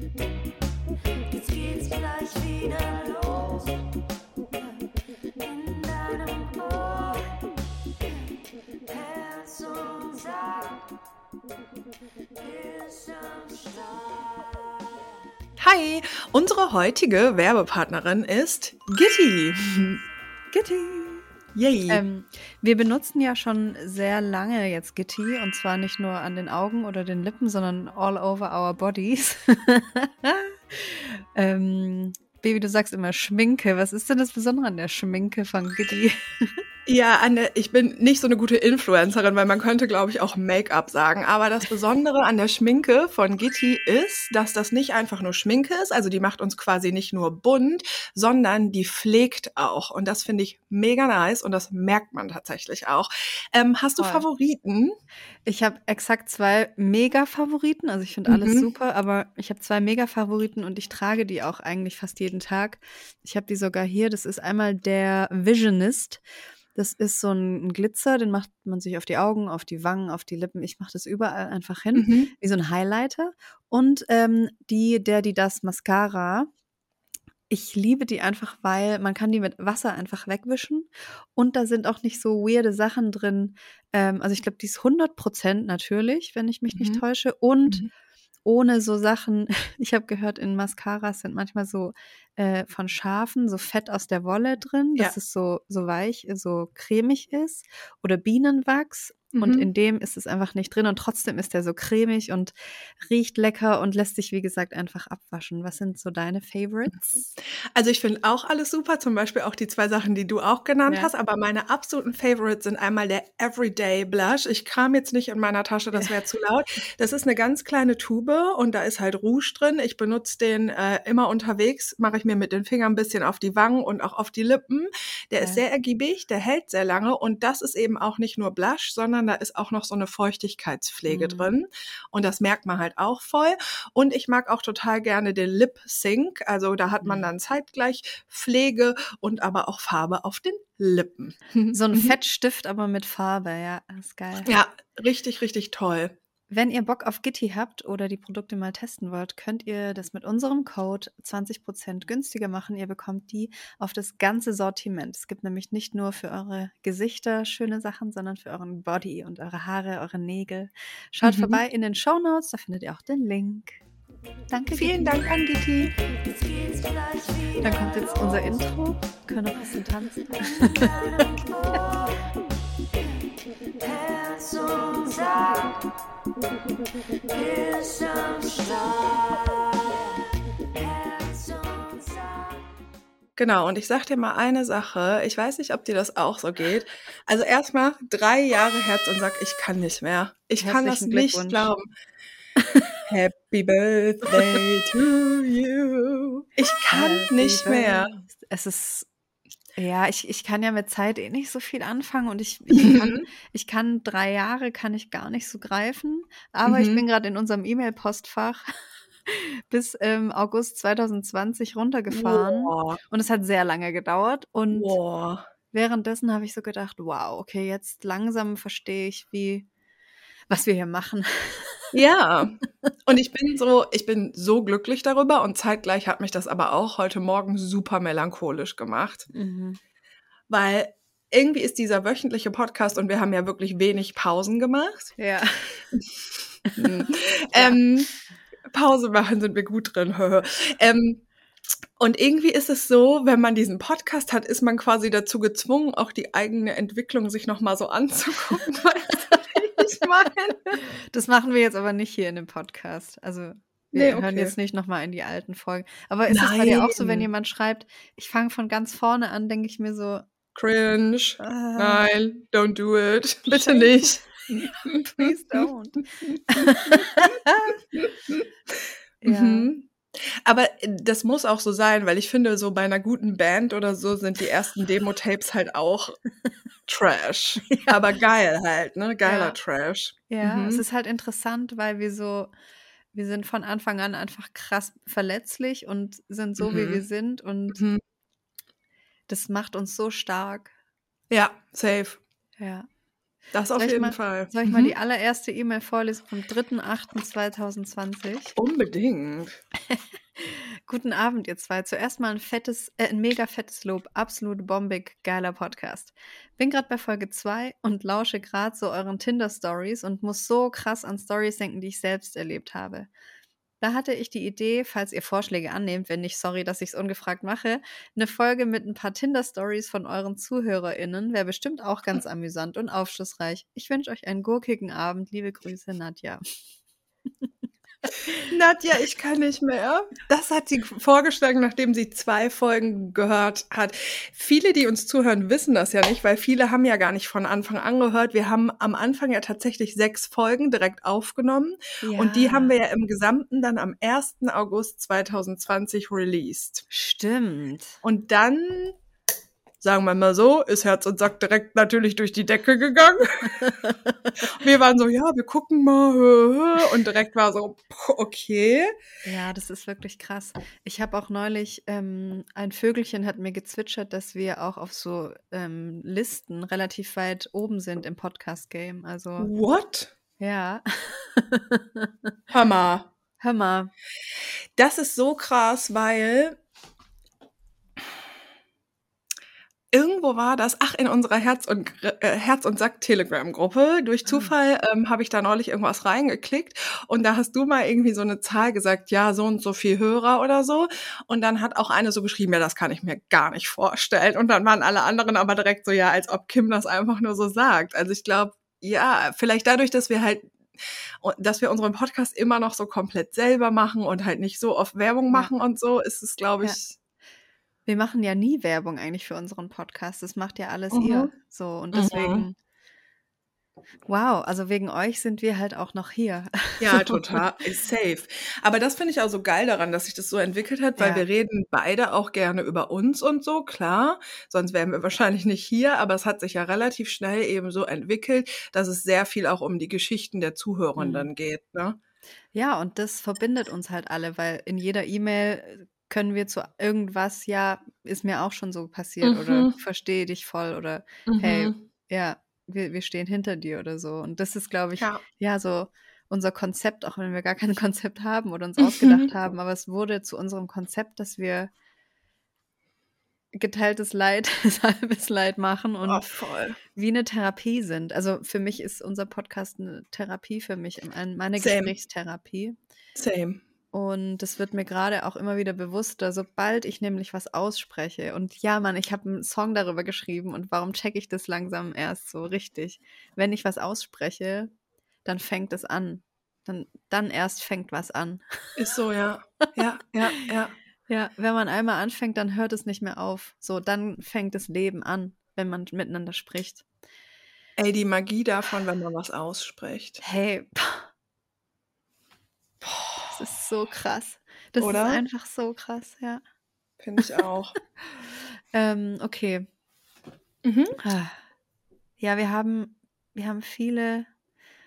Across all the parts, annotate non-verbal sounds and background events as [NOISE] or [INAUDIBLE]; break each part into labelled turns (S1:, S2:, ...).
S1: Jetzt.
S2: Hi, unsere heutige Werbepartnerin ist Gitti. [LAUGHS] Gitti. Yay.
S3: Ähm, wir benutzen ja schon sehr lange jetzt Gitti und zwar nicht nur an den Augen oder den Lippen, sondern all over our bodies. [LAUGHS] ähm, Baby, du sagst immer Schminke. Was ist denn das Besondere an der Schminke von Gitti? [LAUGHS]
S2: Ja, an der, ich bin nicht so eine gute Influencerin, weil man könnte, glaube ich, auch Make-up sagen. Aber das Besondere an der Schminke von Gitti ist, dass das nicht einfach nur Schminke ist. Also die macht uns quasi nicht nur bunt, sondern die pflegt auch. Und das finde ich mega nice und das merkt man tatsächlich auch. Ähm, hast du
S3: Voll.
S2: Favoriten?
S3: Ich habe exakt zwei Mega-Favoriten. Also ich finde alles
S2: Mhm.
S3: super, aber ich habe zwei Mega-Favoriten und ich trage die auch eigentlich fast jeden Tag. Ich habe die sogar hier. Das ist einmal der Visionist. Das ist so ein Glitzer, den macht man sich auf die Augen, auf die Wangen, auf die Lippen. Ich mache das überall einfach hin,
S2: Mhm.
S3: wie so ein Highlighter. Und ähm, die, der, die das Mascara. Ich liebe die einfach, weil man kann die mit Wasser einfach wegwischen und da sind auch nicht so weirde Sachen drin. Ähm, also ich glaube, die ist 100% natürlich, wenn ich mich nicht
S2: Mhm.
S3: täusche und
S2: Mhm.
S3: ohne so Sachen. [LAUGHS] Ich habe gehört, in Mascaras sind manchmal so äh, von Schafen so Fett aus der Wolle drin, dass
S2: Ja.
S3: es so so weich, so cremig ist oder Bienenwachs. Und
S2: Mhm.
S3: in dem ist es einfach nicht drin und trotzdem ist der so cremig und riecht lecker und lässt sich, wie gesagt, einfach abwaschen. Was sind so deine Favorites?
S2: Also ich finde auch alles super, zum Beispiel auch die zwei Sachen, die du auch genannt
S3: Ja.
S2: hast, aber meine absoluten Favorites sind einmal der Everyday Blush. Ich kram jetzt nicht in meiner Tasche, das wäre zu laut. Das ist eine ganz kleine Tube und da ist halt Rouge drin. Ich benutze den äh, immer unterwegs, mache ich mir mit den Fingern ein bisschen auf die Wangen und auch auf die Lippen. Der ist
S3: Ja.
S2: sehr ergiebig, der hält sehr lange und das ist eben auch nicht nur Blush, sondern da ist auch noch so eine Feuchtigkeitspflege
S3: Mhm.
S2: drin und das merkt man halt auch voll. Und ich mag auch total gerne den Lip Sync. Also da hat man
S3: Mhm.
S2: dann zeitgleich Pflege und aber auch Farbe auf den Lippen.
S3: So ein. [LAUGHS] Fettstift, aber mit Farbe, ja, das ist geil.
S2: Ja, richtig, richtig toll.
S3: Wenn ihr Bock auf Gitti habt oder die Produkte mal testen wollt, könnt ihr das mit unserem Code 20% günstiger machen. Ihr bekommt die auf das ganze Sortiment. Es gibt nämlich nicht nur für eure Gesichter schöne Sachen, sondern für euren Body und eure Haare, eure Nägel. Schaut
S2: Mhm.
S3: vorbei in den Show Notes, da findet ihr auch den Link. Danke.
S2: Vielen. Dank an Gitti.
S3: Dann kommt jetzt unser. Intro. Können wir ein bisschen tanzen? [LAUGHS]
S2: Genau, und ich sag dir mal eine Sache. Ich weiß nicht, ob dir das auch so geht. Also erstmal drei Jahre Herz und Sack, ich kann nicht mehr. Ich kann das
S3: Herzlichen
S2: nicht glauben. Happy Birthday to you. Ich kann
S3: Happy
S2: nicht mehr.
S3: Es ist, ja, ich, ich kann ja mit Zeit eh nicht so viel anfangen und ich, ich, kann,
S2: Mhm.
S3: ich kann drei Jahre kann ich gar nicht so greifen, aber ich
S2: Mhm.
S3: bin gerade in unserem E-Mail-Postfach [LAUGHS] bis ähm, August 2020 runtergefahren
S2: Boah,
S3: und es hat sehr lange gedauert und
S2: boah.
S3: währenddessen habe ich so gedacht, wow, okay, jetzt langsam verstehe ich, wie, was wir hier machen.
S2: Ja, [LAUGHS] und ich bin so, ich bin so glücklich darüber und zeitgleich hat mich das aber auch heute Morgen super melancholisch gemacht,
S3: Mhm.
S2: weil irgendwie ist dieser wöchentliche Podcast und wir haben ja wirklich wenig Pausen gemacht.
S3: Ja. [LAUGHS]
S2: Hm. [LAUGHS] ähm, Pause machen sind wir gut drin. ähm, und irgendwie ist es so, wenn man diesen Podcast hat, ist man quasi dazu gezwungen, auch die eigene Entwicklung sich nochmal so anzugucken. Ich [LAUGHS] meine?
S3: Das machen wir jetzt aber nicht hier in dem Podcast. Also wir
S2: Nee,
S3: hören
S2: okay.
S3: jetzt nicht nochmal in die alten Folgen. Aber ist es bei dir auch so, wenn jemand schreibt, ich fange von ganz vorne an, denke ich mir so,
S2: Cringe.
S3: ah,
S2: Nein, don't do it. [LAUGHS] Bitte nicht. [LAUGHS]
S3: please don't. ja.
S2: Mhm. Aber äh, das muss auch so sein, weil ich finde, so bei einer guten Band oder so sind die ersten Demo-Tapes halt auch Trash. [LAUGHS] Aber geil halt, ne? Geiler
S3: Ja.
S2: Trash.
S3: Ja,
S2: Mhm.
S3: es ist halt interessant, weil wir so, wir sind von Anfang an einfach krass verletzlich und sind so, wie
S2: Mhm.
S3: wir sind und
S2: Mhm.
S3: das macht uns so stark.
S2: Ja, safe.
S3: Ja.
S2: Das auf jeden
S3: mal-
S2: Fall.
S3: Soll ich mal
S2: Mhm.
S3: die allererste E-Mail vorlesen vom 3.8.2020?
S2: Unbedingt. [LAUGHS]
S3: Guten Abend, ihr zwei. Zuerst mal ein fettes, äh, ein mega fettes Lob. Absolut bombig, geiler Podcast. Bin gerade bei Folge 2 und lausche gerade so euren Tinder-Stories und muss so krass an Stories denken, die ich selbst erlebt habe. Da hatte ich die Idee, falls ihr Vorschläge annehmt, wenn nicht, sorry, dass ich es ungefragt mache, eine Folge mit ein paar Tinder-Stories von euren ZuhörerInnen wäre bestimmt auch ganz [LAUGHS] amüsant und aufschlussreich. Ich wünsche euch einen gurkigen Abend. Liebe Grüße, Nadja. [LAUGHS]
S2: Nadja, ich kann nicht mehr. Das hat sie vorgeschlagen, nachdem sie zwei Folgen gehört hat. Viele, die uns zuhören, wissen das ja nicht, weil viele haben ja gar nicht von Anfang an gehört. Wir haben am Anfang ja tatsächlich sechs Folgen direkt aufgenommen und die haben wir ja im Gesamten dann am 1. August 2020 released.
S3: Stimmt.
S2: Und dann, sagen wir mal so, ist Herz und Sack direkt natürlich durch die Decke gegangen. [LAUGHS] wir waren so, ja, wir gucken mal. Und direkt war so, okay.
S3: Ja, das ist wirklich krass. Ich habe auch neulich, ähm, ein Vögelchen hat mir gezwitschert, dass wir auch auf so ähm, Listen relativ weit oben sind im Podcast-Game. Also,
S2: What?
S3: ja.
S2: Hammer. [LAUGHS]
S3: Hör mal.
S2: Das ist so krass, weil irgendwo war das, ach, in unserer Herz- und, äh, Herz und Sack-Telegram-Gruppe. Durch
S3: Ah.
S2: Zufall ähm, habe ich da neulich irgendwas reingeklickt und da hast du mal irgendwie so eine Zahl gesagt, ja, so und so viel Hörer oder so. Und dann hat auch eine so geschrieben, ja, das kann ich mir gar nicht vorstellen. Und dann waren alle anderen aber direkt so, ja, als ob Kim das einfach nur so sagt. Also ich glaube, ja, vielleicht dadurch, dass wir halt und dass wir unseren Podcast immer noch so komplett selber machen und halt nicht so oft Werbung
S3: Ja.
S2: machen und so, ist es, glaube
S3: Ja. Wir machen ja nie Werbung eigentlich für unseren Podcast. Das macht ja alles
S2: Mhm.
S3: ihr. So, und
S2: Mhm.
S3: deswegen. Wow, also wegen euch sind wir halt auch noch hier.
S2: ja, [LAUGHS] total, ist safe. Aber das finde ich auch so geil daran, dass sich das so entwickelt hat, weil
S3: Ja.
S2: wir reden beide auch gerne über uns und so, klar. Sonst wären wir wahrscheinlich nicht hier, aber es hat sich ja relativ schnell eben so entwickelt, dass es sehr viel auch um die Geschichten der Zuhörenden geht, ne?
S3: Ja, und das verbindet uns halt alle, weil in jeder E-Mail können wir zu irgendwas, ja, ist mir auch schon so passiert oder
S2: Mhm.
S3: verstehe dich voll oder hey,
S2: Mhm.
S3: ja, wir, wir stehen hinter dir oder so. Und das ist, glaube ich, ja.
S2: Ja.
S3: so unser Konzept, auch wenn wir gar kein [LAUGHS] Konzept haben oder uns ausgedacht
S2: Mhm.
S3: haben, aber es wurde zu unserem Konzept, dass wir geteiltes Leid, [LAUGHS] halbes Leid machen und
S2: Oh, voll.
S3: wie eine Therapie sind. Also für mich ist unser Podcast eine Therapie für mich, ein- meine. Gesprächstherapie.
S2: Same.
S3: Und das wird mir gerade auch immer wieder bewusster, sobald ich nämlich was ausspreche. Und ja, Mann, ich habe einen Song darüber geschrieben und warum checke ich das langsam erst so richtig? Wenn ich was ausspreche, dann fängt es an. Dann, dann erst fängt was an.
S2: Ist so, ja. Ja, ja, ja. [LAUGHS]
S3: Ja, wenn man einmal anfängt, dann hört es nicht mehr auf. So, dann fängt das Leben an, wenn man miteinander spricht.
S2: Ey, die Magie davon, wenn man was ausspricht.
S3: Hey, das ist so krass. Das
S2: Oder?
S3: ist einfach so krass, ja.
S2: Finde ich auch. [LAUGHS]
S3: Ähm, okay.
S2: mhm.
S3: Ah. Ja, wir haben, wir haben viele,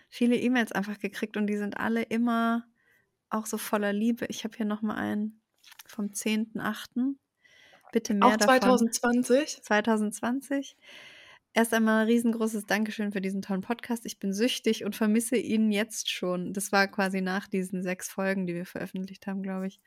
S3: viele E-Mails einfach gekriegt und die sind alle immer auch so voller Liebe. Ich habe hier nochmal einen vom 10.8. Bitte mehr
S2: Auch
S3: davon.
S2: 2020?
S3: 2020. Erst einmal ein riesengroßes Dankeschön für diesen tollen Podcast. Ich bin süchtig und vermisse ihn jetzt schon. Das war quasi nach diesen sechs Folgen, die wir veröffentlicht haben, glaube ich.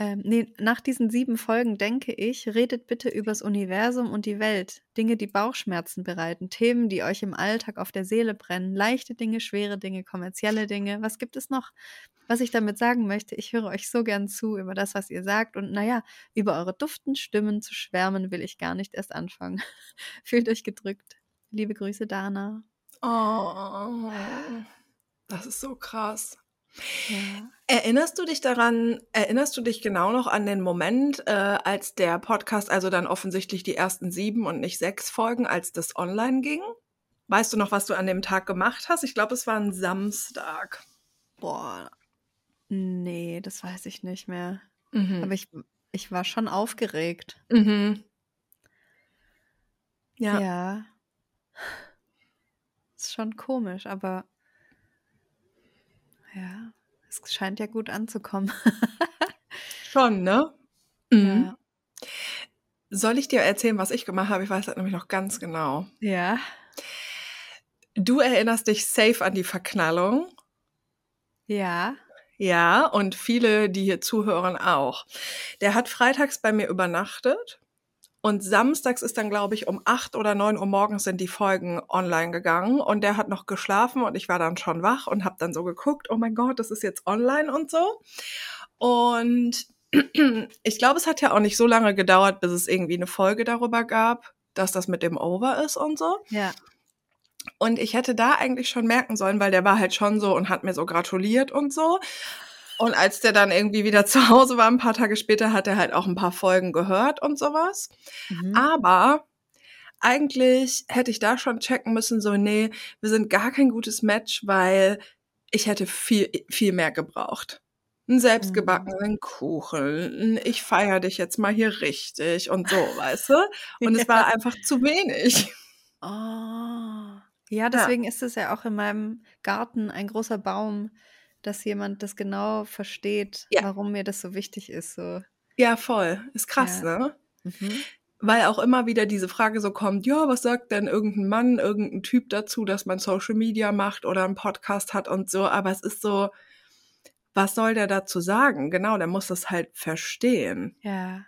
S3: Ähm, nee, nach diesen sieben Folgen denke ich, redet bitte übers Universum und die Welt. Dinge, die Bauchschmerzen bereiten, Themen, die euch im Alltag auf der Seele brennen, leichte Dinge, schwere Dinge, kommerzielle Dinge. Was gibt es noch? Was ich damit sagen möchte, ich höre euch so gern zu über das, was ihr sagt. Und naja, über eure duften Stimmen zu schwärmen will ich gar nicht erst anfangen. [LAUGHS] Fühlt euch gedrückt. Liebe Grüße, Dana.
S2: Oh, das ist so krass.
S3: Ja.
S2: Erinnerst du dich daran, erinnerst du dich genau noch an den Moment, äh, als der Podcast, also dann offensichtlich die ersten sieben und nicht sechs Folgen, als das online ging? Weißt du noch, was du an dem Tag gemacht hast? Ich glaube, es war ein Samstag.
S3: Boah. Nee, das weiß ich nicht mehr.
S2: Mhm.
S3: Aber ich, ich war schon aufgeregt.
S2: mhm. Ja.
S3: Ja. Ist schon komisch, aber ja, es scheint ja gut anzukommen. [LAUGHS]
S2: schon, ne? Mhm.
S3: Ja.
S2: Soll ich dir erzählen, was ich gemacht habe? Ich weiß das nämlich noch ganz genau.
S3: Ja.
S2: Du erinnerst dich safe an die Verknallung.
S3: Ja.
S2: Ja, und viele, die hier zuhören, auch. Der hat freitags bei mir übernachtet und samstags ist dann, glaube ich, um acht oder neun Uhr morgens sind die Folgen online gegangen und der hat noch geschlafen und ich war dann schon wach und habe dann so geguckt, oh mein Gott, das ist jetzt online und so. Und [CLEARS THROAT] ich glaube, es hat ja auch nicht so lange gedauert, bis es irgendwie eine Folge darüber gab, dass das mit dem Over ist und so.
S3: Ja.
S2: Und ich hätte da eigentlich schon merken sollen, weil der war halt schon so und hat mir so gratuliert und so. Und als der dann irgendwie wieder [LAUGHS] zu Hause war, ein paar Tage später, hat er halt auch ein paar Folgen gehört und sowas.
S3: Mhm.
S2: Aber eigentlich hätte ich da schon checken müssen, so, nee, wir sind gar kein gutes Match, weil ich hätte viel, viel mehr gebraucht. Einen selbstgebackenen Kuchen, ein ich feier dich jetzt mal hier richtig und so, [LAUGHS] weißt du? Und es war einfach zu wenig.
S3: Oh. Ja, deswegen ist es ja auch in meinem Garten ein großer Baum, dass jemand das genau versteht,
S2: Ja.
S3: warum mir das so wichtig ist. So.
S2: Ja, voll. Ist krass,
S3: Ja.
S2: ne?
S3: Mhm.
S2: Weil auch immer wieder diese Frage so kommt, ja, was sagt denn irgendein Mann, irgendein Typ dazu, dass man Social Media macht oder einen Podcast hat und so, aber es ist so, was soll der dazu sagen? Genau, der muss das halt verstehen.
S3: Ja.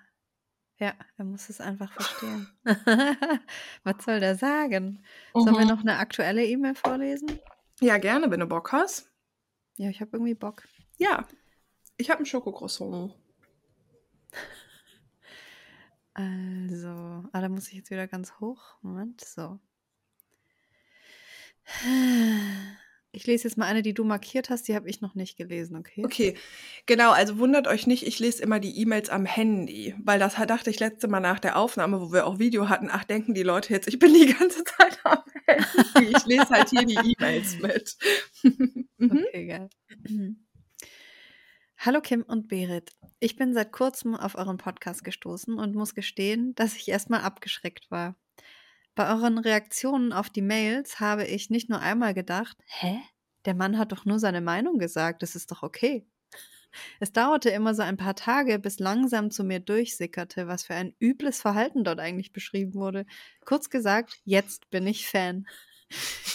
S3: Ja, er muss es einfach verstehen. [LAUGHS] [LAUGHS] Was soll der sagen? Sollen wir
S2: Mhm.
S3: noch eine aktuelle E-Mail vorlesen?
S2: Ja, gerne, wenn du Bock hast.
S3: Ja, ich habe irgendwie Bock.
S2: Ja, ich habe ein Schokocroissant. [LAUGHS]
S3: Also, ah, da muss ich jetzt wieder ganz hoch. Moment, so. [SIGHS] Ich lese jetzt mal eine, die du markiert hast, die habe ich noch nicht gelesen, okay?
S2: Okay, genau, also wundert euch nicht, ich lese immer die E-Mails am Handy, weil das dachte ich letzte Mal nach der Aufnahme, wo wir auch Video hatten, ach, denken die Leute jetzt, ich bin die ganze [LAUGHS] Zeit am Handy. Ich lese halt hier die E-Mails mit. [LAUGHS] Mhm.
S3: Okay, geil. Hallo Kim und Berit. Ich bin seit kurzem auf euren Podcast gestoßen und muss gestehen, dass ich erstmal abgeschreckt war. Bei euren Reaktionen auf die Mails habe ich nicht nur einmal gedacht, hä? Der Mann hat doch nur seine Meinung gesagt, das ist doch okay. Es dauerte immer so ein paar Tage, bis langsam zu mir durchsickerte, was für ein übles Verhalten dort eigentlich beschrieben wurde. Kurz gesagt, jetzt bin ich Fan.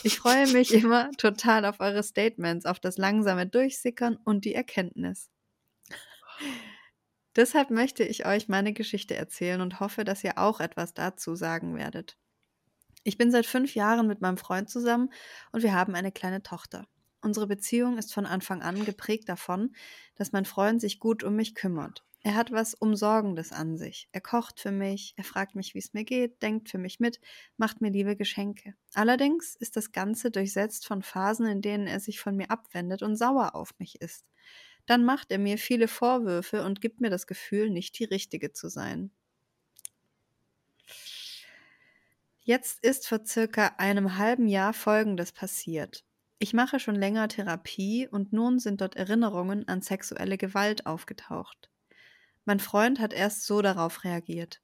S3: Ich freue mich [LAUGHS] immer total auf eure Statements, auf das langsame Durchsickern und die Erkenntnis. Deshalb möchte ich euch meine Geschichte erzählen und hoffe, dass ihr auch etwas dazu sagen werdet. Ich bin seit fünf Jahren mit meinem Freund zusammen und wir haben eine kleine Tochter. Unsere Beziehung ist von Anfang an geprägt davon, dass mein Freund sich gut um mich kümmert. Er hat was Umsorgendes an sich. Er kocht für mich, er fragt mich, wie es mir geht, denkt für mich mit, macht mir liebe Geschenke. Allerdings ist das Ganze durchsetzt von Phasen, in denen er sich von mir abwendet und sauer auf mich ist. Dann macht er mir viele Vorwürfe und gibt mir das Gefühl, nicht die Richtige zu sein. Jetzt ist vor circa einem halben Jahr Folgendes passiert. Ich mache schon länger Therapie und nun sind dort Erinnerungen an sexuelle Gewalt aufgetaucht. Mein Freund hat erst so darauf reagiert.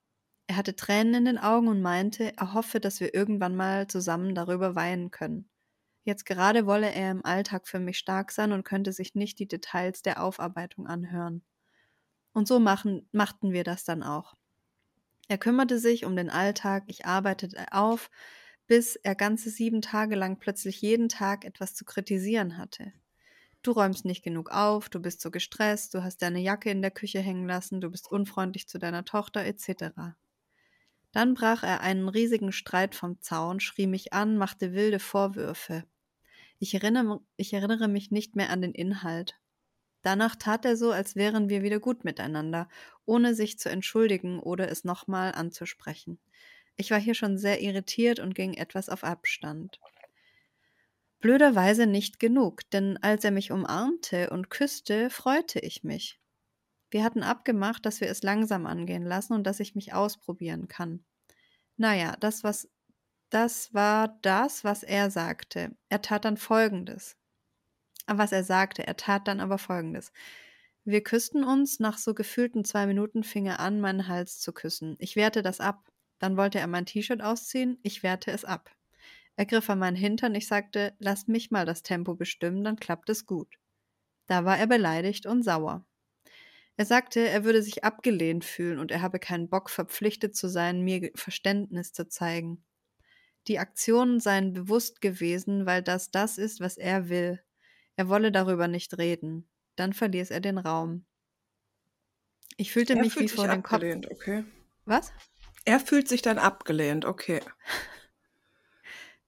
S3: Er hatte Tränen in den Augen und meinte, er hoffe, dass wir irgendwann mal zusammen darüber weinen können. Jetzt gerade wolle er im Alltag für mich stark sein und könnte sich nicht die Details der Aufarbeitung anhören. Und so machen, machten wir das dann auch. Er kümmerte sich um den Alltag, ich arbeitete auf, bis er ganze sieben Tage lang plötzlich jeden Tag etwas zu kritisieren hatte. Du räumst nicht genug auf, du bist so gestresst, du hast deine Jacke in der Küche hängen lassen, du bist unfreundlich zu deiner Tochter etc. Dann brach er einen riesigen Streit vom Zaun, schrie mich an, machte wilde Vorwürfe. Ich erinnere, ich erinnere mich nicht mehr an den Inhalt. Danach tat er so, als wären wir wieder gut miteinander, ohne sich zu entschuldigen oder es nochmal anzusprechen. Ich war hier schon sehr irritiert und ging etwas auf Abstand. Blöderweise nicht genug, denn als er mich umarmte und küsste, freute ich mich. Wir hatten abgemacht, dass wir es langsam angehen lassen und dass ich mich ausprobieren kann. Naja, das, was, das war das, was er sagte. Er tat dann Folgendes. Was er sagte, er tat dann aber Folgendes. Wir küssten uns, nach so gefühlten zwei Minuten fing er an, meinen Hals zu küssen. Ich wehrte das ab. Dann wollte er mein T-Shirt ausziehen, ich wehrte es ab. Er griff an meinen Hintern, ich sagte, lasst mich mal das Tempo bestimmen, dann klappt es gut. Da war er beleidigt und sauer. Er sagte, er würde sich abgelehnt fühlen und er habe keinen Bock, verpflichtet zu sein, mir Verständnis zu zeigen. die Aktionen seien bewusst gewesen, weil das das ist, was er will. Er wolle darüber nicht reden. Dann verließ er den Raum. Ich fühlte
S2: Er
S3: mich
S2: fühlt
S3: wie vor den Kopf.
S2: abgelehnt, okay.
S3: Was?
S2: Er fühlt sich dann abgelehnt, okay.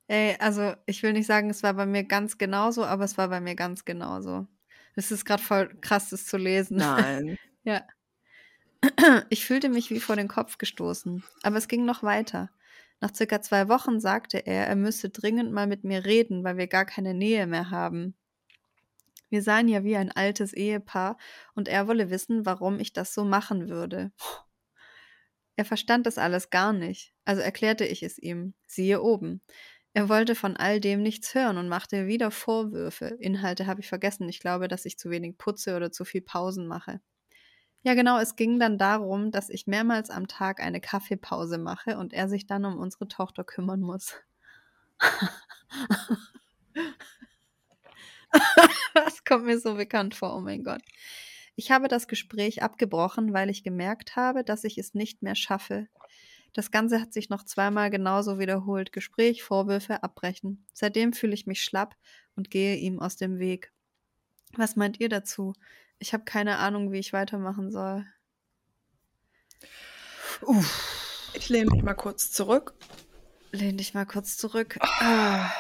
S3: Ey, also ich will nicht sagen, es war bei mir ganz genauso, aber es war bei mir ganz genauso. Es ist gerade voll krass, das zu lesen.
S2: Nein. [LAUGHS]
S3: Ja. Ich fühlte mich wie vor den Kopf gestoßen, aber es ging noch weiter. Nach circa zwei Wochen sagte er, er müsse dringend mal mit mir reden, weil wir gar keine Nähe mehr haben. Wir seien ja wie ein altes Ehepaar und er wolle wissen, warum ich das so machen würde. Er verstand das alles gar nicht, also erklärte ich es ihm, siehe oben. Er wollte von all dem nichts hören und machte wieder Vorwürfe. Inhalte habe ich vergessen. Ich glaube, dass ich zu wenig putze oder zu viel Pausen mache. Ja, genau, es ging dann darum, dass ich mehrmals am Tag eine Kaffeepause mache und er sich dann um unsere Tochter kümmern muss. [LAUGHS] das kommt mir so bekannt vor, oh mein Gott. Ich habe das Gespräch abgebrochen, weil ich gemerkt habe, dass ich es nicht mehr schaffe. Das Ganze hat sich noch zweimal genauso wiederholt. Gespräch, Vorwürfe, Abbrechen. Seitdem fühle ich mich schlapp und gehe ihm aus dem Weg. Was meint ihr dazu? Ich habe keine Ahnung, wie ich weitermachen soll.
S2: Uff. Ich lehne mich mal kurz zurück.
S3: Lehn dich mal kurz zurück. Ah,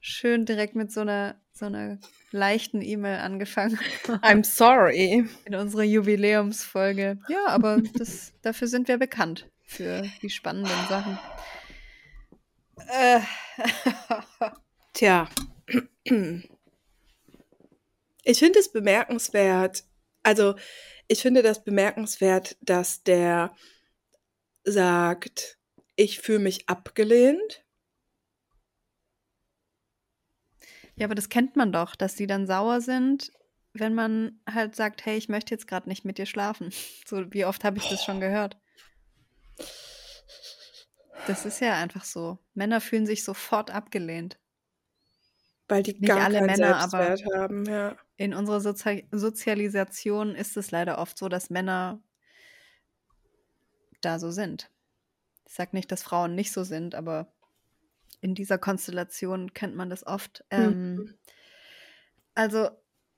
S3: schön direkt mit so einer, so einer leichten E-Mail angefangen. [LAUGHS]
S2: I'm sorry.
S3: In unserer Jubiläumsfolge. Ja, aber das, dafür sind wir bekannt. Für die spannenden Sachen. Äh, [LAUGHS]
S2: Tja. Ich finde es bemerkenswert, also ich finde das bemerkenswert, dass der sagt, ich fühle mich abgelehnt.
S3: Ja, aber das kennt man doch, dass die dann sauer sind, wenn man halt sagt, hey, ich möchte jetzt gerade nicht mit dir schlafen. [LAUGHS] So, wie oft habe ich das schon gehört? Das ist ja einfach so. Männer fühlen sich sofort abgelehnt.
S2: Weil die
S3: Nicht
S2: gar
S3: alle
S2: keinen
S3: Männer, aber-
S2: Selbstwert haben, ja.
S3: In unserer Sozi Sozialisation ist es leider oft so, dass Männer da so sind. Ich sage nicht, dass Frauen nicht so sind, aber in dieser Konstellation kennt man das oft. Ähm,
S2: Mhm.
S3: Also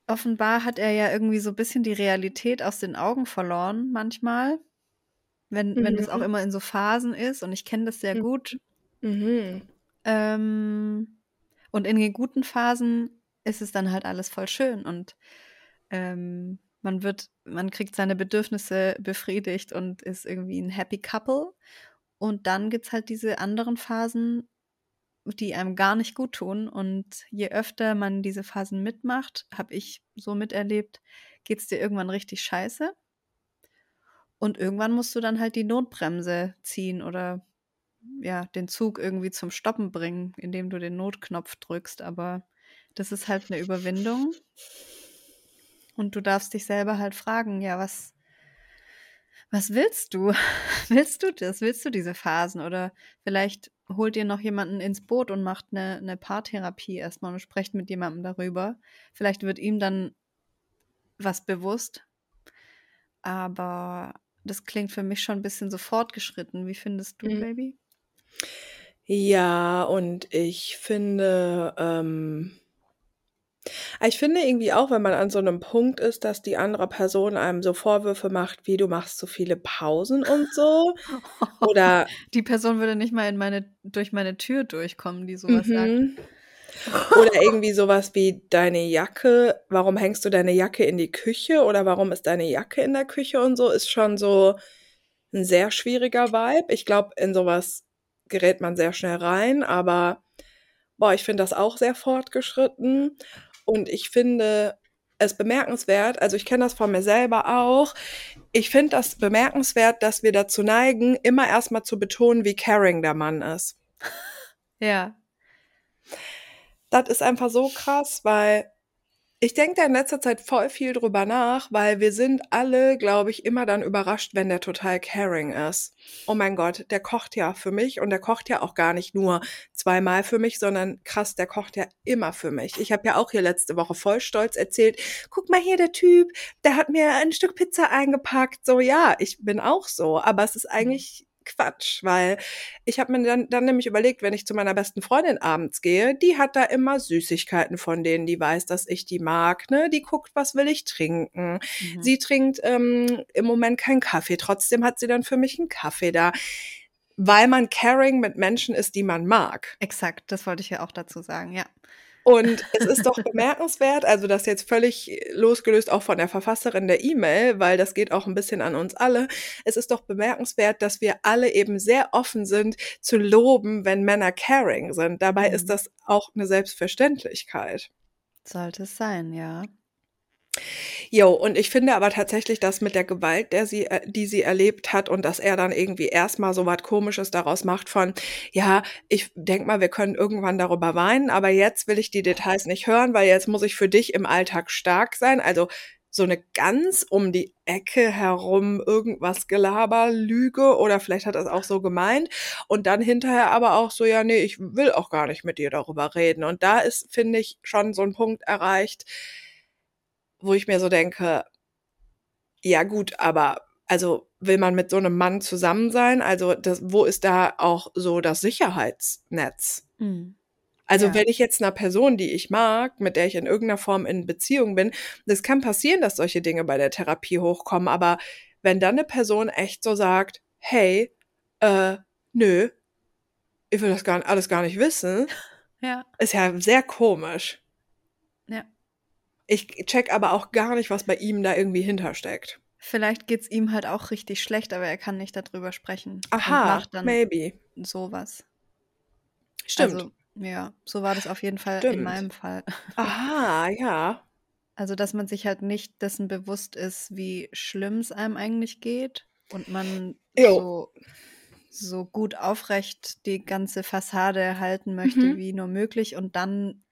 S3: offenbar hat er ja irgendwie so ein bisschen die Realität aus den Augen verloren manchmal, wenn, wenn das auch
S2: Mhm.
S3: immer in so Phasen ist. Und ich kenne das sehr
S2: Mhm.
S3: gut.
S2: Mhm.
S3: Ähm, und in den guten Phasen ist es dann halt alles voll schön und ähm, man wird, man kriegt seine Bedürfnisse befriedigt und ist irgendwie ein happy couple. Und dann gibt es halt diese anderen Phasen, die einem gar nicht gut tun. Und je öfter man diese Phasen mitmacht, habe ich so miterlebt, geht es dir irgendwann richtig scheiße. Und irgendwann musst du dann halt die Notbremse ziehen oder ja, den Zug irgendwie zum Stoppen bringen, indem du den Notknopf drückst. Aber das ist halt eine Überwindung. Und du darfst dich selber halt fragen, ja, was, was willst du? [LAUGHS] willst du das? Willst du diese Phasen? Oder vielleicht holt ihr noch jemanden ins Boot und macht eine, eine Paartherapie erstmal und sprecht mit jemandem darüber. Vielleicht wird ihm dann was bewusst. Aber das klingt für mich schon ein bisschen so fortgeschritten. Wie findest du,
S2: Mhm.
S3: Baby?
S2: Ja, und ich finde, ähm, ich finde irgendwie auch, wenn man an so einem Punkt ist, dass die andere Person einem so Vorwürfe macht, wie du machst so viele Pausen und so. [LAUGHS] Oder
S3: Die Person würde nicht mal in meine, durch meine Tür durchkommen, die sowas sagt.
S2: Mhm. Oder irgendwie sowas wie deine Jacke, warum hängst du deine Jacke in die Küche oder warum ist deine Jacke in der Küche und so, ist schon so ein sehr schwieriger Vibe. Ich glaube, in sowas gerät man sehr schnell rein, aber boah, ich finde das auch sehr fortgeschritten und ich finde es bemerkenswert, also ich kenne das von mir selber auch. Ich finde das bemerkenswert, dass wir dazu neigen, immer erstmal zu betonen, wie caring der Mann ist.
S3: Ja.
S2: Das ist einfach so krass, weil ich denke da in letzter Zeit voll viel drüber nach, weil wir sind alle, glaube ich, immer dann überrascht, wenn der total caring ist. Oh mein Gott, der kocht ja für mich und der kocht ja auch gar nicht nur zweimal für mich, sondern krass, der kocht ja immer für mich. Ich habe ja auch hier letzte Woche voll stolz erzählt, guck mal hier der Typ, der hat mir ein Stück Pizza eingepackt. So ja, ich bin auch so, aber es ist eigentlich Quatsch, weil ich habe mir dann, dann nämlich überlegt, wenn ich zu meiner besten Freundin abends gehe, die hat da immer Süßigkeiten von denen, die weiß, dass ich die mag, ne? Die guckt, was will ich trinken.
S3: Mhm.
S2: Sie trinkt ähm, im Moment keinen Kaffee, trotzdem hat sie dann für mich einen Kaffee da, weil man caring mit Menschen ist, die man mag.
S3: Exakt, das wollte ich ja auch dazu sagen, ja.
S2: Und es ist doch bemerkenswert, also das jetzt völlig losgelöst auch von der Verfasserin der E-Mail, weil das geht auch ein bisschen an uns alle. Es ist doch bemerkenswert, dass wir alle eben sehr offen sind zu loben, wenn Männer caring sind. Dabei
S3: Mhm.
S2: ist das auch eine Selbstverständlichkeit.
S3: Sollte es sein, ja.
S2: Jo, und ich finde aber tatsächlich, dass mit der Gewalt, der sie, äh, die sie erlebt hat und dass er dann irgendwie erstmal so was Komisches daraus macht von, ja, ich denk mal, wir können irgendwann darüber weinen, aber jetzt will ich die Details nicht hören, weil jetzt muss ich für dich im Alltag stark sein. Also so eine ganz um die Ecke herum irgendwas Gelaber, Lüge oder vielleicht hat er es auch so gemeint und dann hinterher aber auch so, ja, nee, ich will auch gar nicht mit dir darüber reden. Und da ist, finde ich, schon so ein Punkt erreicht, wo ich mir so denke, ja gut, aber also will man mit so einem Mann zusammen sein? Also das, wo ist da auch so das Sicherheitsnetz?
S3: Mhm.
S2: Also
S3: Ja.
S2: wenn ich jetzt einer Person, die ich mag, mit der ich in irgendeiner Form in Beziehung bin, das kann passieren, dass solche Dinge bei der Therapie hochkommen, aber wenn dann eine Person echt so sagt, hey, äh, nö, ich will das gar, alles gar nicht wissen, [LAUGHS]
S3: Ja,
S2: ist ja sehr komisch. Ich check aber auch gar nicht, was bei ihm da irgendwie hintersteckt.
S3: Vielleicht geht's ihm halt auch richtig schlecht, aber er kann nicht darüber sprechen. und
S2: Aha,
S3: macht dann
S2: maybe.
S3: sowas.
S2: Stimmt.
S3: Also, ja, so war das auf jeden Fall in
S2: Stimmt.
S3: meinem Fall. [LAUGHS]
S2: Aha, ja.
S3: Also, dass man sich halt nicht dessen bewusst ist, wie schlimm es einem eigentlich geht und man
S2: Jo.
S3: so, so gut aufrecht die ganze Fassade halten möchte,
S2: Mhm.
S3: wie nur möglich. Und dann,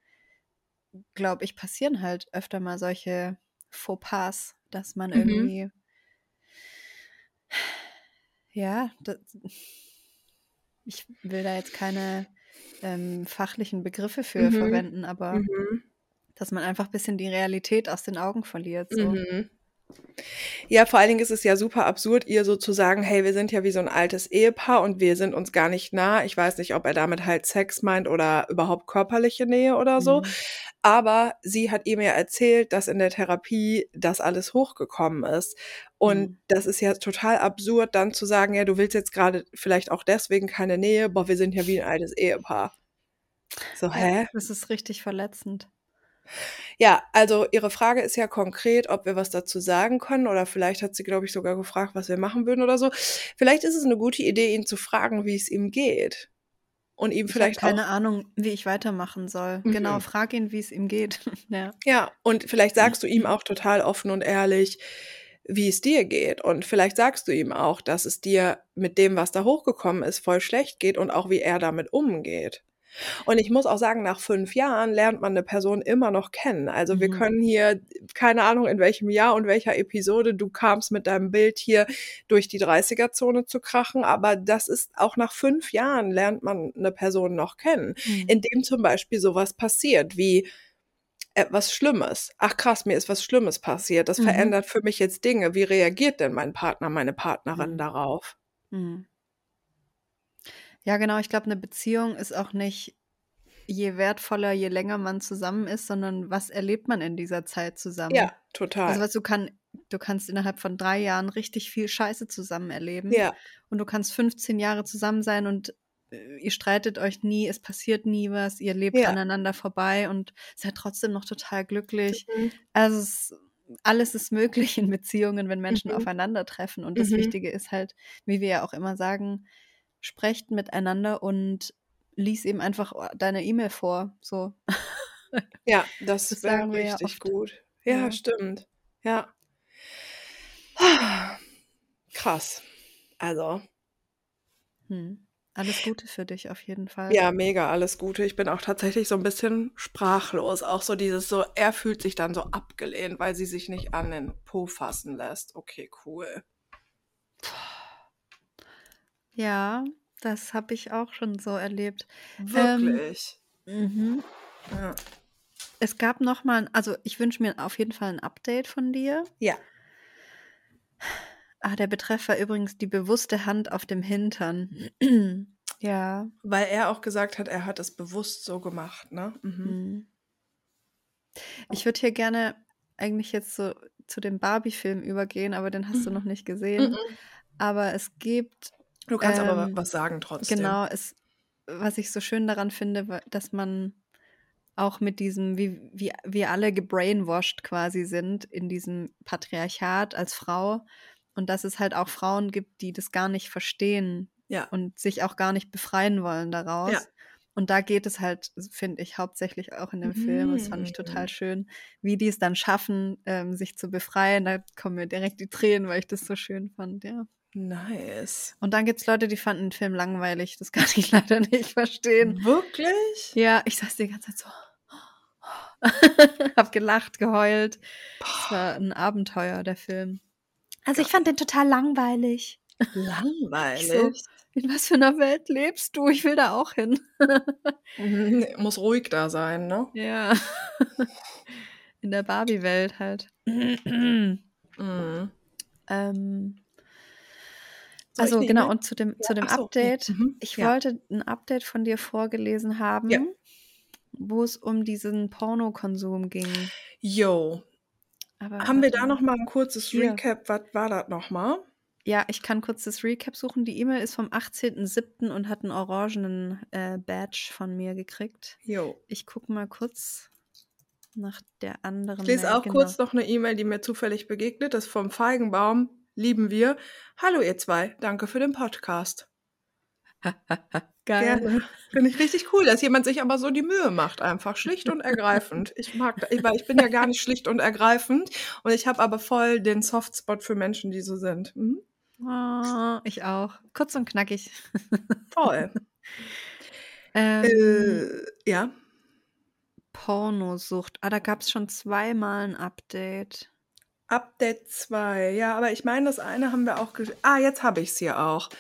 S3: glaube ich, passieren halt öfter mal solche Fauxpas, dass man
S2: Mhm.
S3: irgendwie, ja, das, ich will da jetzt keine ähm, fachlichen Begriffe für
S2: Mhm.
S3: verwenden, aber
S2: Mhm.
S3: dass man einfach ein bisschen die Realität aus den Augen verliert. So.
S2: Mhm. Ja, vor allen Dingen ist es ja super absurd, ihr so zu sagen, hey, wir sind ja wie so ein altes Ehepaar und wir sind uns gar nicht nah. Ich weiß nicht, ob er damit halt Sex meint oder überhaupt körperliche Nähe oder so.
S3: Mhm.
S2: Aber sie hat ihm ja erzählt, dass in der Therapie das alles hochgekommen ist. Und
S3: Mhm.
S2: das ist ja total absurd, dann zu sagen, ja, du willst jetzt gerade vielleicht auch deswegen keine Nähe, boah, wir sind ja wie ein altes Ehepaar. So, hä?
S3: das ist richtig verletzend.
S2: Ja, also ihre Frage ist ja konkret, ob wir was dazu sagen können oder vielleicht hat sie, glaube ich, sogar gefragt, was wir machen würden oder so. Vielleicht ist es eine gute Idee, ihn zu fragen, wie es ihm geht. Und ihm
S3: Ich habe
S2: vielleicht
S3: keine
S2: auch,
S3: Ahnung, wie ich weitermachen soll. Genau,
S2: Mhm.
S3: frag ihn, wie es ihm geht. [LAUGHS] ja.
S2: ja, und vielleicht sagst du ihm auch total offen und ehrlich, wie es dir geht. Und vielleicht sagst du ihm auch, dass es dir mit dem, was da hochgekommen ist, voll schlecht geht und auch wie er damit umgeht. Und ich muss auch sagen, nach fünf Jahren lernt man eine Person immer noch kennen. Also wir
S3: Mhm.
S2: können hier, keine Ahnung in welchem Jahr und welcher Episode du kamst mit deinem Bild hier durch die 30er-Zone zu krachen, aber das ist auch nach fünf Jahren lernt man eine Person noch kennen,
S3: Mhm.
S2: indem zum Beispiel sowas passiert wie etwas Schlimmes. Ach krass, mir ist was Schlimmes passiert. Das
S3: Mhm.
S2: verändert für mich jetzt Dinge. Wie reagiert denn mein Partner, meine Partnerin
S3: Mhm.
S2: darauf?
S3: Mhm. Ja, genau. Ich glaube, eine Beziehung ist auch nicht je wertvoller, je länger man zusammen ist, sondern was erlebt man in dieser Zeit zusammen?
S2: Ja,
S3: Also,
S2: total.
S3: was du kann, du kannst innerhalb von drei Jahren richtig viel Scheiße zusammen erleben.
S2: Ja,
S3: Und du kannst 15 Jahre zusammen sein und äh, ihr streitet euch nie, es passiert nie was, ihr lebt
S2: Ja.
S3: aneinander vorbei und seid trotzdem noch total glücklich.
S2: Mhm.
S3: Also es, alles ist möglich in Beziehungen, wenn Menschen
S2: Mhm.
S3: aufeinandertreffen. Und das
S2: Mhm.
S3: Wichtige ist halt, wie wir ja auch immer sagen, sprecht miteinander und lies eben einfach deine E-Mail vor. So. [LAUGHS]
S2: Ja, das,
S3: Das
S2: wäre
S3: ja
S2: richtig
S3: oft.
S2: gut. Ja,
S3: Ja.
S2: stimmt. Ja. [SIGHS] Krass. Also,
S3: Hm. Alles Gute für dich auf jeden Fall.
S2: ja, mega, alles Gute. Ich bin auch tatsächlich so ein bisschen sprachlos. Auch so dieses so, er fühlt sich dann so abgelehnt, weil sie sich nicht an den Po fassen lässt. Okay, cool.
S3: Ja, das habe ich auch schon so erlebt.
S2: Wirklich.
S3: Mhm.
S2: Ja.
S3: Es gab noch mal, also ich wünsche mir auf jeden Fall ein Update von dir.
S2: ja.
S3: Ah, der Betreff war übrigens die bewusste Hand auf dem Hintern. [CLEARS THROAT] ja.
S2: Weil er auch gesagt hat, er hat es bewusst so gemacht, ne? Mhm.
S3: Mhm. Ich würde hier gerne eigentlich jetzt so zu dem Barbie-Film übergehen, aber den hast du noch nicht gesehen.
S2: Mhm.
S3: Aber es gibt,
S2: Du kannst aber
S3: Ähm,
S2: was sagen trotzdem.
S3: genau, es, was ich so schön daran finde, dass man auch mit diesem, wie, wie wir alle gebrainwashed quasi sind in diesem Patriarchat als Frau und dass es halt auch Frauen gibt, die das gar nicht verstehen
S2: Ja.
S3: und sich auch gar nicht befreien wollen daraus.
S2: Ja.
S3: Und da geht es halt, finde ich, hauptsächlich auch in dem Film. Das fand ich total schön, wie die es dann schaffen, ähm, sich zu befreien. Da kommen mir direkt die Tränen, weil ich das so schön fand, ja.
S2: Nice.
S3: Und dann gibt es Leute, die fanden den Film langweilig. Das kann ich [LAUGHS] leider nicht verstehen.
S2: Wirklich?
S3: Ja, ich saß die ganze Zeit so. [LAUGHS] hab gelacht, geheult. Es war ein Abenteuer, der Film. Also ich fand den total langweilig.
S2: Langweilig.
S3: So. In was für einer Welt lebst du? Ich will da auch hin.
S2: Mhm, Muss ruhig da sein, ne? [LAUGHS]
S3: Ja. In der Barbie-Welt halt.
S2: Mhm.
S3: ähm,
S2: Soll
S3: also
S2: eine
S3: genau,
S2: E-Mail?
S3: und zu dem, zu dem
S2: so, nee,
S3: Update.
S2: mhm,
S3: Ich
S2: ja.
S3: wollte ein Update von dir vorgelesen haben,
S2: Ja.
S3: wo es um diesen Pornokonsum ging.
S2: Jo.
S3: Aber
S2: Haben wir da noch mal ein kurzes. Recap? Was war das noch mal?
S3: Ja, ich kann kurz das Recap suchen. Die E-Mail ist vom 18.07. und hat einen orangenen äh, Badge von mir gekriegt.
S2: Jo.
S3: Ich gucke mal kurz nach der anderen.
S2: Ich lese
S3: Mail,
S2: auch
S3: genau.
S2: kurz noch eine E-Mail, die mir zufällig begegnet ist vom Feigenbaum. Lieben wir. Hallo ihr zwei, danke für den Podcast. [LAUGHS]
S3: Geil.
S2: Gerne. Finde ich richtig cool, dass jemand sich aber so die Mühe macht, einfach schlicht und ergreifend. Ich mag, das, weil ich bin ja gar nicht schlicht und ergreifend und ich habe aber voll den Softspot für Menschen, die so sind. Mhm.
S3: Oh, ich auch. Kurz und knackig.
S2: Toll. [LAUGHS]
S3: Ähm,
S2: Äh, ja.
S3: Pornosucht. Ah, da gab es schon zweimal ein Update.
S2: Update 2. Ja, aber ich meine, das eine haben wir auch. Ah, jetzt habe ich es hier auch.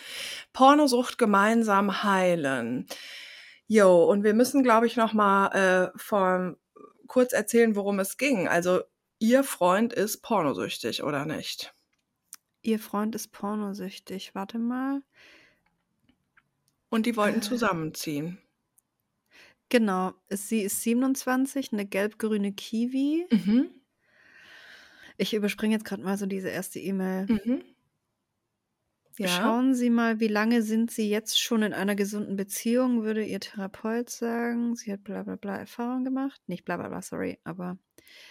S2: Pornosucht gemeinsam heilen. Jo, und wir müssen, glaube ich, noch mal äh, kurz erzählen, worum es ging. Also, ihr Freund ist pornosüchtig, oder nicht?
S3: Ihr Freund ist pornosüchtig. Warte mal.
S2: Und die wollten
S3: Äh.
S2: zusammenziehen.
S3: Genau. Es- Sie ist 27, eine gelb-grüne Kiwi.
S2: Mhm.
S3: Ich überspringe jetzt gerade mal so diese erste E-Mail.
S2: Mhm. Ja.
S3: Schauen Sie mal, wie lange sind Sie jetzt schon in einer gesunden Beziehung, würde Ihr Therapeut sagen. Sie hat bla bla bla Erfahrung gemacht. Nicht bla bla bla, sorry, aber.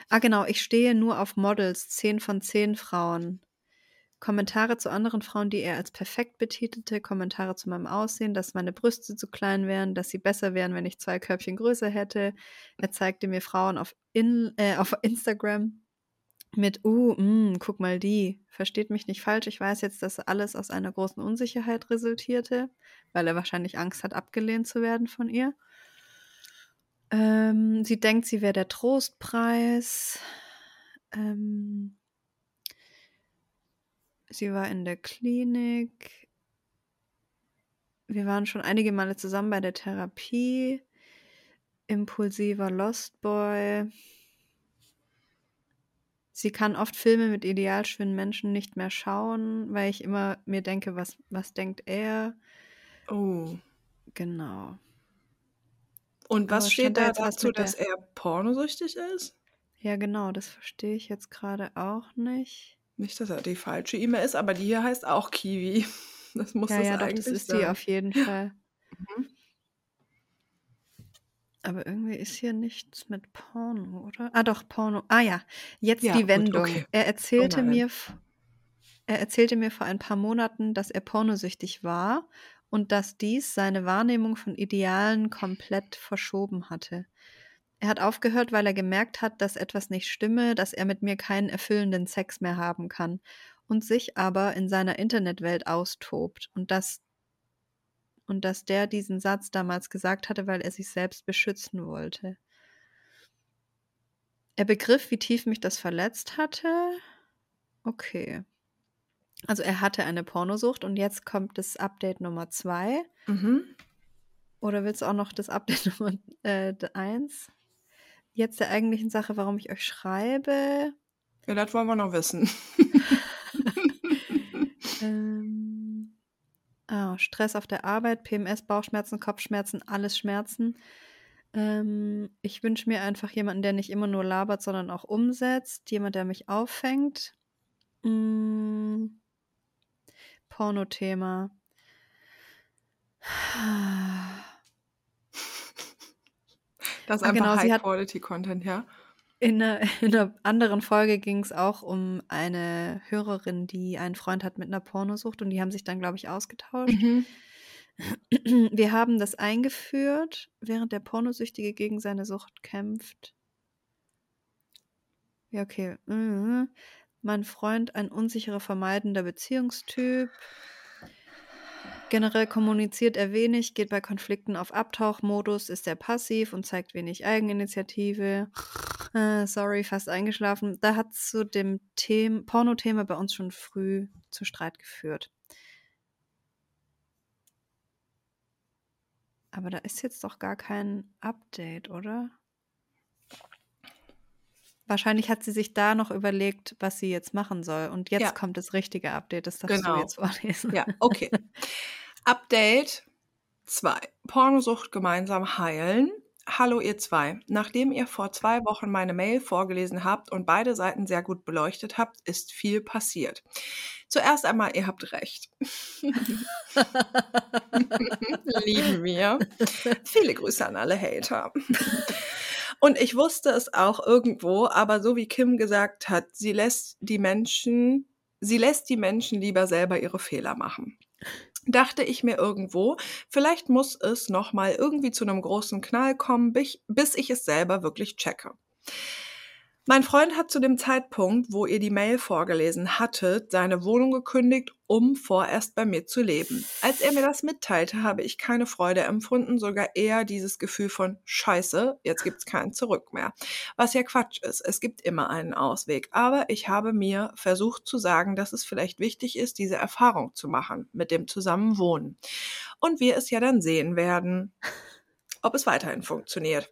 S3: Ah, genau, ich stehe nur auf Models, 10 von 10 Frauen. Kommentare zu anderen Frauen, die er als perfekt betitelte, Kommentare zu meinem Aussehen, dass meine Brüste zu klein wären, dass sie besser wären, wenn ich zwei Körbchen größer hätte. Er zeigte mir Frauen auf, in, äh, auf Instagram mit, uh, mm, guck mal die. Versteht mich nicht falsch. Ich weiß jetzt, dass alles aus einer großen Unsicherheit resultierte, weil er wahrscheinlich Angst hat, abgelehnt zu werden von ihr. Ähm, sie denkt, sie wäre der Trostpreis. Ähm, sie war in der Klinik. Wir waren schon einige Male zusammen bei der Therapie. Impulsiver Lost Boy. Sie kann oft Filme mit ideal schönen Menschen nicht mehr schauen, weil ich immer mir denke, was, was denkt er?
S2: Oh.
S3: Genau.
S2: Und was steht
S3: stand da
S2: dazu, dass er pornosüchtig ist?
S3: Ja, genau, das verstehe ich jetzt gerade auch nicht.
S2: Nicht, dass er die falsche E-Mail ist, aber die hier heißt auch Kiwi. [LAUGHS] Das muss
S3: ja,
S2: das
S3: ja, doch, das ist
S2: sein.
S3: die auf jeden Fall.
S2: Mhm.
S3: Aber irgendwie ist hier nichts mit Porno, oder? Ah, doch, Porno. Ah ja, jetzt
S2: Ja,
S3: die
S2: gut,
S3: Wendung.
S2: okay.
S3: Er erzählte
S2: Oh
S3: mir, er erzählte mir vor ein paar Monaten, dass er pornosüchtig war und dass dies seine Wahrnehmung von Idealen komplett verschoben hatte. Er hat aufgehört, weil er gemerkt hat, dass etwas nicht stimme, dass er mit mir keinen erfüllenden Sex mehr haben kann und sich aber in seiner Internetwelt austobt und dass und dass der diesen Satz damals gesagt hatte, weil er sich selbst beschützen wollte. Er begriff, wie tief mich das verletzt hatte. Okay. Also er hatte eine Pornosucht und jetzt kommt das Update Nummer zwei.
S2: Mhm.
S3: Oder willst du auch noch das Update [LAUGHS] Nummer äh, eins? Jetzt der eigentlichen Sache, warum ich euch schreibe.
S2: Ja, das wollen wir noch wissen. [LAUGHS] [LAUGHS]
S3: Ähm, oh, Stress auf der Arbeit, PMS, Bauchschmerzen, Kopfschmerzen, alles Schmerzen. Ähm, ich wünsche mir einfach jemanden, der nicht immer nur labert, sondern auch umsetzt. Jemand, der mich auffängt. Mm, Pornothema.
S2: Das ist
S3: Ah,
S2: einfach
S3: genau,
S2: High-Quality-Content, ja?
S3: In einer, [LAUGHS] in einer anderen Folge ging es auch um eine Hörerin, die einen Freund hat mit einer Pornosucht und die haben sich dann, glaube ich, ausgetauscht.
S2: Mhm. [CLEARS THROAT]
S3: Wir haben das eingeführt, während der Pornosüchtige gegen seine Sucht kämpft. Ja, okay. Mhm. Mein Freund, ein unsicherer, vermeidender Beziehungstyp. Generell kommuniziert er wenig, geht bei Konflikten auf Abtauchmodus, ist er passiv und zeigt wenig Eigeninitiative. Äh, sorry, fast eingeschlafen. Da hat zu dem Thema, Pornothema bei uns schon früh zu Streit geführt. Aber da ist jetzt doch gar kein Update, oder? Wahrscheinlich hat sie sich da noch überlegt, was sie jetzt machen soll. Und jetzt
S2: Ja.
S3: kommt das richtige Update. Das darfst
S2: Genau.
S3: du jetzt [LAUGHS] vorlesen.
S2: Ja, okay. Update 2. Pornosucht gemeinsam heilen. Hallo ihr zwei. Nachdem ihr vor zwei Wochen meine Mail vorgelesen habt und beide Seiten sehr gut beleuchtet habt, ist viel passiert. Zuerst einmal, ihr habt recht. [LAUGHS] [LAUGHS] Lieben wir. Viele Grüße an alle Hater. Und ich wusste es auch irgendwo, aber so wie Kim gesagt hat, sie lässt die Menschen, sie lässt die Menschen lieber selber ihre Fehler machen. Dachte ich mir irgendwo, vielleicht muss es nochmal irgendwie zu einem großen Knall kommen, bis ich es selber wirklich checke. Mein Freund hat zu dem Zeitpunkt, wo ihr die Mail vorgelesen hattet, seine Wohnung gekündigt, um vorerst bei mir zu leben. Als er mir das mitteilte, habe ich keine Freude empfunden, sogar eher dieses Gefühl von Scheiße, jetzt gibt's keinen Zurück mehr. Was ja Quatsch ist, es gibt immer einen Ausweg. Aber ich habe mir versucht zu sagen, dass es vielleicht wichtig ist, diese Erfahrung zu machen mit dem Zusammenwohnen. Und wir es ja dann sehen werden, ob es weiterhin funktioniert.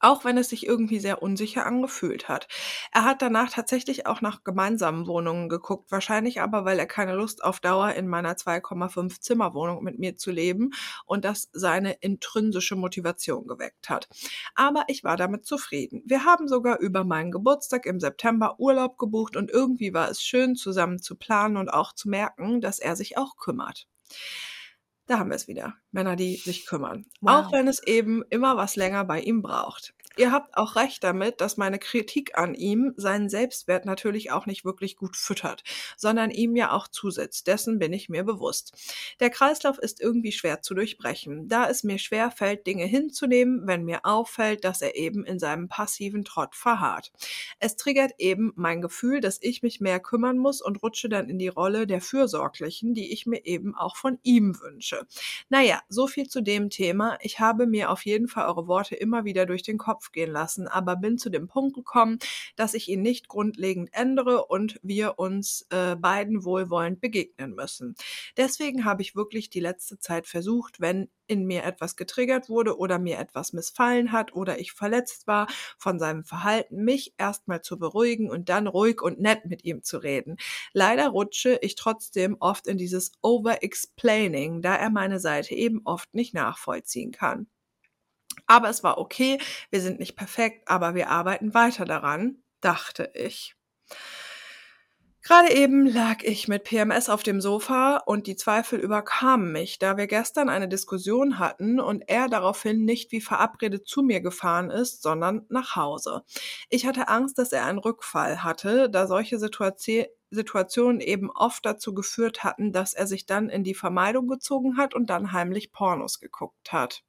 S2: Auch wenn es sich irgendwie sehr unsicher angefühlt hat. Er hat danach tatsächlich auch nach gemeinsamen Wohnungen geguckt, wahrscheinlich aber, weil er keine Lust auf Dauer in meiner 2,5 Zimmerwohnung mit mir zu leben und das seine intrinsische Motivation geweckt hat. Aber ich war damit zufrieden. Wir haben sogar über meinen Geburtstag im September Urlaub gebucht und irgendwie war es schön, zusammen zu planen und auch zu merken, dass er sich auch kümmert. Da haben wir es wieder. Männer, die sich kümmern.
S3: Wow.
S2: Auch wenn es eben immer was länger bei ihm braucht. Ihr habt auch recht damit, dass meine Kritik an ihm seinen Selbstwert natürlich auch nicht wirklich gut füttert, sondern ihm ja auch zusetzt. Dessen bin ich mir bewusst. Der Kreislauf ist irgendwie schwer zu durchbrechen, da es mir schwer fällt, Dinge hinzunehmen, wenn mir auffällt, dass er eben in seinem passiven Trott verharrt. Es triggert eben mein Gefühl, dass ich mich mehr kümmern muss und rutsche dann in die Rolle der Fürsorglichen, die ich mir eben auch von ihm wünsche. Naja, so viel zu dem Thema. Ich habe mir auf jeden Fall eure Worte immer wieder durch den Kopf gehen lassen, aber bin zu dem Punkt gekommen, dass ich ihn nicht grundlegend ändere und wir uns äh, beiden wohlwollend begegnen müssen. Deswegen habe ich wirklich die letzte Zeit versucht, wenn in mir etwas getriggert wurde oder mir etwas missfallen hat oder ich verletzt war von seinem Verhalten, mich erstmal zu beruhigen und dann ruhig und nett mit ihm zu reden. Leider rutsche ich trotzdem oft in dieses Over-Explaining, da er meine Seite eben oft nicht nachvollziehen kann. Aber es war okay, wir sind nicht perfekt, aber wir arbeiten weiter daran, dachte ich. Gerade eben lag ich mit PMS auf dem Sofa und die Zweifel überkamen mich, da wir gestern eine Diskussion hatten und er daraufhin nicht wie verabredet zu mir gefahren ist, sondern nach Hause. Ich hatte Angst, dass er einen Rückfall hatte, da solche Situati Situationen eben oft dazu geführt hatten, dass er sich dann in die Vermeidung gezogen hat und dann heimlich Pornos geguckt hat.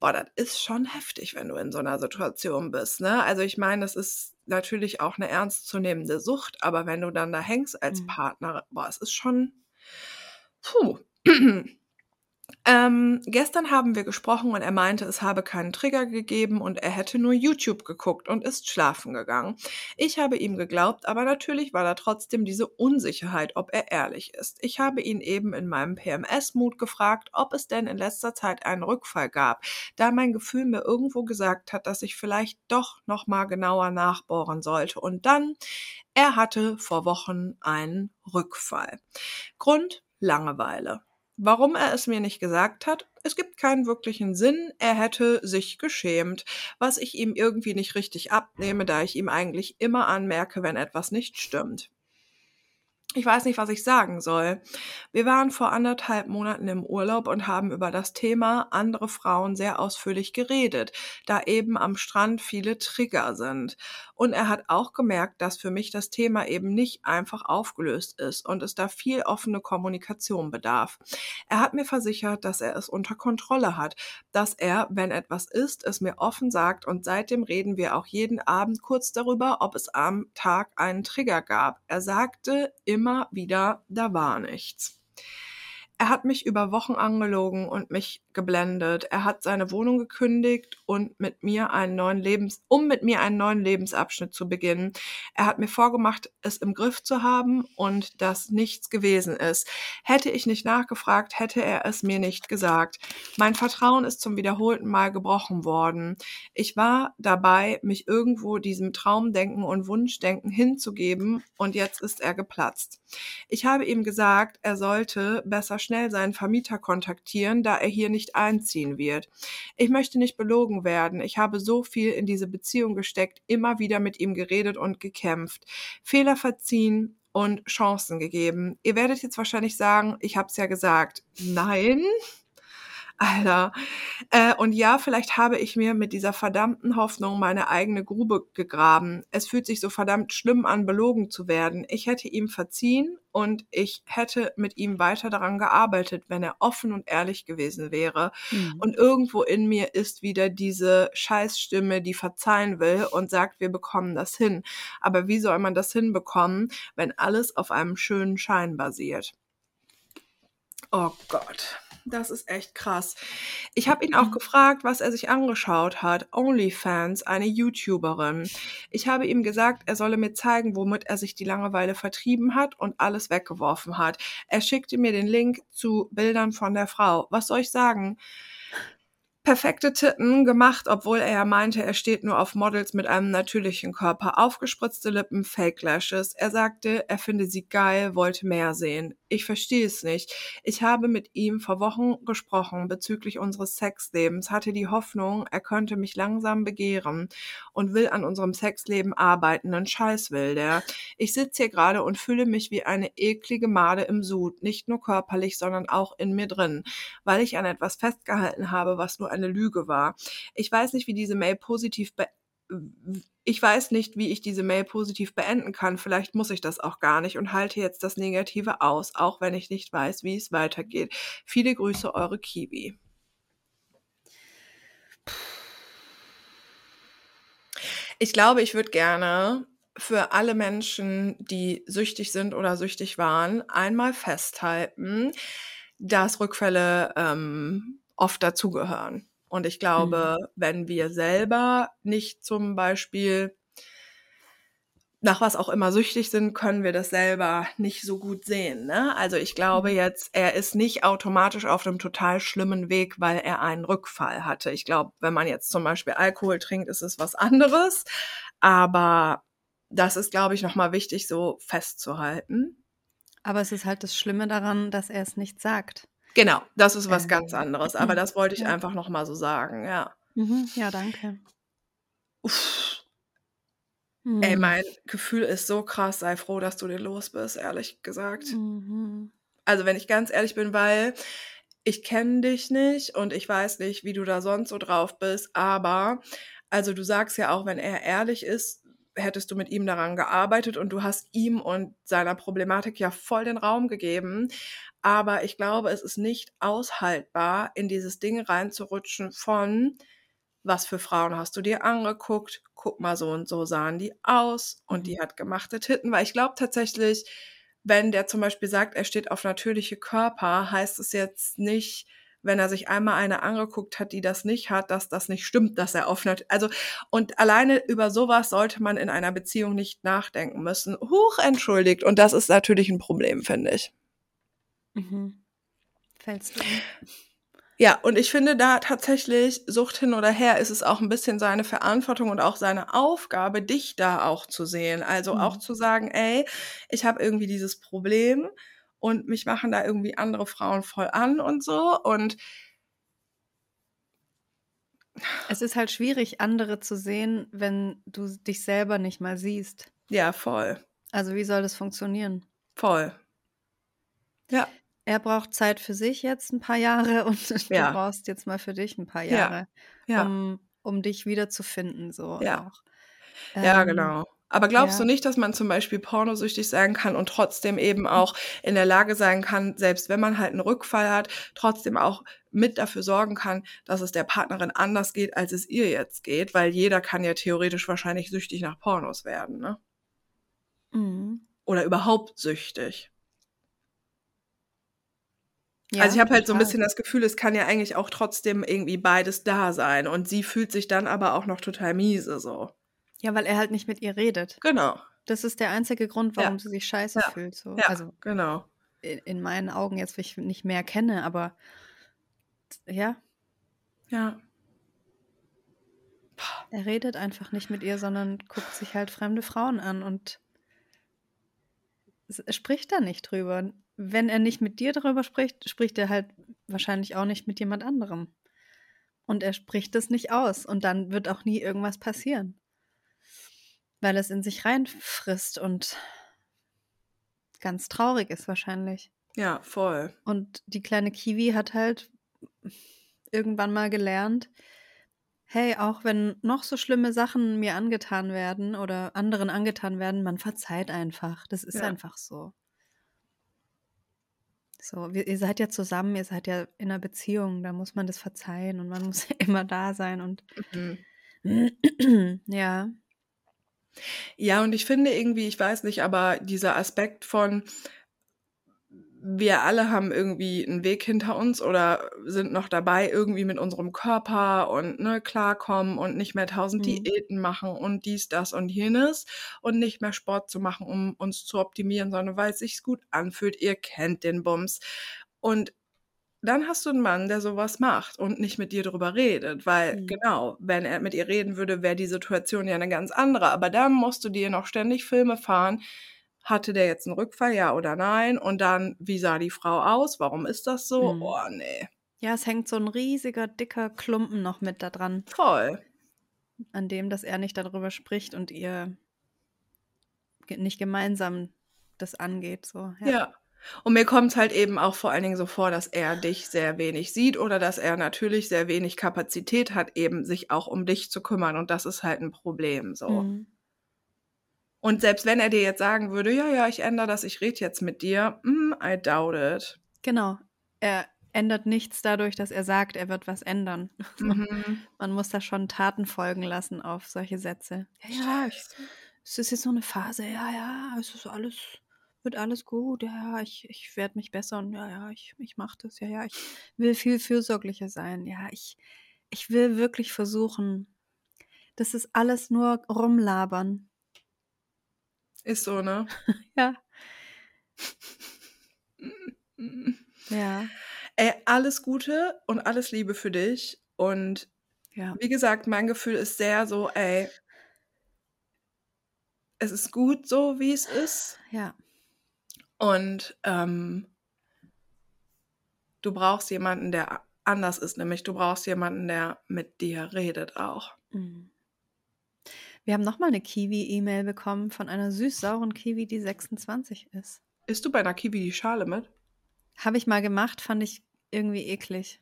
S2: Boah, das ist schon heftig, wenn du in so einer Situation bist, ne? Also ich meine, das ist natürlich auch eine ernstzunehmende Sucht, aber wenn du dann da hängst als
S3: Mhm.
S2: Partner, boah, es ist schon, puh. Ähm, gestern haben wir gesprochen und er meinte, es habe keinen Trigger gegeben und er hätte nur YouTube geguckt und ist schlafen gegangen. Ich habe ihm geglaubt, aber natürlich war da trotzdem diese Unsicherheit, ob er ehrlich ist. Ich habe ihn eben in meinem PMS-Mut gefragt, ob es denn in letzter Zeit einen Rückfall gab, da mein Gefühl mir irgendwo gesagt hat, dass ich vielleicht doch noch mal genauer nachbohren sollte. Und dann Er hatte vor Wochen einen Rückfall. Grund Langeweile. Warum er es mir nicht gesagt hat, es gibt keinen wirklichen Sinn. Er hätte sich geschämt, was ich ihm irgendwie nicht richtig abnehme, da ich ihm eigentlich immer anmerke, wenn etwas nicht stimmt. Ich weiß nicht, was ich sagen soll. Wir waren vor anderthalb Monaten im Urlaub und haben über das Thema andere Frauen sehr ausführlich geredet, da eben am Strand viele Trigger sind. Und er hat auch gemerkt, dass für mich das Thema eben nicht einfach aufgelöst ist und es da viel offene Kommunikation bedarf. Er hat mir versichert, dass er es unter Kontrolle hat, dass er, wenn etwas ist, es mir offen sagt und seitdem reden wir auch jeden Abend kurz darüber, ob es am Tag einen Trigger gab. Er sagte immer wieder, da war nichts. Er hat mich über Wochen angelogen und mich geblendet. Er hat seine Wohnung gekündigt und mit mir einen neuen Lebens, um mit mir einen neuen Lebensabschnitt zu beginnen. Er hat mir vorgemacht, es im Griff zu haben und dass nichts gewesen ist. Hätte ich nicht nachgefragt, hätte er es mir nicht gesagt. Mein Vertrauen ist zum wiederholten Mal gebrochen worden. Ich war dabei, mich irgendwo diesem Traumdenken und Wunschdenken hinzugeben und jetzt ist er geplatzt. Ich habe ihm gesagt, er sollte besser schnell seinen Vermieter kontaktieren, da er hier nicht einziehen wird. Ich möchte nicht belogen werden. Ich habe so viel in diese Beziehung gesteckt, immer wieder mit ihm geredet und gekämpft. Fehler verziehen und Chancen gegeben. Ihr werdet jetzt wahrscheinlich sagen, ich habe es ja gesagt. Nein, Alter. Äh, und ja, vielleicht habe ich mir mit dieser verdammten Hoffnung meine eigene Grube gegraben. Es fühlt sich so verdammt schlimm an, belogen zu werden. Ich hätte ihm verziehen und ich hätte mit ihm weiter daran gearbeitet, wenn er offen und ehrlich gewesen wäre.
S3: Mhm.
S2: Und irgendwo in mir ist wieder diese Scheißstimme, die verzeihen will und sagt, wir bekommen das hin. Aber wie soll man das hinbekommen, wenn alles auf einem schönen Schein basiert? Oh Gott, das ist echt krass. Ich habe ihn auch gefragt, was er sich angeschaut hat. OnlyFans, eine YouTuberin. Ich habe ihm gesagt, er solle mir zeigen, womit er sich die Langeweile vertrieben hat und alles weggeworfen hat. Er schickte mir den Link zu Bildern von der Frau. Was soll ich sagen? Perfekte Titten gemacht, obwohl er ja meinte, er steht nur auf Models mit einem natürlichen Körper. Aufgespritzte Lippen, Fake Lashes. Er sagte, er finde sie geil, wollte mehr sehen. Ich verstehe es nicht. Ich habe mit ihm vor Wochen gesprochen bezüglich unseres Sexlebens, hatte die Hoffnung, er könnte mich langsam begehren und will an unserem Sexleben arbeiten. Einen Scheiß will der. Ich sitze hier gerade und fühle mich wie eine eklige Made im Sud, nicht nur körperlich, sondern auch in mir drin, weil ich an etwas festgehalten habe, was nur eine Lüge war. Ich weiß nicht, wie diese Mail positiv be ich weiß nicht, wie ich diese Mail positiv beenden kann. Vielleicht muss ich das auch gar nicht und halte jetzt das Negative aus, auch wenn ich nicht weiß, wie es weitergeht. Viele Grüße, eure Kiwi. Ich glaube, ich würde gerne für alle Menschen, die süchtig sind oder süchtig waren, einmal festhalten, dass Rückfälle ähm, oft dazugehören. Und ich glaube,
S3: Mhm.
S2: wenn wir selber nicht zum Beispiel nach was auch immer süchtig sind, können wir das selber nicht so gut sehen. Ne? Also ich glaube
S3: Mhm.
S2: jetzt, er ist nicht automatisch auf einem total schlimmen Weg, weil er einen Rückfall hatte. Ich glaube, wenn man jetzt zum Beispiel Alkohol trinkt, ist es was anderes. Aber das ist, glaube ich, nochmal wichtig, so festzuhalten.
S3: Aber es ist halt das Schlimme daran, dass er es nicht sagt.
S2: Genau, das ist was ganz anderes. Aber das wollte ich einfach nochmal so sagen, ja.
S3: Mhm. Ja, danke.
S2: Uff. Ey,
S3: Mhm.
S2: mein Gefühl ist so krass. Sei froh, dass du den los bist, ehrlich gesagt.
S3: Mhm.
S2: Also, wenn ich ganz ehrlich bin, weil ich kenne dich nicht und ich weiß nicht, wie du da sonst so drauf bist, aber also du sagst ja auch, wenn er ehrlich ist, hättest du mit ihm daran gearbeitet und du hast ihm und seiner Problematik ja voll den Raum gegeben. Aber ich glaube, es ist nicht aushaltbar, in dieses Ding reinzurutschen von, was für Frauen hast du dir angeguckt? Guck mal, so und so sahen die aus und
S3: Mhm.
S2: die hat gemachte Titten. Weil ich glaube tatsächlich, wenn der zum Beispiel sagt, er steht auf natürliche Körper, heißt es jetzt nicht, wenn er sich einmal eine angeguckt hat, die das nicht hat, dass das nicht stimmt, dass er auf nat also und alleine über sowas sollte man in einer Beziehung nicht nachdenken müssen. Huch, entschuldigt. Und das ist natürlich ein Problem, finde ich.
S3: Mhm. Fällst du?
S2: Ja, und ich finde da tatsächlich, Sucht hin oder her, ist es auch ein bisschen seine Verantwortung und auch seine Aufgabe, dich da auch zu sehen. Also auch
S3: Mhm.
S2: zu sagen, ey, ich habe irgendwie dieses Problem und mich machen da irgendwie andere Frauen voll an und so. Und
S3: Es ist halt schwierig, andere zu sehen, wenn du dich selber nicht mal siehst.
S2: ja, voll,
S3: Also wie soll das funktionieren?
S2: voll. Ja,
S3: Er braucht Zeit für sich jetzt ein paar Jahre [LAUGHS] und du
S2: Ja.
S3: brauchst jetzt mal für dich ein paar
S2: Ja.
S3: Jahre,
S2: ja,
S3: um, um dich wiederzufinden. So
S2: Ja.
S3: auch.
S2: ja,
S3: Ähm,
S2: genau. Aber glaubst
S3: ja.
S2: du nicht, dass man zum Beispiel pornosüchtig sein kann und trotzdem eben auch in der Lage sein kann, selbst wenn man halt einen Rückfall hat, trotzdem auch mit dafür sorgen kann, dass es der Partnerin anders geht, als es ihr jetzt geht? Weil jeder kann ja theoretisch wahrscheinlich süchtig nach Pornos werden, ne?
S3: Mhm.
S2: Oder überhaupt süchtig.
S3: Ja,
S2: also ich habe halt so ein bisschen das Gefühl, es kann ja eigentlich auch trotzdem irgendwie beides da sein. Und sie fühlt sich dann aber auch noch total miese so.
S3: Ja, weil er halt nicht mit ihr redet.
S2: Genau.
S3: Das ist der einzige Grund,
S2: Ja.
S3: warum sie sich scheiße
S2: Ja.
S3: fühlt. So.
S2: Ja,
S3: Also
S2: genau.
S3: in, in meinen Augen jetzt, weil ich nicht mehr kenne, aber ja,
S2: Ja.
S3: er redet einfach nicht mit ihr, sondern guckt sich halt fremde Frauen an und spricht da nicht drüber. Wenn er nicht mit dir darüber spricht, spricht er halt wahrscheinlich auch nicht mit jemand anderem. Und er spricht es nicht aus und dann wird auch nie irgendwas passieren. Weil es in sich reinfrisst und ganz traurig ist wahrscheinlich.
S2: Ja, voll.
S3: Und die kleine Kiwi hat halt irgendwann mal gelernt, hey, auch wenn noch so schlimme Sachen mir angetan werden oder anderen angetan werden, man verzeiht einfach. Das ist
S2: Ja.
S3: einfach so. So, ihr seid ja zusammen, ihr seid ja in einer Beziehung, da muss man das verzeihen und man [LAUGHS] muss immer da sein und
S2: Mhm. [CLEARS THROAT]
S3: ja,
S2: Ja, und ich finde irgendwie, ich weiß nicht, aber dieser Aspekt von, wir alle haben irgendwie einen Weg hinter uns oder sind noch dabei, irgendwie mit unserem Körper und ne, klarkommen und nicht mehr tausend
S3: Mhm.
S2: Diäten machen und dies, das und jenes und nicht mehr Sport zu machen, um uns zu optimieren, sondern weil es sich gut anfühlt. Ihr kennt den Bums. Und dann hast du einen Mann, der sowas macht und nicht mit dir drüber redet, weil
S3: Mhm.
S2: genau, wenn er mit ihr reden würde, wäre die Situation ja eine ganz andere. Aber dann musst du dir noch ständig Filme fahren. Hatte der jetzt einen Rückfall, ja oder nein? Und dann, wie sah die Frau aus? Warum ist das so?
S3: Mhm.
S2: Oh, nee.
S3: ja, es hängt so ein riesiger, dicker Klumpen noch mit da dran.
S2: Voll.
S3: an dem, dass er nicht darüber spricht und ihr nicht gemeinsam das angeht. So.
S2: Ja. Und mir kommt es halt eben auch vor allen Dingen so vor, dass er dich sehr wenig sieht oder dass er natürlich sehr wenig Kapazität hat, eben sich auch um dich zu kümmern. Und das ist halt ein Problem so.
S3: Mhm.
S2: Und selbst wenn er dir jetzt sagen würde, ja, ja, ich ändere das, ich rede jetzt mit dir, mm, I doubt it.
S3: Genau. Er ändert nichts dadurch, dass er sagt, er wird was ändern. [LAUGHS]
S2: Mhm.
S3: Man muss da schon Taten folgen lassen auf solche Sätze. Ja, ja, ich, es ist jetzt nur eine Phase. Ja, ja, es ist alles, wird alles gut. Ja, ja, ich, ich werde mich bessern. Ja, ja, ich, ich mache das. Ja, ja, ich will viel fürsorglicher sein. Ja, ich, ich will wirklich versuchen. Das ist alles nur rumlabern.
S2: Ist so, ne? [LAUGHS]
S3: Ja. Ja.
S2: Ey, alles Gute und alles Liebe für dich. Und
S3: Ja.
S2: wie gesagt, mein Gefühl ist sehr so, ey, es ist gut so, wie es ist.
S3: Ja.
S2: Und ähm, du brauchst jemanden, der anders ist, nämlich du brauchst jemanden, der mit dir redet auch.
S3: Mhm. Wir haben nochmal eine Kiwi-E-Mail bekommen von einer süß-sauren Kiwi, die 26 ist.
S2: Isst du bei einer Kiwi die Schale mit?
S3: Habe ich mal gemacht, fand ich irgendwie eklig.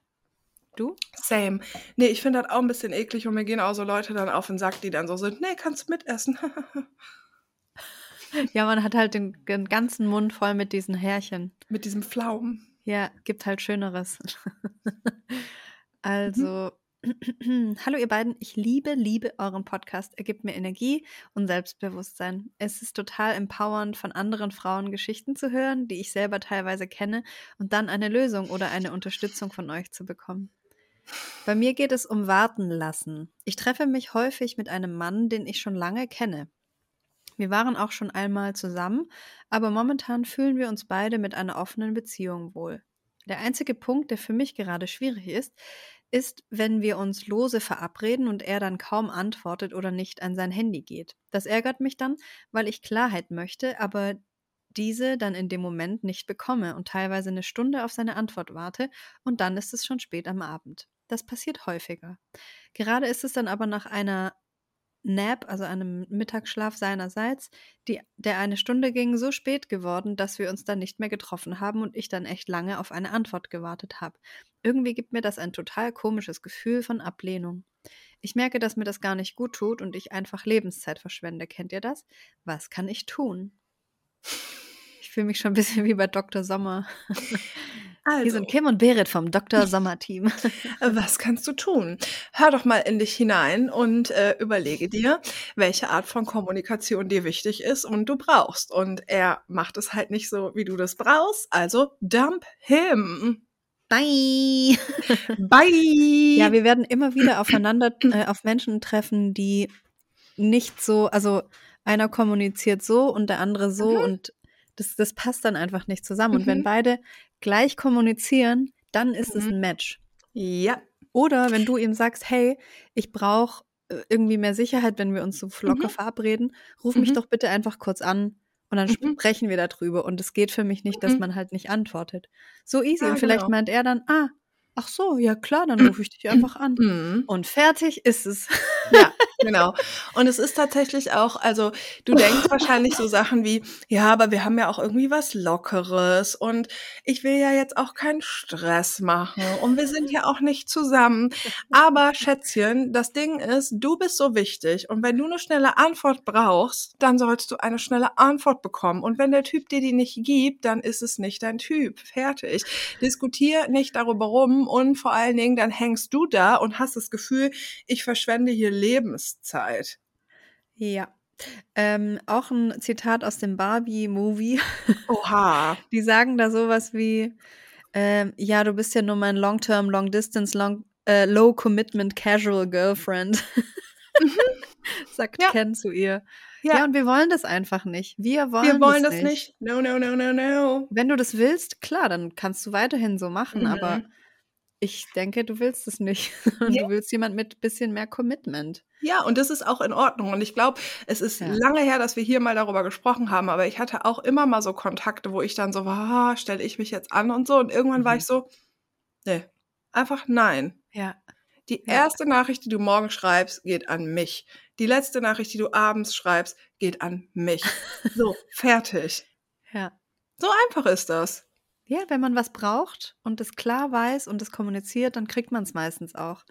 S3: Du?
S2: Same. Nee, ich finde das auch ein bisschen eklig und mir gehen auch so Leute dann auf den Sack, die dann so sind, nee, kannst du mitessen. [LAUGHS]
S3: Ja, man hat halt den, den ganzen Mund voll mit diesen Härchen.
S2: mit diesem Pflaumen.
S3: Ja, gibt halt Schöneres. [LAUGHS] also, [CLEARS THROAT] hallo ihr beiden, ich liebe, liebe euren Podcast. Er gibt mir Energie und Selbstbewusstsein. Es ist total empowernd, von anderen Frauen Geschichten zu hören, die ich selber teilweise kenne, und dann eine Lösung oder eine Unterstützung von euch zu bekommen. Bei mir geht es um Warten lassen. Ich treffe mich häufig mit einem Mann, den ich schon lange kenne. Wir waren auch schon einmal zusammen, aber momentan fühlen wir uns beide mit einer offenen Beziehung wohl. Der einzige Punkt, der für mich gerade schwierig ist, ist, wenn wir uns lose verabreden und er dann kaum antwortet oder nicht an sein Handy geht. Das ärgert mich dann, weil ich Klarheit möchte, aber diese dann in dem Moment nicht bekomme und teilweise eine Stunde auf seine Antwort warte und dann ist es schon spät am Abend. Das passiert häufiger. Gerade ist es dann aber nach einer Nap, also einem Mittagsschlaf seinerseits, die, der eine Stunde ging, so spät geworden, dass wir uns dann nicht mehr getroffen haben und ich dann echt lange auf eine Antwort gewartet habe. Irgendwie gibt mir das ein total komisches Gefühl von Ablehnung. Ich merke, dass mir das gar nicht gut tut und ich einfach Lebenszeit verschwende. Kennt ihr das? Was kann ich tun? Ich fühle mich schon ein bisschen wie bei Dr. Sommer. [LAUGHS] Hier sind
S2: Also,
S3: Kim und Berit vom Dr. [LAUGHS] Sommer-Team.
S2: was kannst du tun? Hör doch mal in dich hinein und äh, überlege dir, welche Art von Kommunikation dir wichtig ist und du brauchst. Und er macht es halt nicht so, wie du das brauchst. Also dump him.
S3: Bye!
S2: Bye. [LAUGHS]
S3: Ja, wir werden immer wieder aufeinander, äh, auf Menschen treffen, die nicht so, also einer kommuniziert so und der andere so
S2: Mhm.
S3: und das, das passt dann einfach nicht zusammen. Und wenn
S2: Mhm.
S3: beide gleich kommunizieren, dann ist es
S2: Mhm.
S3: ein Match.
S2: ja.
S3: Oder wenn du ihm sagst, hey, ich brauche irgendwie mehr Sicherheit, wenn wir uns so locker
S2: Mhm.
S3: verabreden, ruf mich
S2: Mhm.
S3: doch bitte einfach kurz an und dann
S2: Mhm.
S3: sprechen wir darüber. Und es geht für mich nicht, dass
S2: Mhm.
S3: man halt nicht antwortet. So easy.
S2: Ja,
S3: und vielleicht
S2: genau.
S3: meint er dann, ah, ach so, ja klar, dann rufe ich dich [CLEARS THROAT] einfach an.
S2: Mhm.
S3: Und fertig ist es. [LAUGHS]
S2: Ja, [LAUGHS] genau. Und es ist tatsächlich auch, also du denkst wahrscheinlich so Sachen wie, ja, aber wir haben ja auch irgendwie was Lockeres und ich will ja jetzt auch keinen Stress machen und wir sind ja auch nicht zusammen. Aber Schätzchen, das Ding ist, du bist so wichtig und wenn du eine schnelle Antwort brauchst, dann sollst du eine schnelle Antwort bekommen. Und wenn der Typ dir die nicht gibt, dann ist es nicht dein Typ. Fertig. Diskutier nicht darüber rum und vor allen Dingen, dann hängst du da und hast das Gefühl, ich verschwende hier Lebenszeit.
S3: Ja. Ähm, auch ein Zitat aus dem Barbie-Movie.
S2: Oha. [LAUGHS]
S3: Die sagen da sowas wie, ähm, ja, du bist ja nur mein Long-Term, Long-Distance, Long, äh, Low-Commitment, Casual Girlfriend. [LAUGHS] Sagt
S2: Ja.
S3: Ken zu ihr. Ja.
S2: Ja,
S3: und wir wollen das einfach nicht. Wir wollen,
S2: wir wollen
S3: das
S2: das nicht. No, no, no, no, no.
S3: Wenn du das willst, klar, dann kannst du weiterhin so machen, aber
S2: Mhm.
S3: Ich denke, du willst es nicht. [LAUGHS]
S2: Ja.
S3: du willst jemand mit bisschen mehr Commitment.
S2: Ja, und das ist auch in Ordnung. Und ich glaube, es ist
S3: Ja.
S2: lange her, dass wir hier mal darüber gesprochen haben, aber ich hatte auch immer mal so Kontakte, wo ich dann so war, ah, stelle ich mich jetzt an und so. Und irgendwann war
S3: Mhm.
S2: ich so, nee, einfach nein.
S3: Ja.
S2: Die
S3: Ja.
S2: erste Nachricht, die du morgen schreibst, geht an mich. Die letzte Nachricht, die du abends schreibst, geht an mich. [LAUGHS] So, fertig.
S3: Ja.
S2: So einfach ist das.
S3: Ja, wenn man was braucht und es klar weiß und es kommuniziert, dann kriegt man es meistens auch.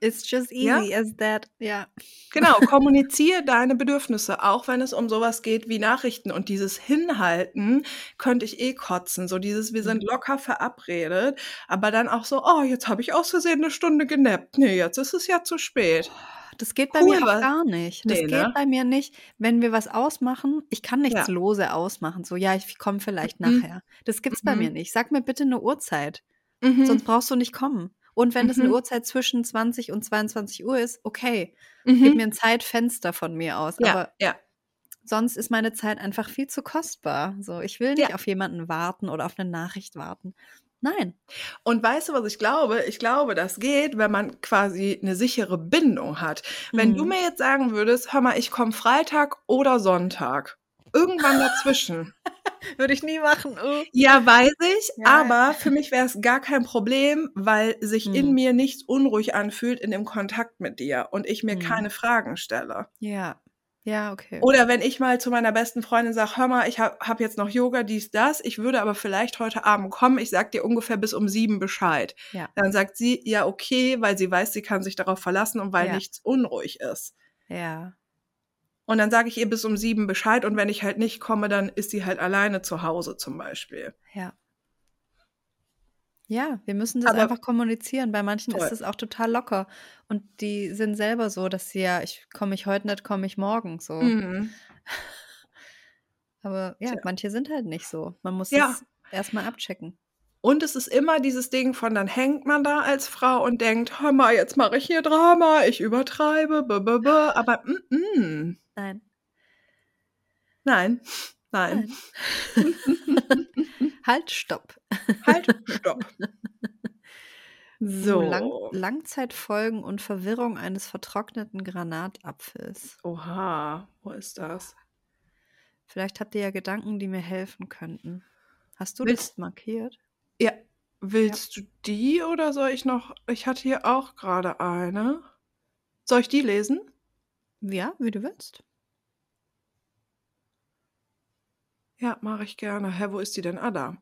S3: It's just
S2: Ja.
S3: easy as that. Ja.
S2: Genau, [LAUGHS] kommuniziere deine Bedürfnisse, auch wenn es um sowas geht wie Nachrichten. Und dieses Hinhalten könnte ich eh kotzen. So dieses, wir sind
S3: Mhm.
S2: locker verabredet, aber dann auch so, oh, jetzt habe ich aus Versehen eine Stunde genappt. Nee, jetzt ist es ja zu spät.
S3: Das geht bei
S2: Cool,
S3: mir auch gar nicht. Das
S2: Nee,
S3: geht
S2: ne?
S3: bei mir nicht, wenn wir was ausmachen. Ich kann nichts
S2: Ja.
S3: lose ausmachen. So, ja, ich komme vielleicht
S2: Mhm.
S3: nachher. Das gibt's bei
S2: Mhm.
S3: mir nicht. Sag mir bitte eine Uhrzeit.
S2: Mhm.
S3: Sonst brauchst du nicht kommen. Und wenn es eine
S2: Mhm.
S3: Uhrzeit zwischen 20 und 22 Uhr ist, okay. Gib
S2: Mhm.
S3: mir ein Zeitfenster von mir aus.
S2: Ja,
S3: Aber
S2: ja.
S3: sonst ist meine Zeit einfach viel zu kostbar. So, ich will nicht
S2: Ja.
S3: auf jemanden warten oder auf eine Nachricht warten. Nein.
S2: Und weißt du, was ich glaube? Ich glaube, das geht, wenn man quasi eine sichere Bindung hat. Wenn du
S3: Mhm.
S2: mir jetzt sagen würdest, hör mal, ich komme Freitag oder Sonntag, irgendwann dazwischen. [LAUGHS]
S3: Würde ich nie machen. Oh.
S2: Ja, weiß ich,
S3: Ja.
S2: aber für mich wäre es gar kein Problem, weil sich in
S3: Hm.
S2: mir nichts unruhig anfühlt in dem Kontakt mit dir und ich mir
S3: Hm.
S2: keine Fragen stelle.
S3: Ja. Ja, okay.
S2: Oder wenn ich mal zu meiner besten Freundin sage, hör mal, ich habe hab jetzt noch Yoga, dies, das, ich würde aber vielleicht heute Abend kommen, ich sag dir ungefähr bis um sieben Bescheid.
S3: Ja.
S2: Dann sagt sie, ja, okay, weil sie weiß, sie kann sich darauf verlassen und weil
S3: Ja.
S2: nichts unruhig ist.
S3: Ja.
S2: Und dann sage ich ihr bis um sieben Bescheid und wenn ich halt nicht komme, dann ist sie halt alleine zu Hause zum Beispiel.
S3: Ja. Ja, wir müssen das
S2: Aber-
S3: einfach kommunizieren. Bei manchen
S2: Voll.
S3: ist es auch total locker. Und die sind selber so, dass sie ja, ich komme ich heute nicht, komme ich morgen so.
S2: Mhm. [LAUGHS]
S3: Aber ja,
S2: Tja.
S3: manche sind halt nicht so. Man muss
S2: Ja.
S3: es erstmal abchecken.
S2: Und es ist immer dieses Ding von, dann hängt man da als Frau und denkt, hör mal, jetzt mache ich hier Drama, ich übertreibe, b -b -b, aber mm -mm.
S3: Nein.
S2: nein, nein.
S3: Nein. [LAUGHS] [LAUGHS] Halt, stopp.
S2: Halt, [LAUGHS] stopp.
S3: So. Lang Langzeitfolgen und Verwirrung eines vertrockneten Granatapfels.
S2: Oha, wo ist das?
S3: Vielleicht habt ihr ja Gedanken, die mir helfen könnten. Hast du
S2: Willst-
S3: das markiert?
S2: Ja, willst du die oder soll ich noch? Ich hatte hier auch gerade eine. Soll ich die lesen?
S3: Ja, wie du willst.
S2: Ja, mache ich gerne. Hä, wo ist die denn? Ah, da.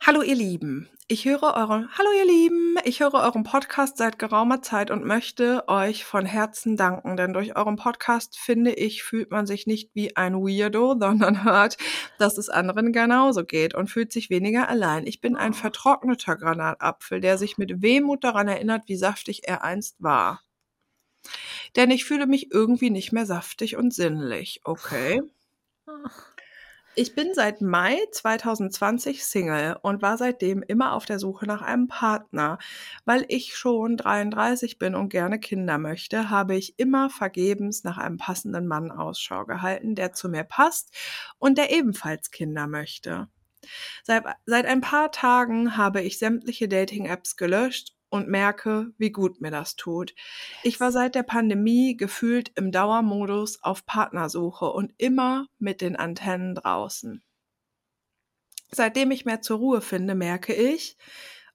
S2: Hallo ihr Lieben, ich höre euren Hallo ihr Lieben, ich höre euren Podcast seit geraumer Zeit und möchte euch von Herzen danken, denn durch euren Podcast finde ich, fühlt man sich nicht wie ein Weirdo, [LAUGHS] sondern hört, dass es anderen genauso geht und fühlt sich weniger allein. Ich bin ein
S3: Oh.
S2: vertrockneter Granatapfel, der sich mit Wehmut daran erinnert, wie saftig er einst war. Denn ich fühle mich irgendwie nicht mehr saftig und sinnlich. Okay. Ich bin seit Mai 2020 Single und war seitdem immer auf der Suche nach einem Partner. Weil ich schon 33 bin und gerne Kinder möchte, habe ich immer vergebens nach einem passenden Mann Ausschau gehalten, der zu mir passt und der ebenfalls Kinder möchte. Seit, seit ein paar Tagen habe ich sämtliche Dating-Apps gelöscht und merke, wie gut mir das tut. Ich war seit der Pandemie gefühlt im Dauermodus auf Partnersuche und immer mit den Antennen draußen. Seitdem ich mehr zur Ruhe finde, merke ich,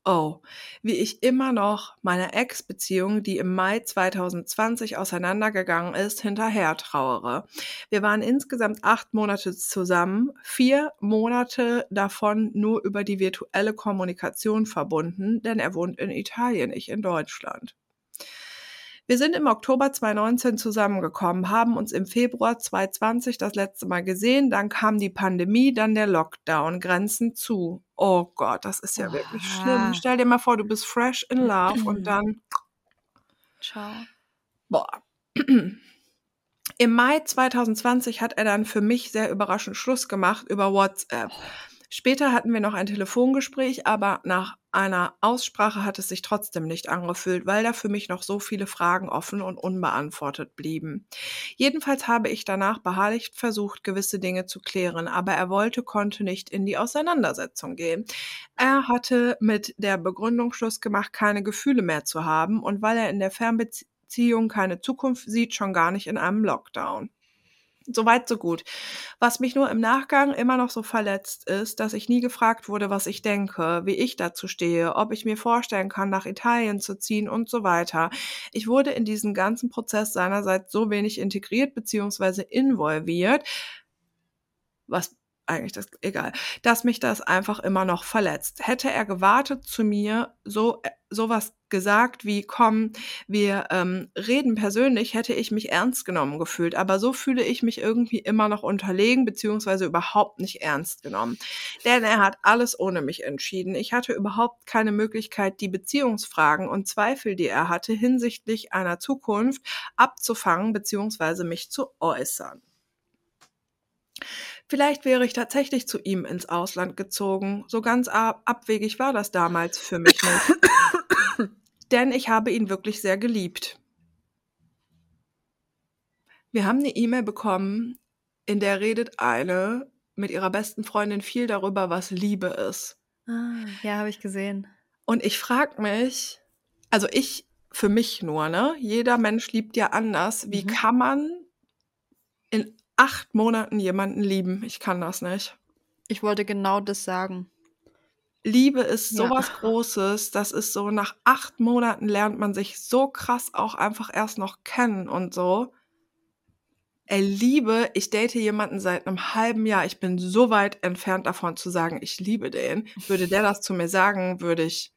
S2: oh, wie ich immer noch meiner Ex-Beziehung, die im Mai 2020 auseinandergegangen ist, hinterher trauere. Wir waren insgesamt acht Monate zusammen, vier Monate davon nur über die virtuelle Kommunikation verbunden, denn er wohnt in Italien, ich in Deutschland. Wir sind im Oktober 2019 zusammengekommen, haben uns im Februar 2020 das letzte Mal gesehen, dann kam die Pandemie, dann der Lockdown, Grenzen zu. Oh Gott, das ist ja wirklich
S3: Oha.
S2: schlimm. Stell dir mal vor, du bist fresh in love und dann
S3: Ciao.
S2: Boah. Im Mai 2020 hat er dann für mich sehr überraschend Schluss gemacht über WhatsApp. Später hatten wir noch ein Telefongespräch, aber nach einer Aussprache hat es sich trotzdem nicht angefühlt, weil da für mich noch so viele Fragen offen und unbeantwortet blieben. Jedenfalls habe ich danach beharrlich versucht, gewisse Dinge zu klären, aber er wollte, konnte nicht in die Auseinandersetzung gehen. Er hatte mit der Begründung Schluss gemacht, keine Gefühle mehr zu haben und weil er in der Fernbeziehung keine Zukunft sieht, schon gar nicht in einem Lockdown. Soweit, so gut. Was mich nur im Nachgang immer noch so verletzt ist, dass ich nie gefragt wurde, was ich denke, wie ich dazu stehe, ob ich mir vorstellen kann, nach Italien zu ziehen und so weiter. Ich wurde in diesen ganzen Prozess seinerseits so wenig integriert bzw. involviert, was eigentlich das egal, dass mich das einfach immer noch verletzt. Hätte er gewartet zu mir, so sowas gesagt wie komm, wir ähm, reden persönlich, hätte ich mich ernst genommen gefühlt. Aber so fühle ich mich irgendwie immer noch unterlegen beziehungsweise überhaupt nicht ernst genommen. Denn er hat alles ohne mich entschieden. Ich hatte überhaupt keine Möglichkeit, die Beziehungsfragen und Zweifel, die er hatte, hinsichtlich einer Zukunft abzufangen beziehungsweise mich zu äußern. Vielleicht wäre ich tatsächlich zu ihm ins Ausland gezogen. So ganz ab abwegig war das damals für mich nicht. [COUGHS] Denn ich habe ihn wirklich sehr geliebt. Wir haben eine E-Mail bekommen, in der redet eine mit ihrer besten Freundin viel darüber, was Liebe ist.
S3: Ah, ja, habe ich gesehen.
S2: Und ich frage mich, also ich für mich nur, ne? Jeder Mensch liebt ja anders. Wie
S3: Mhm.
S2: kann man in acht Monaten jemanden lieben? Ich kann das nicht.
S3: Ich wollte genau das sagen.
S2: Liebe ist
S3: Ja.
S2: sowas Großes. Das ist so, nach acht Monaten lernt man sich so krass auch einfach erst noch kennen und so. Ey, Liebe, ich date jemanden seit einem halben Jahr. Ich bin so weit entfernt davon zu sagen, ich liebe den. Würde der das zu mir sagen, würde ich,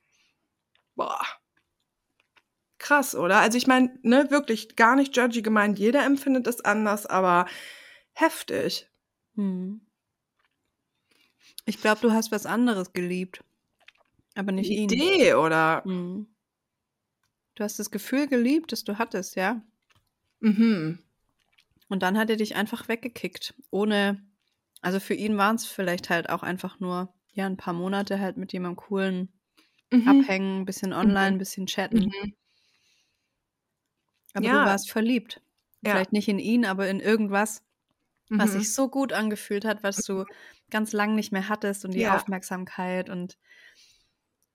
S2: boah. Krass, oder? Also ich meine, ne, wirklich gar nicht judgy gemeint. Jeder empfindet es anders, aber heftig.
S3: Hm. Ich glaube, du hast was anderes geliebt. Aber nicht
S2: Die
S3: ihn.
S2: Idee, oder?
S3: Hm. Du hast das Gefühl geliebt, das du hattest, ja.
S2: Mhm.
S3: Und dann hat er dich einfach weggekickt. Ohne, also für ihn waren es vielleicht halt auch einfach nur, ja, ein paar Monate halt mit jemandem coolen
S2: Mhm.
S3: abhängen, ein bisschen online, ein bisschen chatten.
S2: Mhm.
S3: Aber
S2: Ja.
S3: du warst verliebt.
S2: Ja.
S3: Vielleicht nicht in ihn, aber in irgendwas. Was
S2: Mhm.
S3: sich so gut angefühlt hat, was du ganz lang nicht mehr hattest und die
S2: Ja.
S3: Aufmerksamkeit und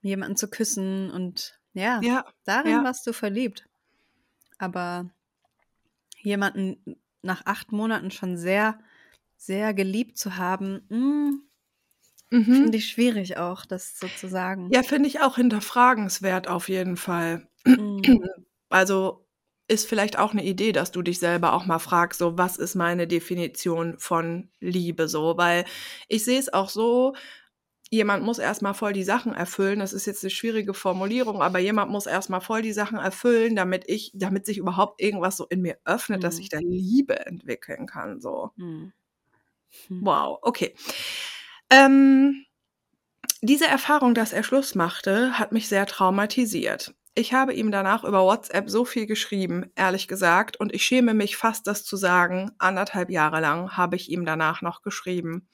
S3: jemanden zu küssen und ja,
S2: Ja,
S3: darin
S2: ja.
S3: warst du verliebt. Aber jemanden nach acht Monaten schon sehr, sehr geliebt zu haben, mm,
S2: Mhm.
S3: finde ich schwierig auch, das so zu sagen.
S2: Ja, finde ich auch hinterfragenswert auf jeden Fall.
S3: Mm,
S2: Also ist vielleicht auch eine Idee, dass du dich selber auch mal fragst, so was ist meine Definition von Liebe so, weil ich sehe es auch so, jemand muss erstmal voll die Sachen erfüllen. Das ist jetzt eine schwierige Formulierung, aber jemand muss erstmal voll die Sachen erfüllen, damit ich, damit sich überhaupt irgendwas so in mir öffnet, dass
S3: Mhm.
S2: ich da Liebe entwickeln kann. So.
S3: mm. Hm.
S2: Wow, okay. Ähm, diese Erfahrung, dass er Schluss machte, hat mich sehr traumatisiert. Ich habe ihm danach über WhatsApp so viel geschrieben, ehrlich gesagt, und ich schäme mich fast, das zu sagen. Anderthalb Jahre lang habe ich ihm danach noch geschrieben.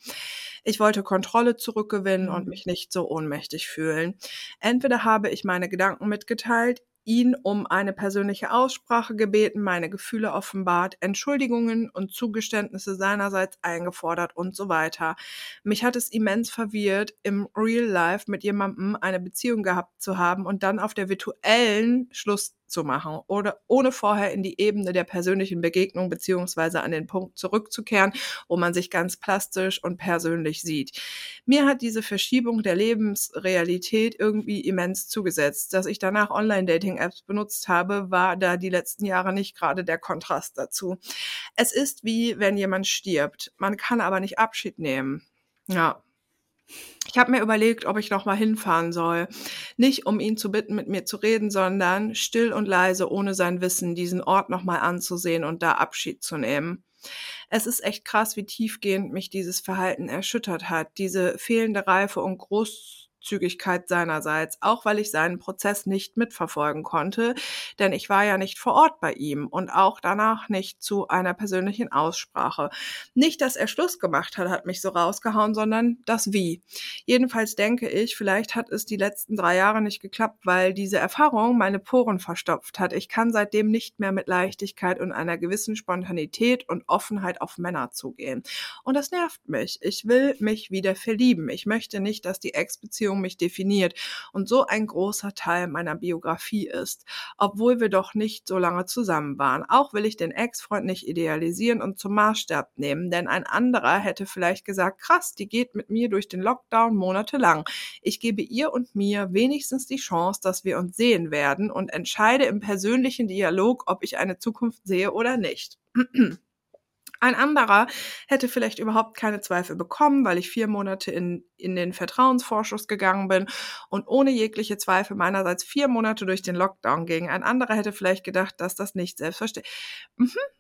S2: Ich wollte Kontrolle zurückgewinnen und
S3: Mhm.
S2: mich nicht so ohnmächtig fühlen. Entweder habe ich meine Gedanken mitgeteilt, ihn um eine persönliche Aussprache gebeten, meine Gefühle offenbart, Entschuldigungen und Zugeständnisse seinerseits eingefordert und so weiter. Mich hat es immens verwirrt, im Real Life mit jemandem eine Beziehung gehabt zu haben und dann auf der virtuellen Schluss zu machen oder ohne vorher in die Ebene der persönlichen Begegnung beziehungsweise an den Punkt zurückzukehren, wo man sich ganz plastisch und persönlich sieht. Mir hat diese Verschiebung der Lebensrealität irgendwie immens zugesetzt. Dass ich danach Online-Dating-Apps benutzt habe, war da die letzten Jahre nicht gerade der Kontrast dazu. Es ist wie wenn jemand stirbt. Man kann aber nicht Abschied nehmen. Ja. Ich habe mir überlegt, ob ich noch mal hinfahren soll. Nicht um ihn zu bitten, mit mir zu reden, sondern still und leise, ohne sein Wissen, diesen Ort noch mal anzusehen und da Abschied zu nehmen. Es ist echt krass, wie tiefgehend mich dieses Verhalten erschüttert hat. Diese fehlende Reife und Großzügigkeit seinerseits, auch weil ich seinen Prozess nicht mitverfolgen konnte, denn ich war ja nicht vor Ort bei ihm und auch danach nicht zu einer persönlichen Aussprache. Nicht, dass er Schluss gemacht hat, hat mich so rausgehauen, sondern das Wie. Jedenfalls denke ich, vielleicht hat es die letzten drei Jahre nicht geklappt, weil diese Erfahrung meine Poren verstopft hat. Ich kann seitdem nicht mehr mit Leichtigkeit und einer gewissen Spontanität und Offenheit auf Männer zugehen. Und das nervt mich. Ich will mich wieder verlieben. Ich möchte nicht, dass die Ex-Beziehung mich definiert und so ein großer Teil meiner Biografie ist, obwohl wir doch nicht so lange zusammen waren. Auch will ich den Ex-Freund nicht idealisieren und zum Maßstab nehmen, denn ein anderer hätte vielleicht gesagt, krass, die geht mit mir durch den Lockdown monatelang. Ich gebe ihr und mir wenigstens die Chance, dass wir uns sehen werden und entscheide im persönlichen Dialog, ob ich eine Zukunft sehe oder nicht. [CLEARS THROAT] Ein anderer hätte vielleicht überhaupt keine Zweifel bekommen, weil ich vier Monate in, in den Vertrauensvorschuss gegangen bin und ohne jegliche Zweifel meinerseits vier Monate durch den Lockdown ging. Ein anderer hätte vielleicht gedacht, dass das nicht selbstverständlich. Mhm.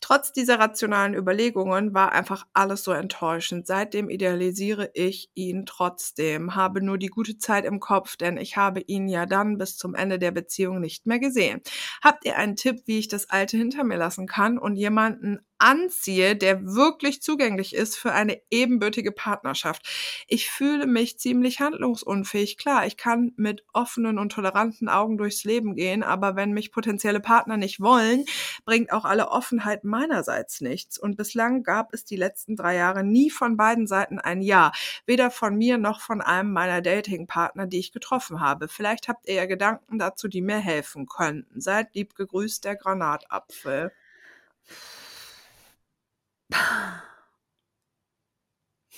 S2: Trotz dieser rationalen Überlegungen war einfach alles so enttäuschend. Seitdem idealisiere ich ihn trotzdem, habe nur die gute Zeit im Kopf, denn ich habe ihn ja dann bis zum Ende der Beziehung nicht mehr gesehen. Habt ihr einen Tipp, wie ich das Alte hinter mir lassen kann und jemanden anziehe, der wirklich zugänglich ist für eine ebenbürtige Partnerschaft? Ich fühle mich ziemlich handlungsunfähig. Klar, ich kann mit offenen und toleranten Augen durchs Leben gehen, aber wenn mich potenzielle Partner nicht wollen, bringt auch alle Offenheit meinerseits nichts. Und bislang gab es die letzten drei Jahre nie von beiden Seiten ein Ja. Weder von mir noch von einem meiner Datingpartner, die ich getroffen habe. Vielleicht habt ihr ja Gedanken dazu, die mir helfen könnten. Seid lieb gegrüßt, der Granatapfel.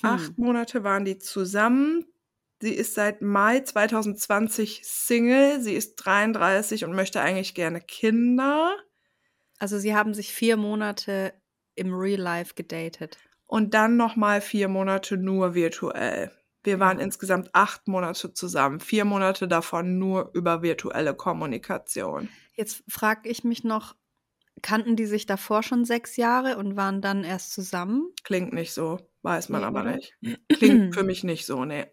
S2: Acht Monate waren die zusammen. Sie ist seit Mai 2020 Single. Sie ist 33 und möchte eigentlich gerne Kinder.
S3: Also sie haben sich vier Monate im Real Life gedatet.
S2: Und dann nochmal vier Monate nur virtuell. Wir waren
S3: Ja.
S2: insgesamt acht Monate zusammen. Vier Monate davon nur über virtuelle Kommunikation.
S3: Jetzt frage ich mich noch, kannten die sich davor schon sechs Jahre und waren dann erst zusammen?
S2: Klingt nicht so, weiß man
S3: Nee,
S2: aber
S3: oder?
S2: nicht. Klingt für mich nicht so, nee.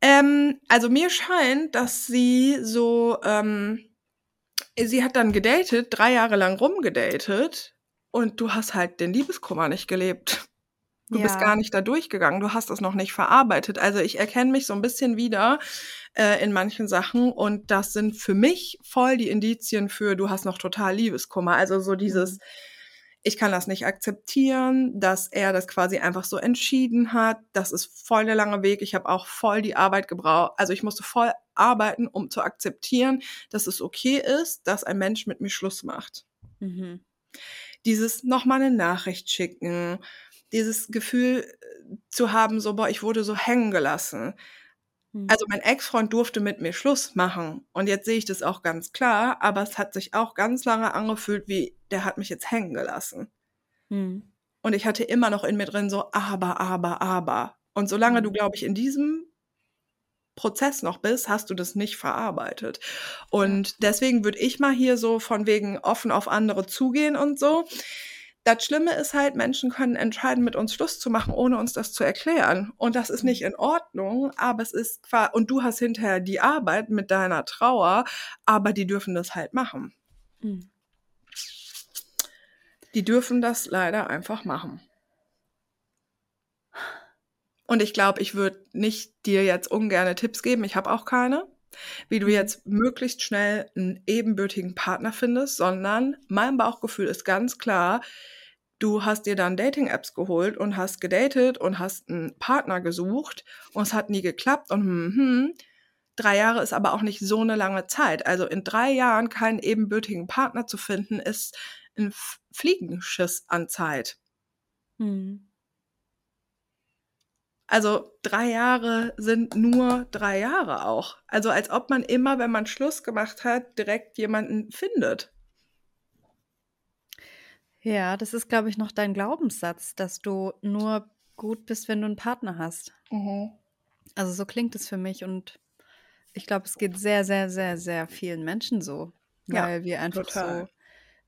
S2: Ähm, also mir scheint, dass sie so, ähm, sie hat dann gedatet, drei Jahre lang rumgedatet und du hast halt den Liebeskummer nicht gelebt. Du bist
S3: Ja.
S2: gar nicht da durchgegangen, du hast das noch nicht verarbeitet. Also ich erkenne mich so ein bisschen wieder äh, in manchen Sachen und das sind für mich voll die Indizien für, du hast noch total Liebeskummer. Also so dieses,
S3: Mhm.
S2: ich kann das nicht akzeptieren, dass er das quasi einfach so entschieden hat. Das ist voll der lange Weg. Ich habe auch voll die Arbeit gebraucht. Also ich musste voll arbeiten, um zu akzeptieren, dass es okay ist, dass ein Mensch mit mir Schluss macht.
S3: Mhm.
S2: Dieses nochmal eine Nachricht schicken, dieses Gefühl äh, zu haben, so, boah, ich wurde so hängen gelassen.
S3: Mhm.
S2: Also mein Ex-Freund durfte mit mir Schluss machen. Und jetzt sehe ich das auch ganz klar, aber es hat sich auch ganz lange angefühlt, wie der hat mich jetzt hängen gelassen.
S3: Mhm.
S2: Und ich hatte immer noch in mir drin so, aber, aber, aber. Und solange du,
S3: Mhm.
S2: glaube ich, in diesem Prozess noch bist, hast du das nicht verarbeitet. Und deswegen würde ich mal hier so von wegen offen auf andere zugehen und so. Das Schlimme ist halt, Menschen können entscheiden, mit uns Schluss zu machen, ohne uns das zu erklären. Und das ist nicht in Ordnung, aber es ist quasi, und du hast hinterher die Arbeit mit deiner Trauer, aber die dürfen das halt machen.
S3: Mhm.
S2: Die dürfen das leider einfach machen. Und ich glaube, ich würde nicht dir jetzt ungerne Tipps geben, ich habe auch keine, wie du
S3: Mhm.
S2: jetzt möglichst schnell einen ebenbürtigen Partner findest, sondern mein Bauchgefühl ist ganz klar, du hast dir dann Dating-Apps geholt und hast gedatet und hast einen Partner gesucht und es hat nie geklappt und hm, hm. Drei Jahre ist aber auch nicht so eine lange Zeit. Also in drei Jahren keinen ebenbürtigen Partner zu finden, ist ein Fliegenschiss an Zeit.
S3: Mhm.
S2: Also drei Jahre sind nur drei Jahre auch. Also als ob man immer, wenn man Schluss gemacht hat, direkt jemanden findet.
S3: Ja, das ist, glaube ich, noch dein Glaubenssatz, dass du nur gut bist, wenn du einen Partner hast. Also so klingt es für mich und ich glaube, es geht sehr, sehr, sehr, sehr vielen Menschen so,
S2: Ja,
S3: weil wir einfach
S2: total.
S3: so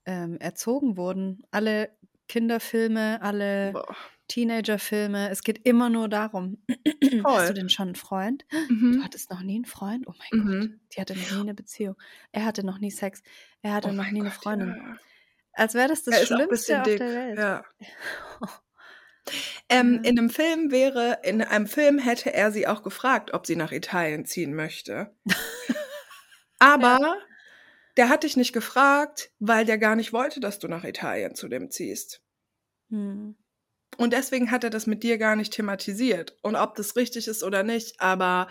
S3: ähm, erzogen wurden. Alle Kinderfilme, alle
S2: Boah.
S3: Teenagerfilme, es geht immer nur darum. [CLEARS THROAT] Hast
S2: Voll.
S3: du denn schon einen Freund?
S2: Mhm.
S3: Du hattest noch nie einen Freund? Oh mein Gott,
S2: Mhm.
S3: die hatte noch nie eine Beziehung. Er hatte noch nie Sex. Er hatte
S2: Oh
S3: noch nie eine
S2: Gott,
S3: Freundin.
S2: ja.
S3: Als wäre das das
S2: Er
S3: Schlimmste auf
S2: dick.
S3: der Welt.
S2: Ja. [LAUGHS] Ähm,
S3: Ja.
S2: in einem Film wäre, in einem Film hätte er sie auch gefragt, ob sie nach Italien ziehen möchte. [LAUGHS] Aber der hat dich nicht gefragt, weil der gar nicht wollte, dass du nach Italien zu dem ziehst.
S3: Hm.
S2: Und deswegen hat er das mit dir gar nicht thematisiert. Und ob das richtig ist oder nicht, aber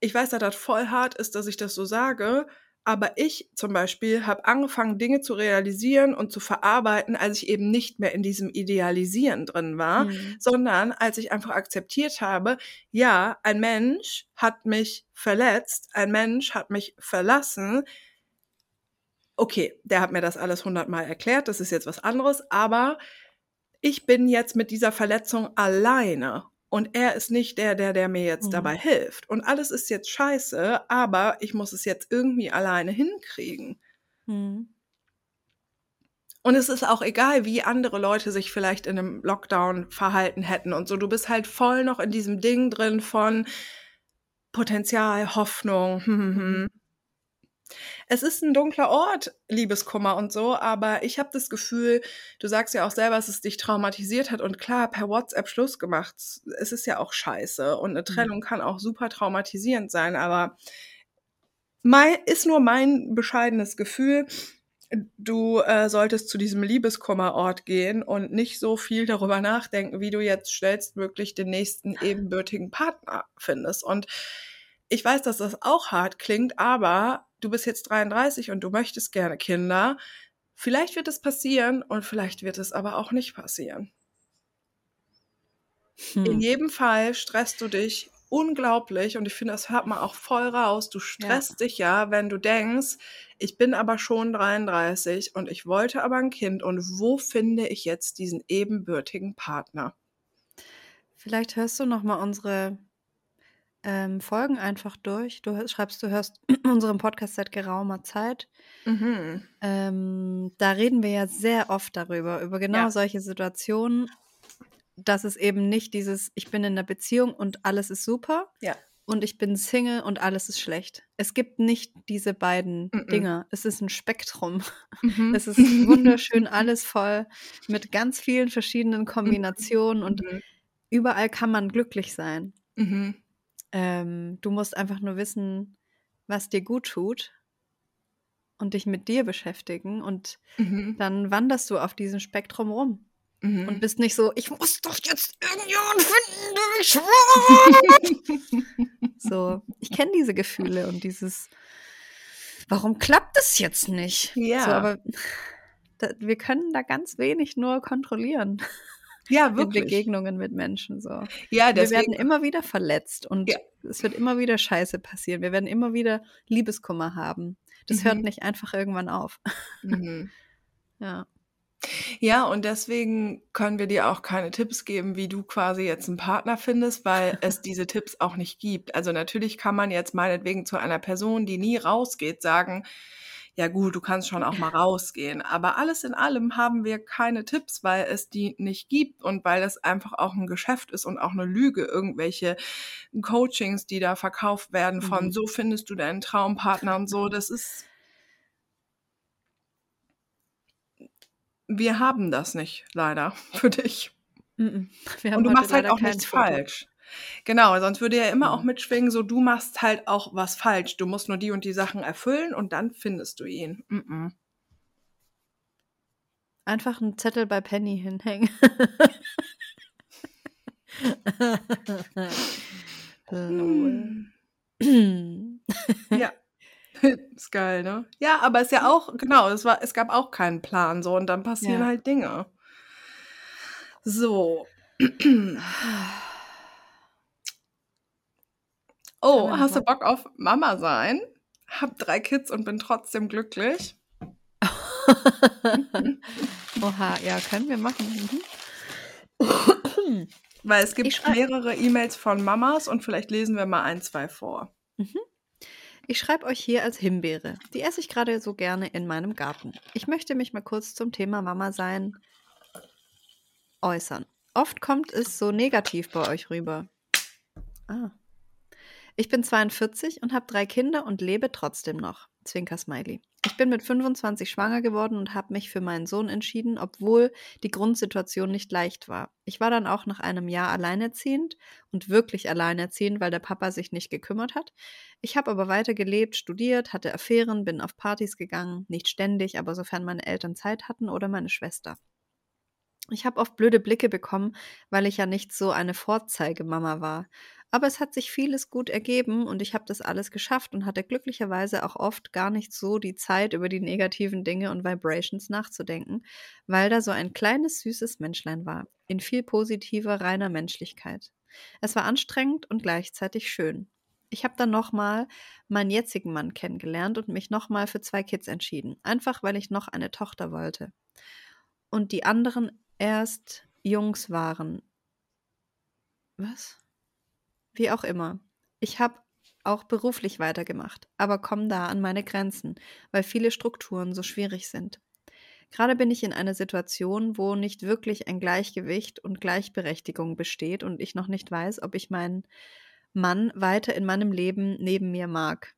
S2: ich weiß, dass das voll hart ist, dass ich das so sage. Aber ich zum Beispiel habe angefangen, Dinge zu realisieren und zu verarbeiten, als ich eben nicht mehr in diesem Idealisieren drin war,
S3: Hm.
S2: sondern als ich einfach akzeptiert habe, ja, ein Mensch hat mich verletzt, ein Mensch hat mich verlassen. Okay, der hat mir das alles hundertmal erklärt, das ist jetzt was anderes, aber ich bin jetzt mit dieser Verletzung alleine. Und er ist nicht der, der, der mir jetzt
S3: Mhm.
S2: dabei hilft. Und alles ist jetzt scheiße, aber ich muss es jetzt irgendwie alleine hinkriegen.
S3: Hm.
S2: Und es ist auch egal, wie andere Leute sich vielleicht in einem Lockdown verhalten hätten und so. Du bist halt voll noch in diesem Ding drin von Potenzial, Hoffnung. Hm, hm, hm. Es ist ein dunkler Ort, Liebeskummer und so, aber ich habe das Gefühl, du sagst ja auch selber, dass es dich traumatisiert hat und klar, per WhatsApp Schluss gemacht. Es ist ja auch scheiße und eine Trennung kann auch super traumatisierend sein, aber mein, ist nur mein bescheidenes Gefühl, du äh, solltest zu diesem Liebeskummerort gehen und nicht so viel darüber nachdenken, wie du jetzt schnellstmöglich den nächsten ebenbürtigen Partner findest. Und ich weiß, dass das auch hart klingt, aber du bist jetzt 33 und du möchtest gerne Kinder. Vielleicht wird es passieren und vielleicht wird es aber auch nicht passieren. In
S3: Hm.
S2: jedem Fall stresst du dich unglaublich und ich finde, das hört man auch voll raus. Du stresst dich ja, wenn du denkst, ich bin aber schon 33 und ich wollte aber ein Kind und wo finde ich jetzt diesen ebenbürtigen Partner?
S3: Vielleicht hörst du noch mal unsere ähm, Folgen einfach durch. Du schreibst, du hörst [CLEARS THROAT] unseren Podcast seit geraumer Zeit.
S2: Mhm.
S3: Ähm, da reden wir ja sehr oft darüber, über genau
S2: Ja.
S3: solche Situationen, dass es eben nicht dieses, ich bin in einer Beziehung und alles ist super
S2: Ja.
S3: und ich bin Single und alles ist schlecht. Es gibt nicht diese beiden
S2: Mhm.
S3: Dinge. Es ist ein Spektrum.
S2: Mhm.
S3: Es ist wunderschön [LAUGHS] alles voll mit ganz vielen verschiedenen Kombinationen und
S2: Mhm.
S3: überall kann man glücklich sein. Und dich mit dir beschäftigen und
S2: Mhm.
S3: dann wanderst du auf diesem Spektrum rum
S2: Mhm.
S3: und bist nicht so, ich muss doch jetzt irgendjemanden finden, der mich schwört. [LAUGHS] so, ich kenne diese Gefühle und dieses, warum klappt es jetzt nicht?
S2: Ja.
S3: So, aber da, wir können da ganz wenig nur kontrollieren
S2: ja, [LAUGHS]
S3: in
S2: wirklich.
S3: Begegnungen mit Menschen. So.
S2: Ja,
S3: Wir werden
S2: deswegen.
S3: immer wieder verletzt und
S2: Ja.
S3: es wird immer wieder Scheiße passieren. Wir werden immer wieder Liebeskummer haben. Das hört
S2: Mhm.
S3: nicht einfach irgendwann auf.
S2: Mhm. [LAUGHS]
S3: Ja.
S2: Ja, und deswegen können wir dir auch keine Tipps geben, wie du quasi jetzt einen Partner findest, weil [LAUGHS] es diese Tipps auch nicht gibt. Also natürlich kann man jetzt meinetwegen zu einer Person, die nie rausgeht, sagen, ja gut, du kannst schon auch mal rausgehen. Aber alles in allem haben wir keine Tipps, weil es die nicht gibt und weil es einfach auch ein Geschäft ist und auch eine Lüge. Irgendwelche Coachings, die da verkauft werden von
S3: Mhm.
S2: so findest du deinen Traumpartner und so, das ist wir haben das nicht, leider, für dich.
S3: Wir haben
S2: Und du machst halt auch nichts
S3: Foto.
S2: falsch. Genau, sonst würde ja immer auch
S3: Mhm.
S2: mitschwingen, so du machst halt auch was falsch. Du musst nur die und die Sachen erfüllen und dann findest du ihn. Mhm.
S3: Einfach einen Zettel bei Penny hinhängen. [LAUGHS] Lol. [CLEARS THROAT]
S2: Ja. [LAUGHS] ist geil, ne? Ja, aber ist ja auch, genau, es war, es gab auch keinen Plan so und dann passieren
S3: Ja.
S2: halt Dinge. So. [CLEARS THROAT] Oh, hast du Bock auf Mama sein? Hab drei Kids und bin trotzdem glücklich. [LAUGHS]
S3: Oha, ja, können wir machen. Mhm. [CLEARS THROAT]
S2: Weil es gibt mehrere E-Mails von Mamas und vielleicht lesen wir mal ein, zwei vor.
S3: Ich schreibe euch hier als Himbeere. Die esse ich gerade so gerne in meinem Garten. Ich möchte mich mal kurz zum Thema Mama sein äußern. Oft kommt es so negativ bei euch rüber. Ah. Ich bin 42 und habe drei Kinder und lebe trotzdem noch. Zwinker Smiley. Ich bin mit 25 schwanger geworden und habe mich für meinen Sohn entschieden, obwohl die Grundsituation nicht leicht war. Ich war dann auch nach einem Jahr alleinerziehend und wirklich alleinerziehend, weil der Papa sich nicht gekümmert hat. Ich habe aber weiter gelebt, studiert, hatte Affären, bin auf Partys gegangen, nicht ständig, aber sofern meine Eltern Zeit hatten oder meine Schwester. Ich habe oft blöde Blicke bekommen, weil ich ja nicht so eine Vorzeigemama war. Aber es hat sich vieles gut ergeben und ich habe das alles geschafft und hatte glücklicherweise auch oft gar nicht so die Zeit, über die negativen Dinge und Vibrations nachzudenken, weil da so ein kleines, süßes Menschlein war, in viel positiver, reiner Menschlichkeit. Es war anstrengend und gleichzeitig schön. Ich habe dann nochmal meinen jetzigen Mann kennengelernt und mich nochmal für zwei Kids entschieden, einfach weil ich noch eine Tochter wollte. Und die anderen erst Jungs waren. Was? Wie auch immer. Ich habe auch beruflich weitergemacht, aber komme da an meine Grenzen, weil viele Strukturen so schwierig sind. Gerade bin ich in einer Situation, wo nicht wirklich ein Gleichgewicht und Gleichberechtigung besteht und ich noch nicht weiß, ob ich meinen Mann weiter in meinem Leben neben mir mag.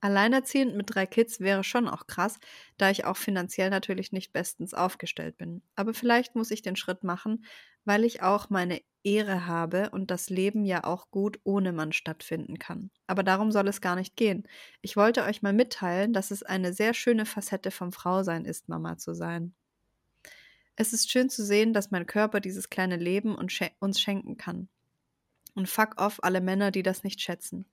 S3: Alleinerziehend mit drei Kids wäre schon auch krass, da ich auch finanziell natürlich nicht bestens aufgestellt bin. Aber vielleicht muss ich den Schritt machen, weil ich auch meine Ehre habe und das Leben ja auch gut ohne Mann stattfinden kann. Aber darum soll es gar nicht gehen. Ich wollte euch mal mitteilen, dass es eine sehr schöne Facette vom Frausein ist, Mama zu sein. Es ist schön zu sehen, dass mein Körper dieses kleine Leben uns schenken kann. Und fuck off alle Männer, die das nicht schätzen.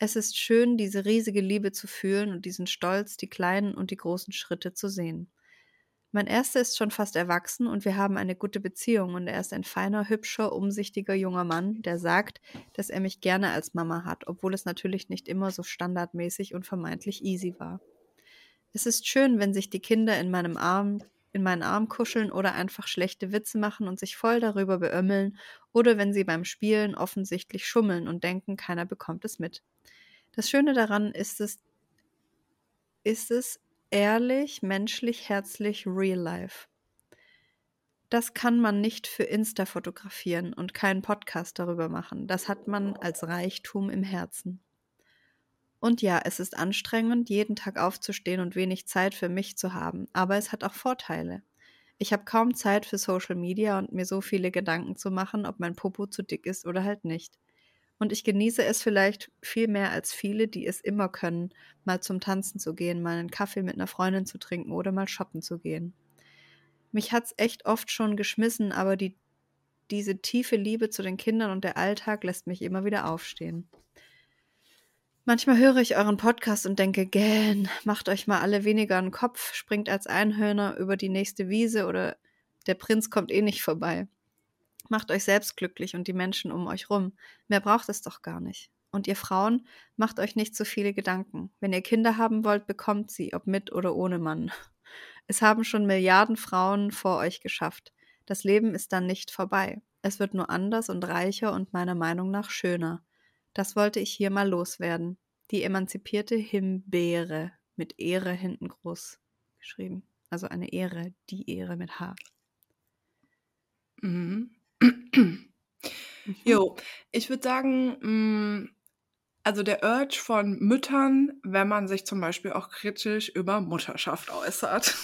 S3: Es ist schön, diese riesige Liebe zu fühlen und diesen Stolz, die kleinen und die großen Schritte zu sehen. Mein erster ist schon fast erwachsen und wir haben eine gute Beziehung und er ist ein feiner, hübscher, umsichtiger junger Mann, der sagt, dass er mich gerne als Mama hat, obwohl es natürlich nicht immer so standardmäßig und vermeintlich easy war. Es ist schön, wenn sich die Kinder in meinem Arm in meinen Arm kuscheln oder einfach schlechte Witze machen und sich voll darüber beömmeln oder wenn sie beim Spielen offensichtlich schummeln und denken, keiner bekommt es mit. Das Schöne daran ist es, ist es ehrlich, menschlich, herzlich, real life. Das kann man nicht für Insta fotografieren und keinen Podcast darüber machen. Das hat man als Reichtum im Herzen. Und ja, es ist anstrengend, jeden Tag aufzustehen und wenig Zeit für mich zu haben, aber es hat auch Vorteile. Ich habe kaum Zeit für Social Media und mir so viele Gedanken zu machen, ob mein Popo zu dick ist oder halt nicht. Und ich genieße es vielleicht viel mehr als viele, die es immer können, mal zum Tanzen zu gehen, mal einen Kaffee mit einer Freundin zu trinken oder mal shoppen zu gehen. Mich hat's echt oft schon geschmissen, aber die, diese tiefe Liebe zu den Kindern und der Alltag lässt mich immer wieder aufstehen. Manchmal höre ich euren Podcast und denke, gähn, macht euch mal alle weniger einen Kopf, springt als Einhörner über die nächste Wiese oder der Prinz kommt eh nicht vorbei. Macht euch selbst glücklich und die Menschen um euch rum. Mehr braucht es doch gar nicht. Und ihr Frauen, macht euch nicht so viele Gedanken. Wenn ihr Kinder haben wollt, bekommt sie, ob mit oder ohne Mann. [LAUGHS] Es haben schon Milliarden Frauen vor euch geschafft. Das Leben ist dann nicht vorbei. Es wird nur anders und reicher und meiner Meinung nach schöner. Das wollte ich hier mal loswerden. Die emanzipierte Himbeere mit Ehre hinten groß geschrieben. Also eine Ehre, die Ehre mit H.
S2: Mhm. [CLEARS THROAT]
S3: Mhm.
S2: Jo, ich würde sagen, mh, also der Urge von Müttern, wenn man sich zum Beispiel auch kritisch über Mutterschaft äußert.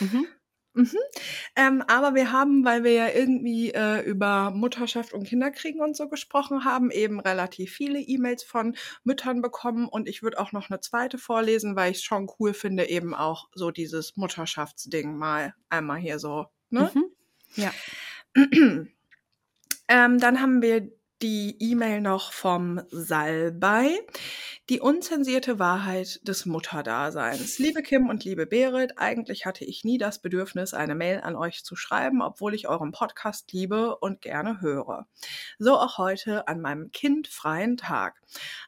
S3: Mhm.
S2: Mhm. Ähm, aber wir haben, weil wir ja irgendwie äh, über Mutterschaft und Kinderkriegen und so gesprochen haben, eben relativ viele E-Mails von Müttern bekommen. Und ich würde auch noch eine zweite vorlesen, weil ich es schon cool finde, eben auch so dieses Mutterschaftsding mal einmal hier so. Ne?
S3: Mhm. Ja. [CLEARS THROAT]
S2: Ähm, dann haben wir die E-Mail noch vom Salbei. Die unzensierte Wahrheit des Mutterdaseins. Liebe Kim und liebe Berit, eigentlich hatte ich nie das Bedürfnis, eine Mail an euch zu schreiben, obwohl ich euren Podcast liebe und gerne höre. So auch heute an meinem kindfreien Tag.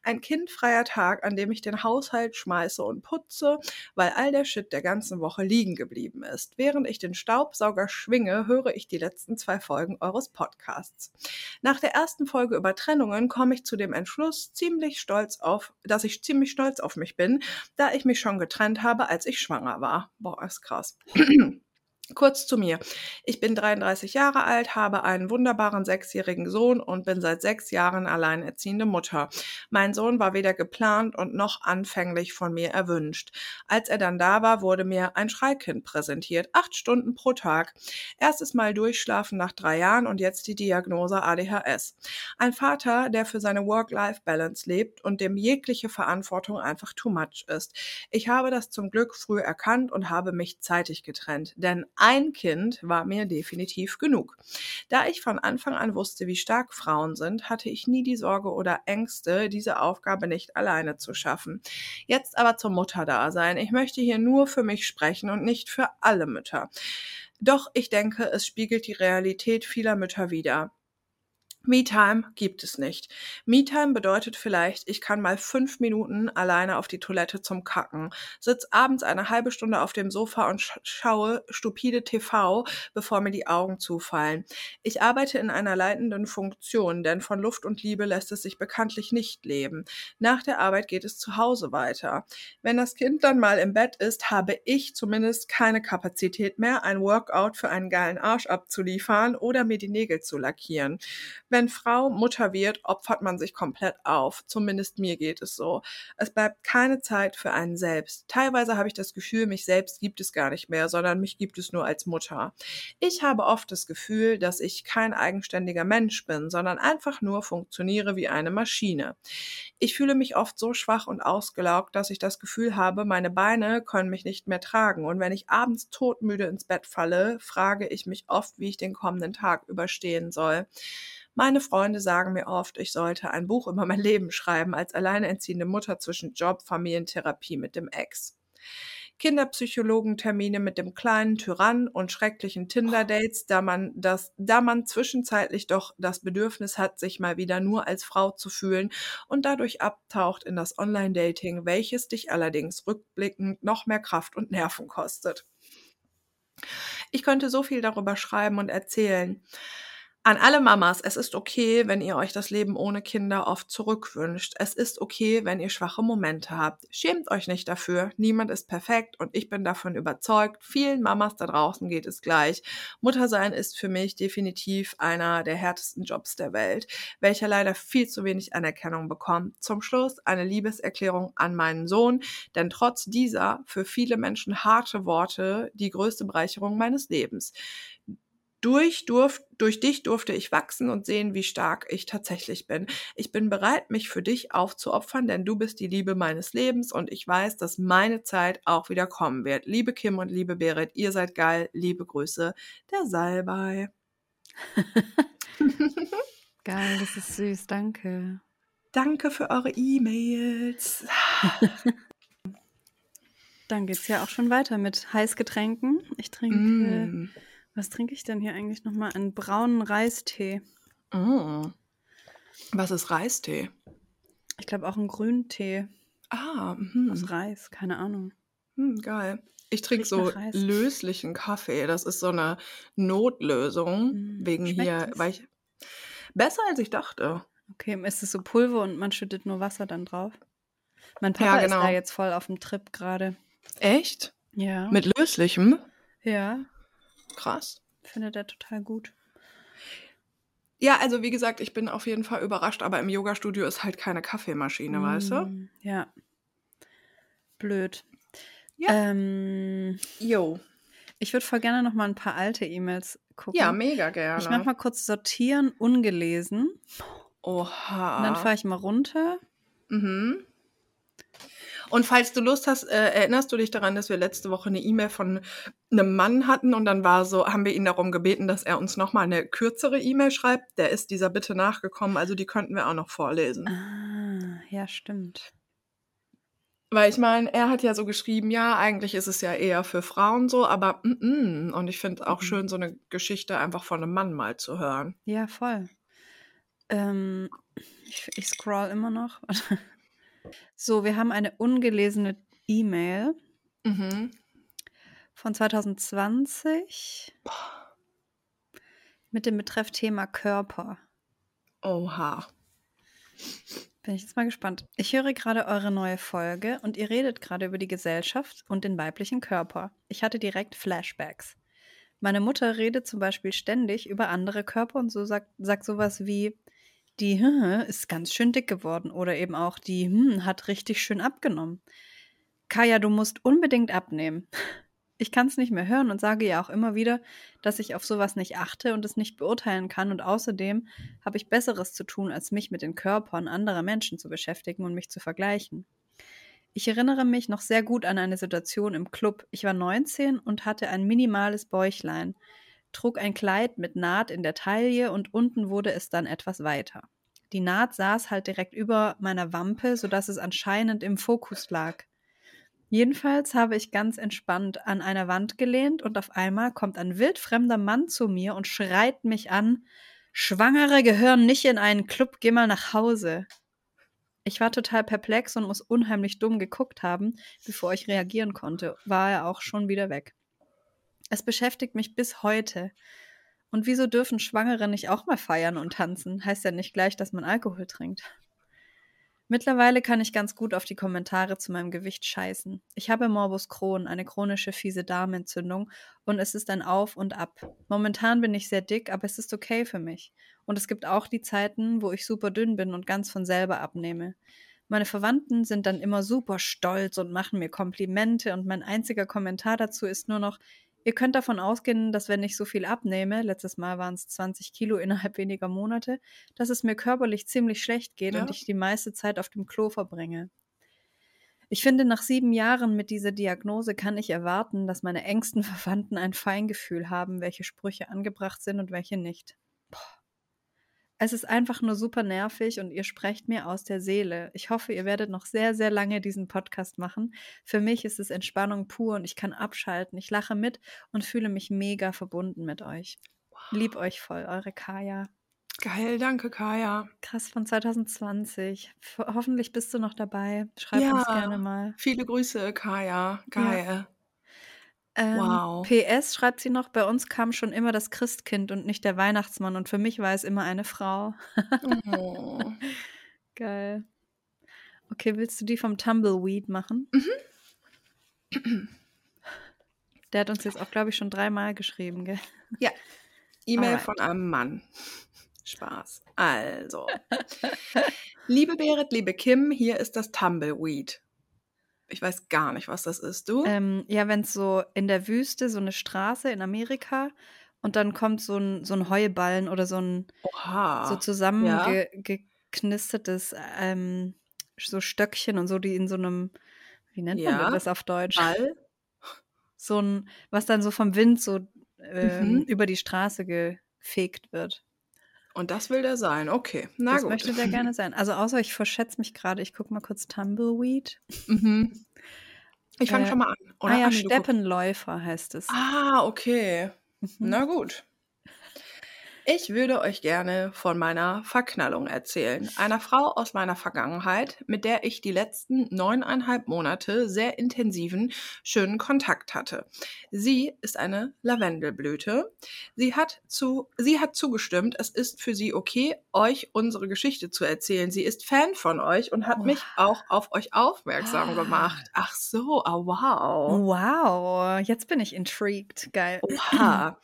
S2: Ein kindfreier Tag, an dem ich den Haushalt schmeiße und putze, weil all der Shit der ganzen Woche liegen geblieben ist. Während ich den Staubsauger schwinge, höre ich die letzten zwei Folgen eures Podcasts. Nach der ersten Folge über Trennungen komme ich zu dem Entschluss, ziemlich stolz auf, dass ich ziemlich stolz auf mich bin, da ich mich schon getrennt habe, als ich schwanger war. Boah, ist krass. [CLEARS THROAT] Kurz zu mir. Ich bin 33 Jahre alt, habe einen wunderbaren sechsjährigen Sohn und bin seit sechs Jahren alleinerziehende Mutter. Mein Sohn war weder geplant und noch anfänglich von mir erwünscht. Als er dann da war, wurde mir ein Schreikind präsentiert. Acht Stunden pro Tag. Erstes Mal durchschlafen nach drei Jahren und jetzt die Diagnose ADHS. Ein Vater, der für seine Work-Life-Balance lebt und dem jegliche Verantwortung einfach too much ist. Ich habe das zum Glück früh erkannt und habe mich zeitig getrennt, denn ein Kind war mir definitiv genug. Da ich von Anfang an wusste, wie stark Frauen sind, hatte ich nie die Sorge oder Ängste, diese Aufgabe nicht alleine zu schaffen. Jetzt aber zum Mutterdasein. Ich möchte hier nur für mich sprechen und nicht für alle Mütter. Doch ich denke, es spiegelt die Realität vieler Mütter wider. Me-Time gibt es nicht. Me-Time bedeutet vielleicht, ich kann mal fünf Minuten alleine auf die Toilette zum Kacken, sitz abends eine halbe Stunde auf dem Sofa und sch schaue stupide TV, bevor mir die Augen zufallen. Ich arbeite in einer leitenden Funktion, denn von Luft und Liebe lässt es sich bekanntlich nicht leben. Nach der Arbeit geht es zu Hause weiter. Wenn das Kind dann mal im Bett ist, habe ich zumindest keine Kapazität mehr, ein Workout für einen geilen Arsch abzuliefern oder mir die Nägel zu lackieren. Wenn Frau Mutter wird, opfert man sich komplett auf. Zumindest mir geht es so. Es bleibt keine Zeit für einen selbst. Teilweise habe ich das Gefühl, mich selbst gibt es gar nicht mehr, sondern mich gibt es nur als Mutter. Ich habe oft das Gefühl, dass ich kein eigenständiger Mensch bin, sondern einfach nur funktioniere wie eine Maschine. Ich fühle mich oft so schwach und ausgelaugt, dass ich das Gefühl habe, meine Beine können mich nicht mehr tragen. Und wenn ich abends todmüde ins Bett falle, frage ich mich oft, wie ich den kommenden Tag überstehen soll. Meine Freunde sagen mir oft, ich sollte ein Buch über mein Leben schreiben als alleinerziehende Mutter zwischen Job, Familientherapie mit dem Ex. Kinderpsychologentermine mit dem kleinen Tyrann und schrecklichen Tinder-Dates, da man das, da man zwischenzeitlich doch das Bedürfnis hat, sich mal wieder nur als Frau zu fühlen und dadurch abtaucht in das Online-Dating, welches dich allerdings rückblickend noch mehr Kraft und Nerven kostet. Ich könnte so viel darüber schreiben und erzählen. An alle Mamas, es ist okay, wenn ihr euch das Leben ohne Kinder oft zurückwünscht. Es ist okay, wenn ihr schwache Momente habt. Schämt euch nicht dafür. Niemand ist perfekt und ich bin davon überzeugt, vielen Mamas da draußen geht es gleich. Muttersein ist für mich definitiv einer der härtesten Jobs der Welt, welcher leider viel zu wenig Anerkennung bekommt. Zum Schluss eine Liebeserklärung an meinen Sohn, denn trotz dieser für viele Menschen harte Worte die größte Bereicherung meines Lebens. Durch, durf, durch dich durfte ich wachsen und sehen, wie stark ich tatsächlich bin. Ich bin bereit, mich für dich aufzuopfern, denn du bist die Liebe meines Lebens und ich weiß, dass meine Zeit auch wieder kommen wird. Liebe Kim und liebe Berit, ihr seid geil. Liebe Grüße, der Salbei. [LAUGHS]
S3: Geil, das ist süß, danke.
S2: Danke für eure E-Mails. [LAUGHS]
S3: Dann geht's ja auch schon weiter mit Heißgetränken. Ich trinke,
S2: Mm.
S3: Was trinke ich denn hier eigentlich nochmal? Einen braunen Reistee.
S2: Mm. Was ist Reistee?
S3: Ich glaube auch einen Grüntee
S2: Ah, mhm.
S3: aus Reis, keine Ahnung.
S2: Hm, geil. Ich trinke so löslichen Kaffee. Das ist so eine Notlösung.
S3: Mm,
S2: Wegen
S3: schmeckt
S2: hier, weil ich. Besser als ich dachte.
S3: Okay, ist es so Pulver und man schüttet nur Wasser dann drauf? Mein
S2: Ja,
S3: Papa ist
S2: genau.
S3: da jetzt voll auf dem Trip gerade.
S2: Echt?
S3: Ja.
S2: Mit löslichem?
S3: ja,
S2: Krass.
S3: findet er total gut.
S2: Ja, also wie gesagt, ich bin auf jeden Fall überrascht, aber im Yoga-Studio ist halt keine Kaffeemaschine, weißt du?
S3: Mm, Ja. Blöd.
S2: Ja.
S3: Ähm,
S2: Jo.
S3: ich würde voll gerne noch mal ein paar alte E-Mails gucken.
S2: Ja, mega gerne.
S3: Ich mach mal kurz sortieren, ungelesen.
S2: Oha.
S3: Und dann fahre ich mal runter.
S2: Mhm. Und falls du Lust hast, äh, erinnerst du dich daran, dass wir letzte Woche eine E-Mail von einem Mann hatten und dann war so, haben wir ihn darum gebeten, dass er uns nochmal eine kürzere E-Mail schreibt. Der ist dieser Bitte nachgekommen, also die könnten wir auch noch vorlesen.
S3: Ah, ja, stimmt.
S2: Weil ich meine, er hat ja so geschrieben, ja, eigentlich ist es ja eher für Frauen so, aber mm, mm. und ich finde auch
S3: Mhm.
S2: schön, so eine Geschichte einfach von einem Mann mal zu hören.
S3: Ja, voll. Ähm, ich, ich scroll immer noch. [LAUGHS] so, wir haben eine ungelesene E-Mail
S2: Mhm.
S3: von 2020 mit dem Betreff Thema Körper.
S2: Oha.
S3: Bin ich jetzt mal gespannt. Ich höre gerade eure neue Folge und ihr redet gerade über die Gesellschaft und den weiblichen Körper. Ich hatte direkt Flashbacks. Meine Mutter redet zum Beispiel ständig über andere Körper und so sagt, sagt sowas wie, die hm, ist ganz schön dick geworden oder eben auch die hm, hat richtig schön abgenommen. Kaya, du musst unbedingt abnehmen. Ich kann es nicht mehr hören und sage ja auch immer wieder, dass ich auf sowas nicht achte und es nicht beurteilen kann. Und außerdem habe ich Besseres zu tun, als mich mit den Körpern anderer Menschen zu beschäftigen und mich zu vergleichen. Ich erinnere mich noch sehr gut an eine Situation im Club. Ich war 19 und hatte ein minimales Bäuchlein, trug ein Kleid mit Naht in der Taille und unten wurde es dann etwas weiter. Die Naht saß halt direkt über meiner Wampe, sodass es anscheinend im Fokus lag. Jedenfalls habe ich ganz entspannt an einer Wand gelehnt und auf einmal kommt ein wildfremder Mann zu mir und schreit mich an, Schwangere gehören nicht in einen Club, geh mal nach Hause. Ich war total perplex und muss unheimlich dumm geguckt haben, bevor ich reagieren konnte, war er auch schon wieder weg. Es beschäftigt mich bis heute. Und wieso dürfen Schwangere nicht auch mal feiern und tanzen? Heißt ja nicht gleich, dass man Alkohol trinkt. Mittlerweile kann ich ganz gut auf die Kommentare zu meinem Gewicht scheißen. Ich habe Morbus Crohn, eine chronische fiese Darmentzündung und es ist ein Auf und Ab. Momentan bin ich sehr dick, aber es ist okay für mich. Und es gibt auch die Zeiten, wo ich super dünn bin und ganz von selber abnehme. Meine Verwandten sind dann immer super stolz und machen mir Komplimente und mein einziger Kommentar dazu ist nur noch, ihr könnt davon ausgehen, dass wenn ich so viel abnehme, letztes Mal waren es 20 Kilo innerhalb [LAUGHS] weniger Monate, dass es mir körperlich ziemlich schlecht geht
S2: Ja.
S3: und ich die meiste Zeit auf dem Klo verbringe. Ich finde, nach sieben Jahren mit dieser Diagnose kann ich erwarten, dass meine engsten [LAUGHS] Verwandten ein Feingefühl haben, welche Sprüche angebracht sind und welche nicht. Boah. Es ist einfach nur super nervig und ihr sprecht mir aus der Seele. Ich hoffe, ihr werdet noch sehr, sehr lange diesen Podcast machen. Für mich ist es Entspannung pur und ich kann abschalten. Ich lache mit und fühle mich mega verbunden mit euch. Lieb euch voll, eure Kaya.
S2: Geil, danke, Kaya.
S3: Krass von 2020. F- Hoffentlich bist du noch dabei. Schreib uns
S2: Ja.
S3: gerne mal.
S2: Viele Grüße, Kaya. Geil.
S3: Ähm,
S2: Wow.
S3: PS schreibt sie noch, bei uns kam schon immer das Christkind und nicht der Weihnachtsmann und für mich war es immer eine Frau.
S2: Oh. [LAUGHS]
S3: Geil. Okay, willst du die vom Tumbleweed machen? [CLEARS THROAT] Der hat uns jetzt auch, glaube ich, schon dreimal geschrieben, gell?
S2: E-Mail
S3: Alright.
S2: von einem Mann. Spaß. Also. liebe Berit, liebe Kim, hier ist das Tumbleweed. Ich weiß gar nicht, was das ist. Du?
S3: Ähm, ja, wenn es so in der Wüste, so eine Straße in Amerika und dann kommt so ein, so ein Heuballen oder so ein
S2: Oha.
S3: so
S2: ja.
S3: zusammengeknistetes ähm, so Stöckchen und so, die in so einem, wie nennt man
S2: Ja.
S3: denn das auf Deutsch?
S2: Ball.
S3: So ein, was dann so vom Wind so ähm,
S2: Mhm.
S3: über die Straße gefegt wird.
S2: Und das will der sein. Okay, na
S3: das
S2: gut.
S3: möchte der gerne sein. Also außer ich verschätze mich gerade. Ich gucke mal kurz Tumbleweed.
S2: Mhm. Ich fange
S3: Äh,
S2: schon mal an. Oder?
S3: ah ja, Steppenläufer heißt es.
S2: Ah, okay.
S3: Mhm.
S2: Na gut. Ich würde euch gerne von meiner Verknallung erzählen. Einer Frau aus meiner Vergangenheit, mit der ich die letzten neuneinhalb Monate sehr intensiven, schönen Kontakt hatte. Sie ist eine Lavendelblüte. Sie hat, zu, sie hat zugestimmt, es ist für sie okay, euch unsere Geschichte zu erzählen. Sie ist Fan von euch und hat mich auch auf euch aufmerksam gemacht. Ach so, ah, wow.
S3: Wow, jetzt bin ich intrigued. Geil.
S2: Oha.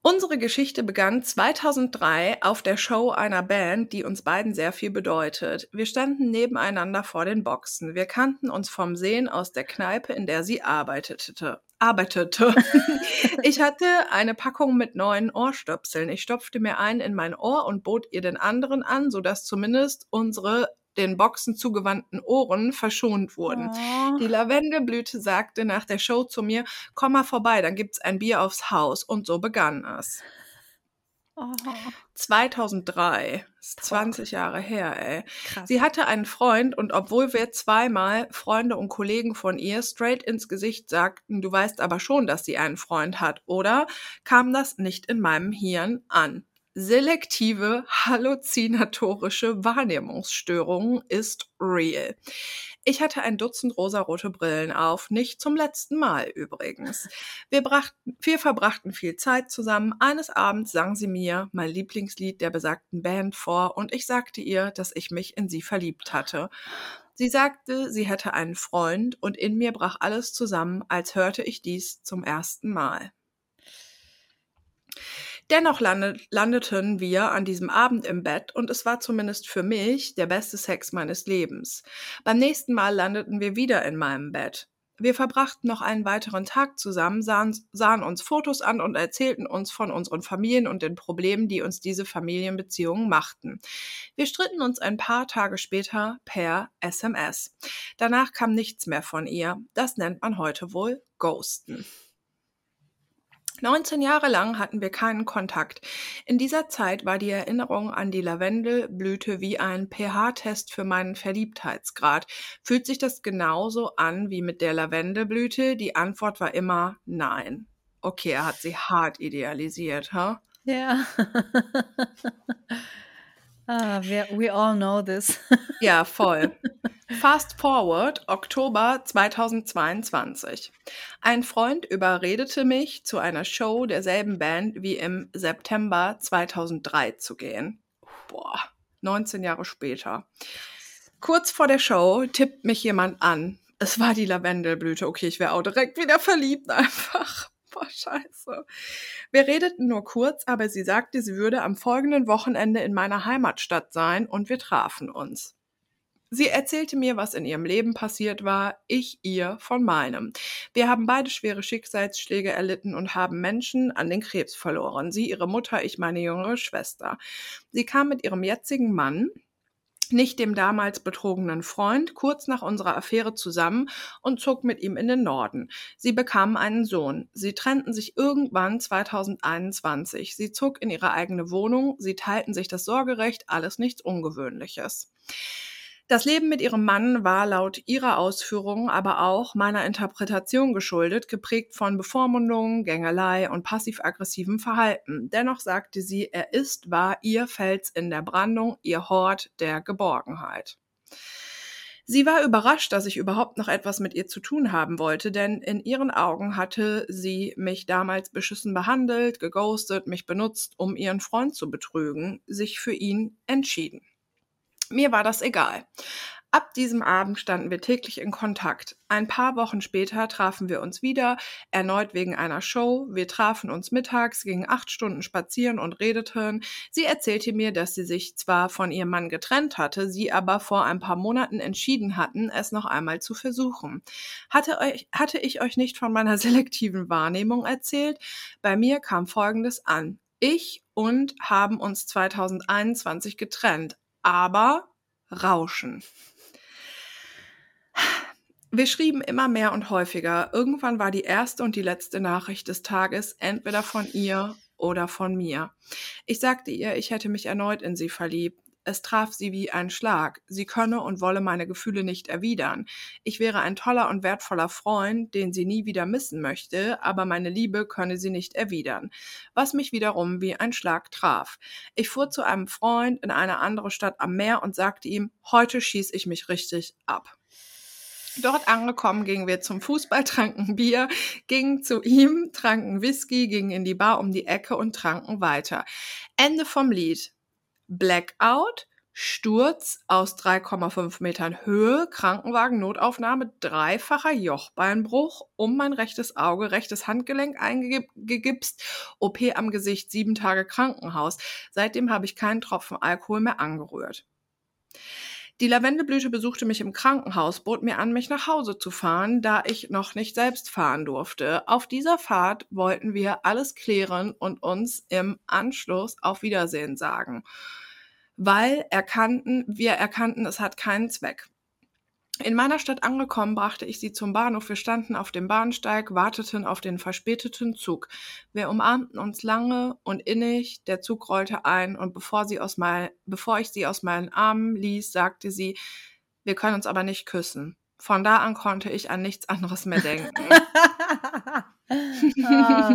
S2: Unsere Geschichte begann 2003 auf der Show einer Band, die uns beiden sehr viel bedeutet. Wir standen nebeneinander vor den Boxen. Wir kannten uns vom Sehen aus der Kneipe, in der sie arbeitete. Arbeitete. [LAUGHS] ich hatte eine Packung mit neuen Ohrstöpseln. Ich stopfte mir einen in mein Ohr und bot ihr den anderen an, sodass zumindest unsere den Boxen zugewandten Ohren verschont wurden.
S3: Oh.
S2: Die Lavendelblüte sagte nach der Show zu mir, komm mal vorbei, dann gibt's ein Bier aufs Haus. Und so begann es.
S3: Oh,
S2: 2003, ist 20 Jahre her, ey.
S3: krass.
S2: Sie hatte einen Freund und obwohl wir zweimal Freunde und Kollegen von ihr straight ins Gesicht sagten, du weißt aber schon, dass sie einen Freund hat, oder? kam das nicht in meinem Hirn an. Selektive halluzinatorische Wahrnehmungsstörung ist real. Ich hatte ein Dutzend rosarote Brillen auf, nicht zum letzten Mal übrigens. Wir, brachten, wir verbrachten viel Zeit zusammen. Eines Abends sang sie mir mein Lieblingslied der besagten Band vor und ich sagte ihr, dass ich mich in sie verliebt hatte. Sie sagte, sie hätte einen Freund und in mir brach alles zusammen, als hörte ich dies zum ersten Mal. Dennoch landet, landeten wir an diesem Abend im Bett und es war zumindest für mich der beste Sex meines Lebens. Beim nächsten Mal landeten wir wieder in meinem Bett. Wir verbrachten noch einen weiteren Tag zusammen, sahen, sahen uns Fotos an und erzählten uns von unseren Familien und den Problemen, die uns diese Familienbeziehungen machten. Wir stritten uns ein paar Tage später per SMS. Danach kam nichts mehr von ihr. Das nennt man heute wohl Ghosten. 19 Jahre lang hatten wir keinen Kontakt. In dieser Zeit war die Erinnerung an die Lavendelblüte wie ein pH-Test für meinen Verliebtheitsgrad. Fühlt sich das genauso an wie mit der Lavendelblüte? Die Antwort war immer nein. Okay, er hat sie hart idealisiert, ha?
S3: Ja. [LAUGHS] ah, wir, we all know this.
S2: Ja, voll. [LAUGHS] Fast forward, Oktober 2022. Ein Freund überredete mich, zu einer Show derselben Band wie im September 2003 zu gehen. Boah, 19 Jahre später. Kurz vor der Show tippt mich jemand an. Es war die Lavendelblüte. Okay, ich wäre auch direkt wieder verliebt einfach. Boah, scheiße. Wir redeten nur kurz, aber sie sagte, sie würde am folgenden Wochenende in meiner Heimatstadt sein und wir trafen uns. Sie erzählte mir, was in ihrem Leben passiert war, ich ihr von meinem. Wir haben beide schwere Schicksalsschläge erlitten und haben Menschen an den Krebs verloren. Sie, ihre Mutter, ich, meine jüngere Schwester. Sie kam mit ihrem jetzigen Mann, nicht dem damals betrogenen Freund, kurz nach unserer Affäre zusammen und zog mit ihm in den Norden. Sie bekamen einen Sohn. Sie trennten sich irgendwann 2021. Sie zog in ihre eigene Wohnung. Sie teilten sich das Sorgerecht, alles nichts Ungewöhnliches. Das Leben mit ihrem Mann war laut ihrer Ausführungen aber auch meiner Interpretation geschuldet, geprägt von Bevormundung, Gängelei und passiv-aggressivem Verhalten. Dennoch sagte sie, er ist, war ihr Fels in der Brandung, ihr Hort der Geborgenheit. Sie war überrascht, dass ich überhaupt noch etwas mit ihr zu tun haben wollte, denn in ihren Augen hatte sie mich damals beschissen behandelt, geghostet, mich benutzt, um ihren Freund zu betrügen, sich für ihn entschieden. Mir war das egal. Ab diesem Abend standen wir täglich in Kontakt. Ein paar Wochen später trafen wir uns wieder, erneut wegen einer Show. Wir trafen uns mittags, gingen acht Stunden spazieren und redeten. Sie erzählte mir, dass sie sich zwar von ihrem Mann getrennt hatte, sie aber vor ein paar Monaten entschieden hatten, es noch einmal zu versuchen. Hatte, euch, hatte ich euch nicht von meiner [LAUGHS] selektiven Wahrnehmung erzählt? Bei mir kam Folgendes an. Ich und haben uns 2021 getrennt, aber Rauschen. Wir schrieben immer mehr und häufiger. Irgendwann war die erste und die letzte Nachricht des Tages entweder von ihr oder von mir. Ich sagte ihr, ich hätte mich erneut in sie verliebt. Es traf sie wie ein Schlag. Sie könne und wolle meine Gefühle nicht erwidern. Ich wäre ein toller und wertvoller Freund, den sie nie wieder missen möchte, aber meine Liebe könne sie nicht erwidern. Was mich wiederum wie ein Schlag traf. Ich fuhr zu einem Freund in eine andere Stadt am Meer und sagte ihm, heute schieß ich mich richtig ab. Dort angekommen gingen wir zum Fußball, [LAUGHS] tranken Bier, gingen zu ihm, tranken Whisky, gingen in die Bar um die Ecke und tranken weiter. Ende vom Lied. Blackout, Sturz aus 3,5 Metern Höhe, Krankenwagen, Notaufnahme, dreifacher Jochbeinbruch, um mein rechtes Auge, rechtes Handgelenk eingegipst, OP am Gesicht, sieben Tage Krankenhaus. Seitdem habe ich keinen Tropfen Alkohol mehr angerührt. Die Lavendelblüte besuchte mich im Krankenhaus, bot mir an, mich nach Hause zu fahren, da ich noch nicht selbst fahren durfte. Auf dieser Fahrt wollten wir alles klären und uns im Anschluss auf Wiedersehen sagen, weil erkannten, wir erkannten, es hat keinen Zweck. In meiner Stadt angekommen, brachte ich sie zum Bahnhof. Wir standen auf dem Bahnsteig, warteten auf den verspäteten Zug. Wir umarmten uns lange und innig. Der Zug rollte ein und bevor, sie aus mein, bevor ich sie aus meinen Armen ließ, sagte sie, wir können uns aber nicht küssen. Von da an konnte ich an nichts anderes mehr denken.
S3: Ah. [LAUGHS]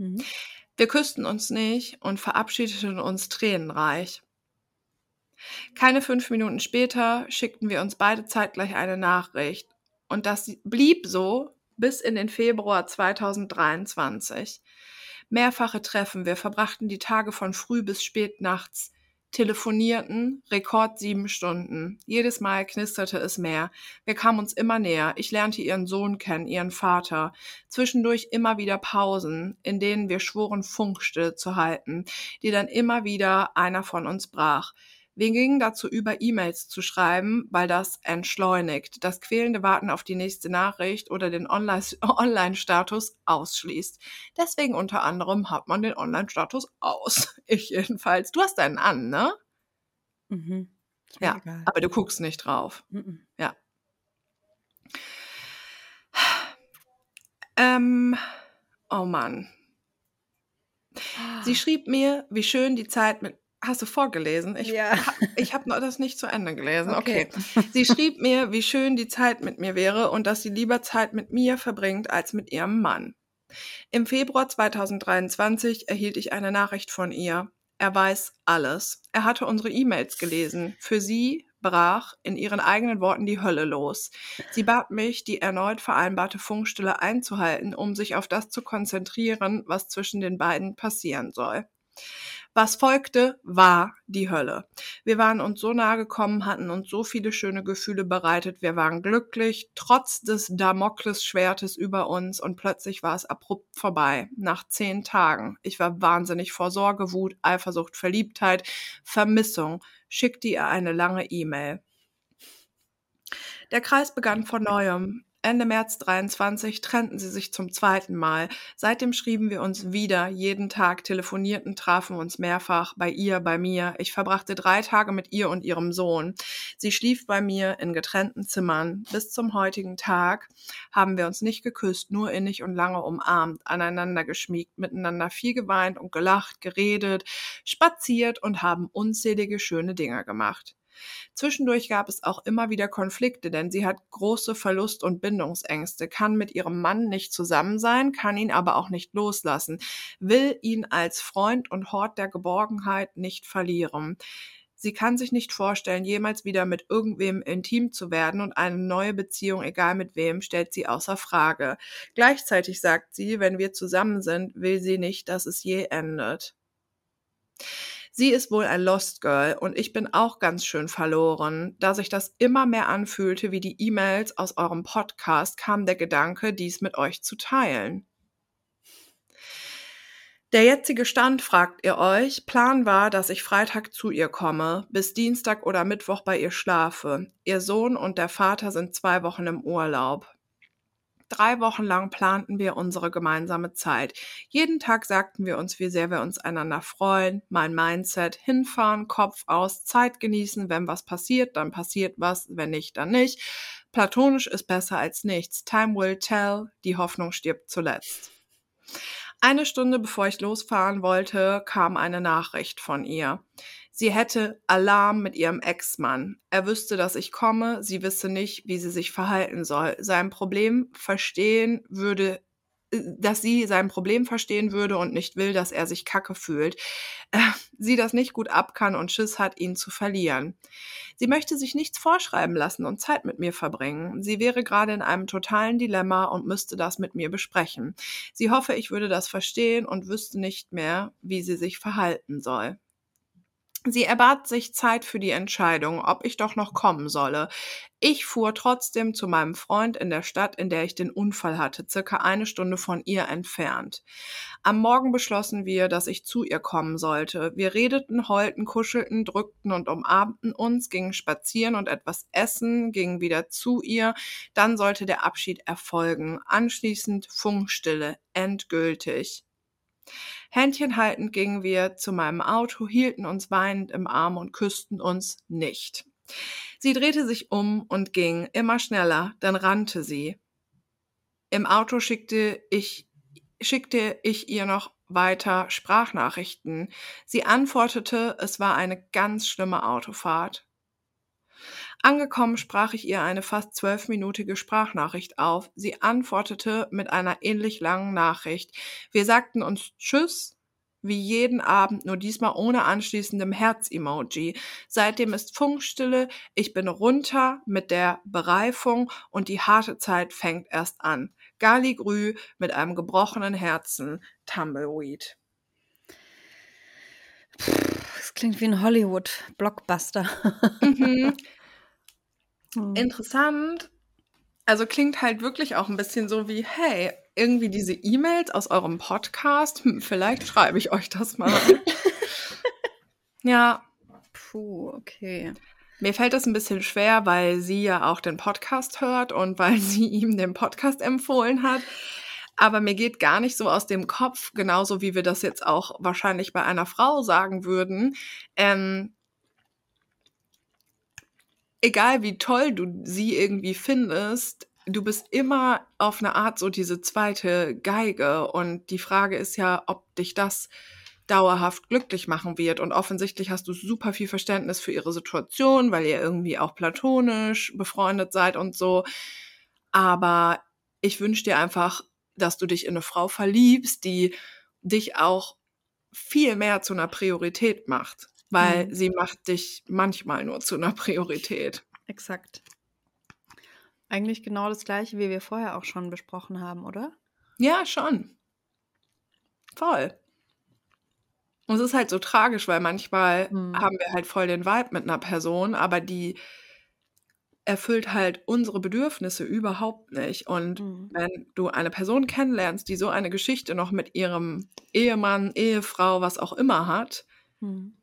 S3: [LAUGHS]
S2: Wir küssten uns nicht und verabschiedeten uns tränenreich. Keine fünf Minuten später schickten wir uns beide zeitgleich eine Nachricht. Und das blieb so bis in den Februar 2023. Mehrfache Treffen, wir verbrachten die Tage von früh bis spät nachts, telefonierten, Rekord sieben Stunden. Jedes Mal knisterte es mehr. Wir kamen uns immer näher. Ich lernte ihren Sohn kennen, ihren Vater. Zwischendurch immer wieder Pausen, in denen wir schworen, Funkstill zu halten, die dann immer wieder einer von uns brach. Wir gingen dazu über, E-Mails zu schreiben, weil das entschleunigt, das quälende Warten auf die nächste Nachricht oder den Online- [LAUGHS] Online-Status ausschließt. Deswegen unter anderem hat man den Online-Status aus. [LAUGHS] Ich jedenfalls. Du hast deinen an, ne?
S3: Mhm.
S2: Ja,
S3: egal.
S2: aber du guckst nicht drauf.
S3: Mhm.
S2: Ja. Ähm, oh Mann. Sie schrieb mir, wie schön die Zeit mit. Hast du vorgelesen? Ich,
S3: Ja.
S2: ha- ich habe das nicht zu Ende gelesen.
S3: Okay.
S2: Okay. Sie schrieb mir, wie schön die Zeit mit mir wäre und dass sie lieber Zeit mit mir verbringt als mit ihrem Mann. Im Februar 2023 erhielt ich eine Nachricht von ihr. Er weiß alles. Er hatte unsere E-Mails gelesen. Für sie brach in ihren eigenen Worten die Hölle los. Sie bat mich, die erneut vereinbarte Funkstille einzuhalten, um sich auf das zu konzentrieren, was zwischen den beiden passieren soll. Was folgte, war die Hölle. Wir waren uns so nahe gekommen, hatten uns so viele schöne Gefühle bereitet, wir waren glücklich, trotz des Damoklesschwertes über uns und plötzlich war es abrupt vorbei. Nach zehn Tagen. Ich war wahnsinnig vor Sorge, Wut, Eifersucht, Verliebtheit, Vermissung. Schickte ihr eine lange E-Mail. Der Kreis begann von neuem. Ende März 23 trennten sie sich zum zweiten Mal. Seitdem schrieben wir uns wieder, jeden Tag telefonierten, trafen uns mehrfach, bei ihr, bei mir. Ich verbrachte drei Tage mit ihr und ihrem Sohn. Sie schlief bei mir in getrennten Zimmern. Bis zum heutigen Tag haben wir uns nicht geküsst, nur innig und lange umarmt, aneinander geschmiegt, miteinander viel geweint und gelacht, geredet, spaziert und haben unzählige schöne Dinge gemacht. Zwischendurch gab es auch immer wieder Konflikte, denn sie hat große Verlust- und Bindungsängste, kann mit ihrem Mann nicht zusammen sein, kann ihn aber auch nicht loslassen, will ihn als Freund und Hort der Geborgenheit nicht verlieren. Sie kann sich nicht vorstellen, jemals wieder mit irgendwem intim zu werden und eine neue Beziehung, egal mit wem, stellt sie außer Frage. Gleichzeitig sagt sie, wenn wir zusammen sind, will sie nicht, dass es je endet. Sie ist wohl ein Lost Girl und ich bin auch ganz schön verloren. Da sich das immer mehr anfühlte wie die E-Mails aus eurem Podcast, kam der Gedanke, dies mit euch zu teilen. Der jetzige Stand, fragt ihr euch. Plan war, dass ich Freitag zu ihr komme, bis Dienstag oder Mittwoch bei ihr schlafe. Ihr Sohn und der Vater sind zwei Wochen im Urlaub. Drei Wochen lang planten wir unsere gemeinsame Zeit. Jeden Tag sagten wir uns, wie sehr wir uns einander freuen. Mein Mindset, hinfahren, Kopf aus, Zeit genießen. Wenn was passiert, dann passiert was. Wenn nicht, dann nicht. Platonisch ist besser als nichts. Time will tell. Die Hoffnung stirbt zuletzt. Eine Stunde bevor ich losfahren wollte, kam eine Nachricht von ihr. Sie hätte Alarm mit ihrem Ex-Mann. Er wüsste, dass ich komme, sie wisse nicht, wie sie sich verhalten soll. Sein Problem verstehen würde, äh, dass sie sein Problem verstehen würde und nicht will, dass er sich kacke fühlt. Äh, sie das nicht gut ab kann und Schiss hat, ihn zu verlieren. Sie möchte sich nichts vorschreiben lassen und Zeit mit mir verbringen. Sie wäre gerade in einem totalen Dilemma und müsste das mit mir besprechen. Sie hoffe, ich würde das verstehen und wüsste nicht mehr, wie sie sich verhalten soll. Sie erbat sich Zeit für die Entscheidung, ob ich doch noch kommen solle. Ich fuhr trotzdem zu meinem Freund in der Stadt, in der ich den Unfall hatte, circa eine Stunde von ihr entfernt. Am Morgen beschlossen wir, dass ich zu ihr kommen sollte. Wir redeten, heulten, kuschelten, drückten und umarmten uns, gingen spazieren und etwas essen, gingen wieder zu ihr. Dann sollte der Abschied erfolgen. Anschließend Funkstille, endgültig. Händchen haltend gingen wir zu meinem Auto, hielten uns weinend im Arm und küssten uns nicht. Sie drehte sich um und ging immer schneller, dann rannte sie. Im Auto schickte ich, schickte ich ihr noch weiter Sprachnachrichten. Sie antwortete, es war eine ganz schlimme Autofahrt. Angekommen sprach ich ihr eine fast zwölfminütige Sprachnachricht auf. Sie antwortete mit einer ähnlich langen Nachricht. Wir sagten uns Tschüss, wie jeden Abend, nur diesmal ohne anschließendem Herz-Emoji. Seitdem ist Funkstille, ich bin runter mit der Bereifung und die harte Zeit fängt erst an. Galigrü mit einem gebrochenen Herzen, Tumbleweed.
S3: Das klingt wie ein Hollywood-Blockbuster.
S2: Mhm. [LAUGHS]
S3: Hm.
S2: Interessant. Also klingt halt wirklich auch ein bisschen so wie, hey, irgendwie diese E-Mails aus eurem Podcast, hm, vielleicht schreibe ich euch das mal. [LAUGHS] ja,
S3: Puh, okay.
S2: mir fällt das ein bisschen schwer, weil sie ja auch den Podcast hört und weil [LAUGHS] sie ihm den Podcast empfohlen hat. Aber mir geht gar nicht so aus dem Kopf, genauso wie wir das jetzt auch wahrscheinlich bei einer Frau sagen würden. Ähm, egal wie toll du sie irgendwie findest, du bist immer auf eine Art so diese zweite Geige. Und die Frage ist ja, ob dich das dauerhaft glücklich machen wird. Und offensichtlich hast du super viel Verständnis für ihre Situation, weil ihr irgendwie auch platonisch befreundet seid und so. Aber ich wünsche dir einfach, dass du dich in eine Frau verliebst, die dich auch viel mehr zu einer Priorität macht. Weil
S3: Mhm.
S2: sie macht dich manchmal nur zu einer Priorität.
S3: Exakt. Eigentlich genau das gleiche, wie wir vorher auch schon besprochen haben, oder?
S2: Ja, schon. Voll. Und es ist halt so tragisch, weil manchmal
S3: Mhm.
S2: haben wir halt voll den Vibe mit einer Person, aber die erfüllt halt unsere Bedürfnisse überhaupt nicht. Und
S3: Mhm.
S2: wenn du eine Person kennenlernst, die so eine Geschichte noch mit ihrem Ehemann, Ehefrau, was auch immer hat,
S3: Mhm.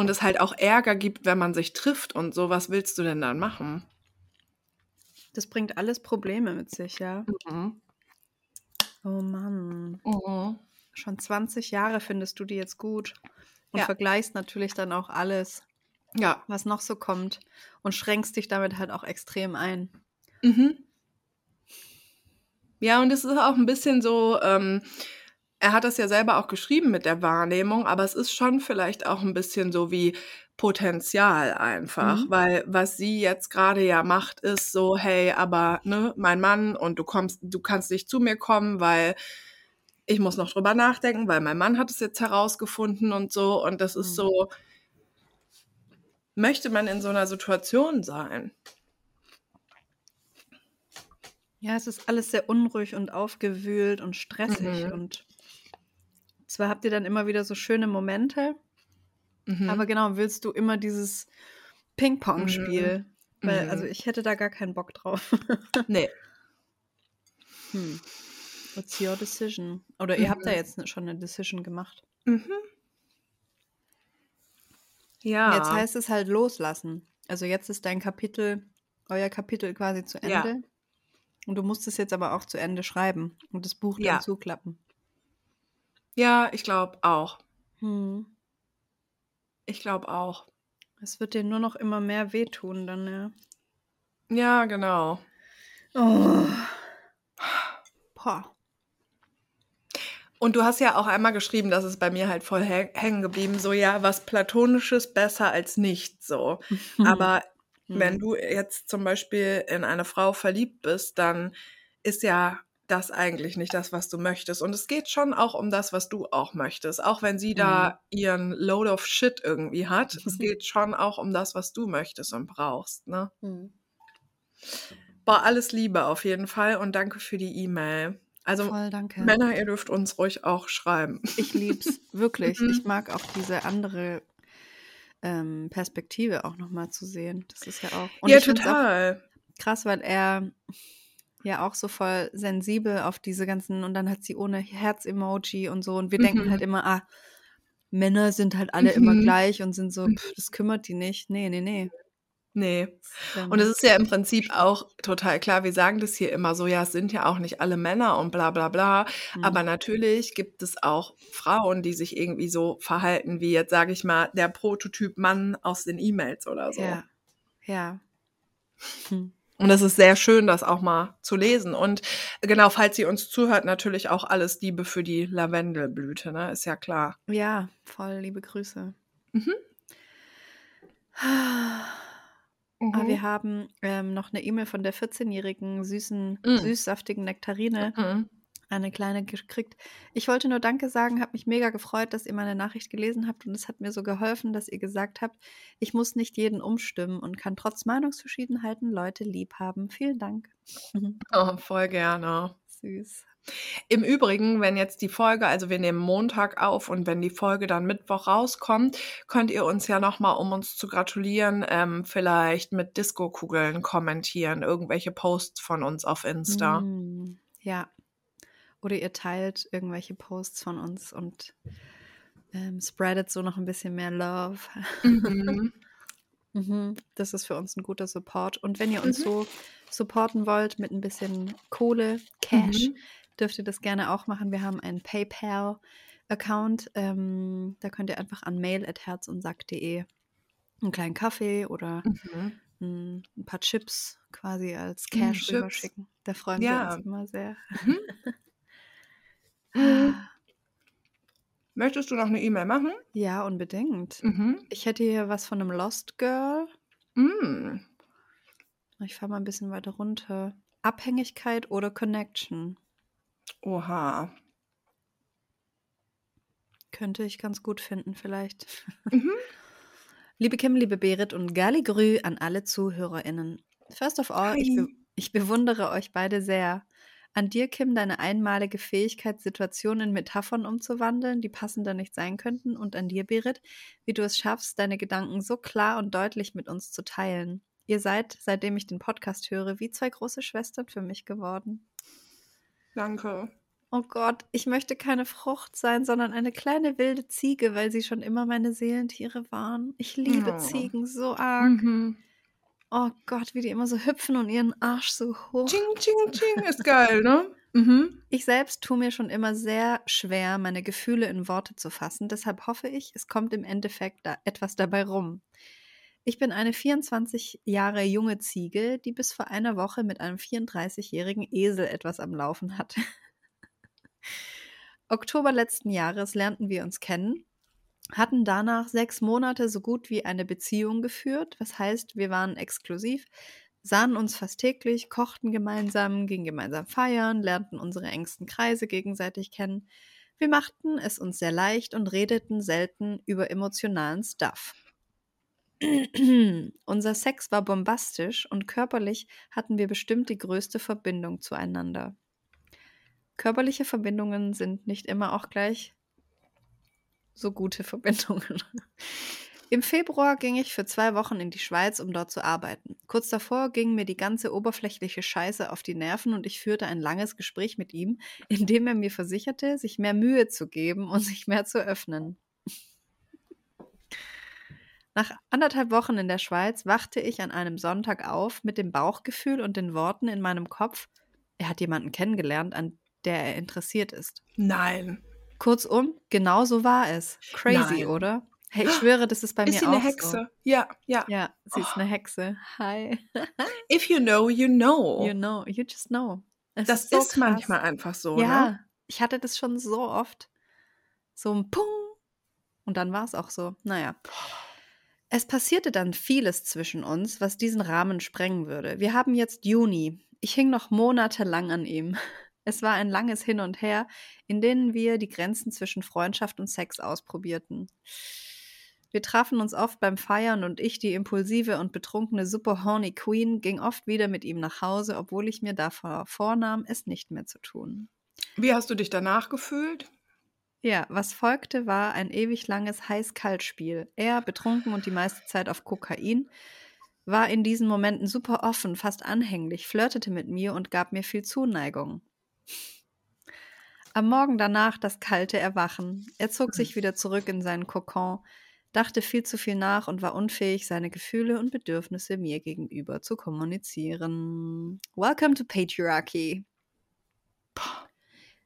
S2: Und es halt auch Ärger gibt, wenn man sich trifft und so, was willst du denn dann machen?
S3: Das bringt alles Probleme mit sich, ja.
S2: Mhm.
S3: Oh Mann.
S2: Mhm.
S3: Schon 20 Jahre findest du die jetzt gut und
S2: Ja.
S3: vergleichst natürlich dann auch alles,
S2: Ja.
S3: was noch so kommt und schränkst dich damit halt auch extrem ein.
S2: Mhm. Ja, und es ist auch ein bisschen so, ähm, er hat das ja selber auch geschrieben mit der Wahrnehmung, aber es ist schon vielleicht auch ein bisschen so wie Potenzial einfach,
S3: Mhm.
S2: weil was sie jetzt gerade ja macht, ist so, hey, aber ne, mein Mann und du kommst, du kannst nicht zu mir kommen, weil ich muss noch drüber nachdenken, weil mein Mann hat es jetzt herausgefunden und so und das ist
S3: Mhm.
S2: so, möchte man in so einer Situation sein?
S3: Ja, es ist alles sehr unruhig und aufgewühlt und stressig
S2: Mhm.
S3: und Zwar habt ihr dann immer wieder so schöne Momente,
S2: Mhm.
S3: aber genau, willst du immer dieses Ping-Pong-Spiel? Weil,
S2: Mhm.
S3: also ich hätte da gar keinen Bock drauf. [LAUGHS]
S2: Nee.
S3: hm. What's your decision? Oder ihr habt da
S2: Mhm.
S3: jetzt ne- schon eine Decision gemacht.
S2: Mhm. Ja.
S3: Jetzt heißt es halt loslassen. Also jetzt ist dein Kapitel, euer Kapitel quasi zu Ende.
S2: Ja.
S3: Und du musst es jetzt aber auch zu Ende schreiben und das Buch
S2: Ja.
S3: dann zuklappen.
S2: Ja, ich glaube auch.
S3: Hm.
S2: Ich glaube auch.
S3: Es wird dir nur noch immer mehr wehtun dann, ja.
S2: Ja, genau.
S3: Oh. Boah.
S2: Und du hast ja auch einmal geschrieben, dass es bei mir halt voll hä- hängen geblieben, so ja, was Platonisches besser als nichts so. [LAUGHS] Aber wenn
S3: Hm.
S2: du jetzt zum Beispiel in eine Frau verliebt bist, dann ist ja das eigentlich nicht das, was du möchtest. Und es geht schon auch um das, was du auch möchtest. Auch wenn sie da ihren Load of Shit irgendwie hat. Es [LAUGHS] geht schon auch um das, was du möchtest und brauchst. Ne?
S3: Hm.
S2: Boah, alles Liebe auf jeden Fall und danke für die E-Mail. Also
S3: Voll, danke.
S2: Männer, ihr dürft uns ruhig auch schreiben.
S3: Ich lieb's, [LAUGHS] wirklich.
S2: Mhm.
S3: Ich mag auch diese andere ähm, Perspektive auch nochmal zu sehen. Das ist ja auch.
S2: Ja,
S3: find's auch
S2: total.
S3: krass, weil er ja auch so voll sensibel auf diese ganzen und dann hat sie ohne Herz-Emoji und so und wir denken
S2: Mhm.
S3: halt immer, ah, Männer sind halt alle immer
S2: Mhm.
S3: gleich und sind so, pff, das kümmert die nicht. Nee, nee, nee.
S2: Nee. Und es ist ja im Prinzip auch total klar, wir sagen das hier immer so, ja, es sind ja auch nicht alle Männer und bla bla bla.
S3: hm.
S2: Aber natürlich gibt es auch Frauen, die sich irgendwie so verhalten, wie jetzt, sage ich mal, der Prototyp Mann aus den E-Mails oder so.
S3: Ja. Ja. Hm.
S2: Und es ist sehr schön, das auch mal zu lesen. Und genau, falls sie uns zuhört, natürlich auch alles Liebe für die Lavendelblüte, ne? Ist ja klar.
S3: Ja, voll liebe Grüße.
S2: Mhm.
S3: Aber wir haben ähm, noch eine E-Mail von der 14-jährigen süßen,
S2: Mm.
S3: süßsaftigen Nektarine,
S2: Mhm.
S3: Eine kleine gekriegt. Ich wollte nur Danke sagen, habe mich mega gefreut, dass ihr meine Nachricht gelesen habt und es hat mir so geholfen, dass ihr gesagt habt, ich muss nicht jeden umstimmen und kann trotz Meinungsverschiedenheiten Leute lieb haben. Vielen Dank. [LAUGHS]
S2: Oh, voll gerne.
S3: Süß.
S2: Im Übrigen, wenn jetzt die Folge, also wir nehmen Montag auf und wenn die Folge dann Mittwoch rauskommt, könnt ihr uns ja nochmal, um uns zu gratulieren, ähm, vielleicht mit Disco-Kugeln kommentieren, irgendwelche Posts von uns auf Insta.
S3: Mm, ja. Oder ihr teilt irgendwelche Posts von uns und ähm, spreadet so noch ein bisschen mehr Love.
S2: Mhm. [LAUGHS]
S3: Mhm, Das ist für uns ein guter Support. Und wenn ihr uns
S2: Mhm.
S3: so supporten wollt mit ein bisschen Kohle, Cash,
S2: Mhm.
S3: dürft ihr das gerne auch machen. Wir haben einen PayPal-Account. Ähm, da könnt ihr einfach an mail.herzundsack.de einen kleinen Kaffee oder
S2: Mhm.
S3: ein, ein paar Chips quasi als
S2: Mm,
S3: Cash rüberschicken. Da freuen wir
S2: Ja.
S3: uns immer sehr. [LAUGHS]
S2: Mhm. Möchtest du noch eine E-Mail machen?
S3: Ja, unbedingt.
S2: Mhm.
S3: Ich hätte hier was von einem Lost Girl.
S2: Mhm.
S3: Ich fahre mal ein bisschen weiter runter. Abhängigkeit oder Connection?
S2: Oha.
S3: Könnte ich ganz gut finden, vielleicht.
S2: Mhm. [LAUGHS]
S3: Liebe Kim, liebe Berit und Galligrü an alle ZuhörerInnen. First of all, ich, be ich bewundere euch beide sehr. An dir, Kim, deine einmalige Fähigkeit, Situationen in Metaphern umzuwandeln, die passender nicht sein könnten. Und an dir, Berit, wie du es schaffst, deine Gedanken so klar und deutlich mit uns zu teilen. Ihr seid, seitdem ich den Podcast höre, wie zwei große Schwestern für mich geworden.
S2: Danke.
S3: Oh Gott, ich möchte keine Frucht sein, sondern eine kleine wilde Ziege, weil sie schon immer meine Seelentiere waren. Ich liebe
S2: Oh.
S3: Ziegen so arg.
S2: Mhm.
S3: Oh Gott, wie die immer so hüpfen und ihren Arsch so hoch.
S2: Ching, ching, ching. Ist geil, ne? [LAUGHS] Mhm.
S3: Ich selbst tue mir schon immer sehr schwer, meine Gefühle in Worte zu fassen. Deshalb hoffe ich, es kommt im Endeffekt da etwas dabei rum. Ich bin eine 24 Jahre junge Ziege, die bis vor einer Woche mit einem 34-jährigen Esel etwas am Laufen hat. [LAUGHS] Oktober letzten Jahres lernten wir uns kennen, hatten danach sechs Monate so gut wie eine Beziehung geführt, was heißt, wir waren exklusiv, sahen uns fast täglich, kochten gemeinsam, gingen gemeinsam feiern, lernten unsere engsten Kreise gegenseitig kennen. Wir machten es uns sehr leicht und redeten selten über emotionalen Stuff. [CLEARS THROAT] Unser Sex war bombastisch und körperlich hatten wir bestimmt die größte Verbindung zueinander. Körperliche Verbindungen sind nicht immer auch gleich so gute [LAUGHS] Verbindungen. Im Februar ging ich für zwei Wochen in die Schweiz, um dort zu arbeiten. Kurz davor ging mir die ganze oberflächliche Scheiße auf die Nerven und ich führte ein langes Gespräch mit ihm, [LAUGHS] in dem er mir versicherte, sich mehr Mühe zu geben und sich mehr zu öffnen. Nach anderthalb Wochen in der Schweiz wachte ich an einem Sonntag auf mit dem Bauchgefühl und den Worten in meinem Kopf, er hat jemanden kennengelernt, an der er interessiert ist.
S2: Nein.
S3: Kurzum, genau so war es. Crazy,
S2: Nein.
S3: oder? Hey, ich [GASPS] schwöre, das ist bei
S2: Ist
S3: mir
S2: sie
S3: auch
S2: eine Hexe? Ja, ja.
S3: so. Ja, sie ist eine [GASPS] Hexe. Hi. [LAUGHS]
S2: If you know, you know.
S3: You know, you just know. Es
S2: das
S3: so
S2: ist manchmal einfach so,
S3: Ja,
S2: ne?
S3: ich hatte das schon so oft. So ein Pung. Und dann war es auch so. Naja. Es passierte dann vieles zwischen uns, was diesen Rahmen sprengen würde. Wir haben jetzt Juni. Ich hing noch monatelang an ihm. [LAUGHS] Es war ein langes Hin und Her, in denen wir die Grenzen zwischen Freundschaft und Sex ausprobierten. Wir trafen uns oft beim Feiern und ich, die impulsive und betrunkene super horny Queen, ging oft wieder mit ihm nach Hause, obwohl ich mir davor vornahm, es nicht mehr zu tun.
S2: Wie hast du dich danach gefühlt?
S3: Ja, was folgte, war ein ewig langes Heiß-Kalt-Spiel. Er, betrunken und die meiste Zeit auf Kokain, war in diesen Momenten super offen, fast anhänglich, flirtete mit mir und gab mir viel Zuneigung. Am Morgen danach das kalte Erwachen. Er zog sich wieder zurück in seinen Kokon, dachte viel zu viel nach und war unfähig, seine Gefühle und Bedürfnisse mir gegenüber zu kommunizieren. Welcome to Patriarchy.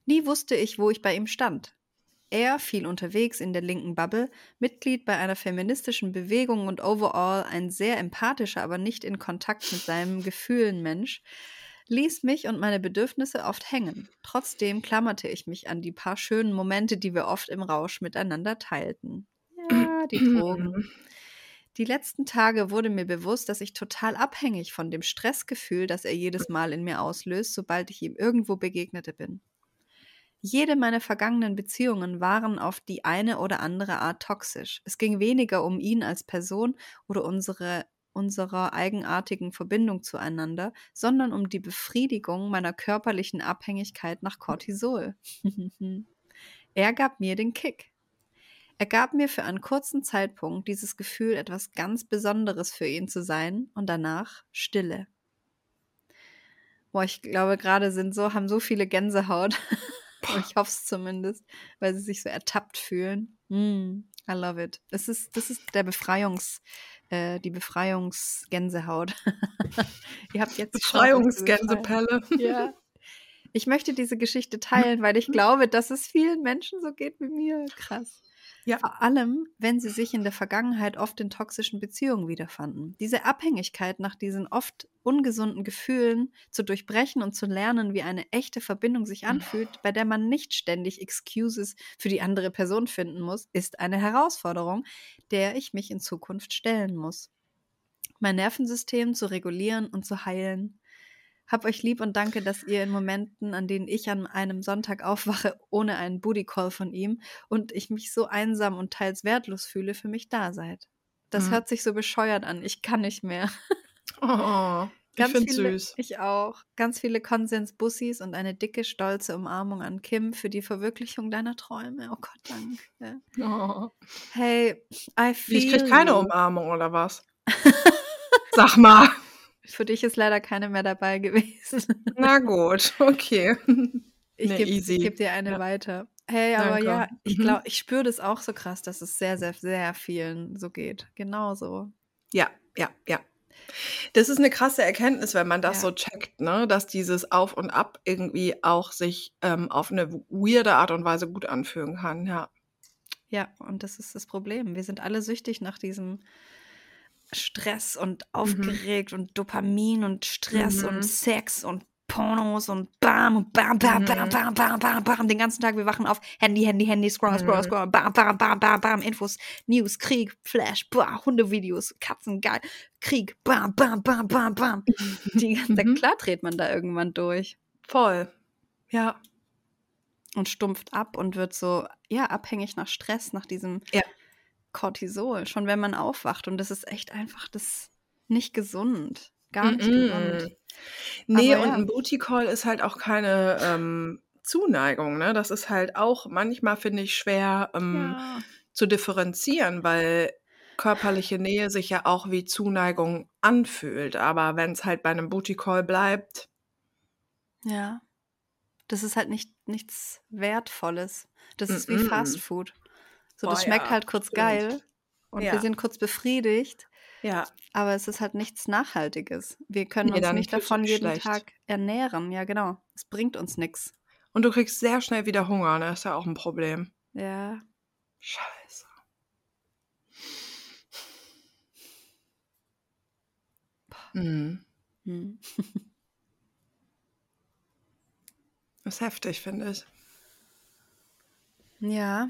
S3: Nie wusste ich, wo ich bei ihm stand. Er, viel unterwegs in der linken Bubble, Mitglied bei einer feministischen Bewegung und overall ein sehr empathischer, aber nicht in Kontakt mit seinen Gefühlen Mensch, ließ mich und meine Bedürfnisse oft hängen. Trotzdem klammerte ich mich an die paar schönen Momente, die wir oft im Rausch miteinander teilten. Ja, die Drogen. [CLEARS THROAT] Die letzten Tage wurde mir bewusst, dass ich total abhängig von dem Stressgefühl, das er jedes Mal in mir auslöst, sobald ich ihm irgendwo begegnete bin. Jede meiner vergangenen Beziehungen waren auf die eine oder andere Art toxisch. Es ging weniger um ihn als Person oder unsere unserer eigenartigen Verbindung zueinander, sondern um die Befriedigung meiner körperlichen Abhängigkeit nach Cortisol. [LAUGHS] er gab mir den Kick. Er gab mir für einen kurzen Zeitpunkt dieses Gefühl, etwas ganz Besonderes für ihn zu sein und danach Stille. Boah, ich glaube, gerade sind so, haben so viele Gänsehaut. [LAUGHS] ich hoffe es zumindest, weil sie sich so ertappt fühlen. Mm, I love it. Das ist, das ist der Befreiungs, äh, die Befreiungsgänsehaut. [LAUGHS] Ihr habt jetzt.
S2: Befreiungsgänsepelle. [LAUGHS]
S3: Ja. Ich möchte diese Geschichte teilen, weil ich [LAUGHS] glaube, dass es vielen Menschen so geht wie mir. Krass.
S2: Ja.
S3: Vor allem, wenn sie sich in der Vergangenheit oft in toxischen Beziehungen wiederfanden. Diese Abhängigkeit nach diesen oft ungesunden Gefühlen zu durchbrechen und zu lernen, wie eine echte Verbindung sich anfühlt, bei der man nicht ständig Excuses für die andere Person finden muss, ist eine Herausforderung, der ich mich in Zukunft stellen muss. Mein Nervensystem zu regulieren und zu heilen. Hab euch lieb und danke, dass ihr in Momenten, an denen ich an einem Sonntag aufwache, ohne einen Booty Call von ihm und ich mich so einsam und teils wertlos fühle, für mich da seid. Das
S2: Mhm.
S3: hört sich so bescheuert an. Ich kann nicht mehr.
S2: Oh, ich
S3: viele,
S2: süß.
S3: Ich auch. Ganz viele Konsens-Bussis und eine dicke, stolze Umarmung an Kim für die Verwirklichung deiner Träume. Oh Gott, danke.
S2: Oh.
S3: Hey, I feel
S2: ich krieg keine. Umarmung oder was? Sag mal.
S3: Für dich ist leider keine mehr dabei gewesen. [LAUGHS]
S2: Na gut, okay.
S3: Ich
S2: Nee,
S3: gebe geb dir eine
S2: Ja.
S3: weiter. Hey, aber
S2: Danke.
S3: ja, ich
S2: Mhm.
S3: glaube, ich spüre das auch so krass, dass es sehr, sehr, sehr vielen so geht. Genauso.
S2: Ja, ja, ja. Das ist eine krasse Erkenntnis, wenn man das
S3: Ja.
S2: so checkt, ne? dass dieses Auf und Ab irgendwie auch sich ähm, auf eine weirde Art und Weise gut anfühlen kann. Ja.
S3: Ja, und das ist das Problem. Wir sind alle süchtig nach diesem Stress und aufgeregt und Dopamin und Stress
S2: Mhm.
S3: und Sex und Pornos und bam und bam, bam, bam,
S2: Mhm.
S3: bam, bam, bam, bam. Den ganzen Tag, wir wachen auf, Handy, Handy, Handy, scroll, scroll,
S2: Mhm.
S3: scroll, bam, bam, bam, bam, bam, Infos, News, Krieg, Flash, boah, Hundevideos, Katzen, geil, Krieg, bam, bam, bam, bam, bam. [LAUGHS] Die ganze
S2: Mhm.
S3: Klar dreht man da irgendwann durch
S2: Voll. Ja.
S3: und stumpft ab und wird so, ja, abhängig nach Stress, nach diesem
S2: Ja.
S3: Cortisol, schon wenn man aufwacht. Und das ist echt einfach das nicht gesund. Gar nicht
S2: Mhm.
S3: gesund.
S2: Nee,
S3: Aber
S2: und
S3: ja.
S2: ein Booty Call ist halt auch keine ähm, Zuneigung, ne? Das ist halt auch manchmal, finde ich, schwer, ähm,
S3: Ja.
S2: zu differenzieren, weil körperliche Nähe sich ja auch wie Zuneigung anfühlt. Aber wenn es halt bei einem Booty Call bleibt,
S3: Ja. Das ist halt nicht nichts Wertvolles. Das ist wie. Fast Food. So,
S2: Boah,
S3: das schmeckt
S2: ja,
S3: halt kurz
S2: stimmt.
S3: geil und wir
S2: Ja.
S3: sind kurz befriedigt,
S2: ja,
S3: aber es ist halt nichts Nachhaltiges. Wir können
S2: Nee,
S3: uns nicht davon jeden
S2: schlecht.
S3: Tag ernähren. Ja, genau. Es bringt uns nichts.
S2: und du kriegst sehr schnell wieder Hunger, ne? Ist ja auch ein Problem.
S3: Ja.
S2: Scheiße. Mhm.
S3: Hm.
S2: Ist heftig, finde ich.
S3: Ja.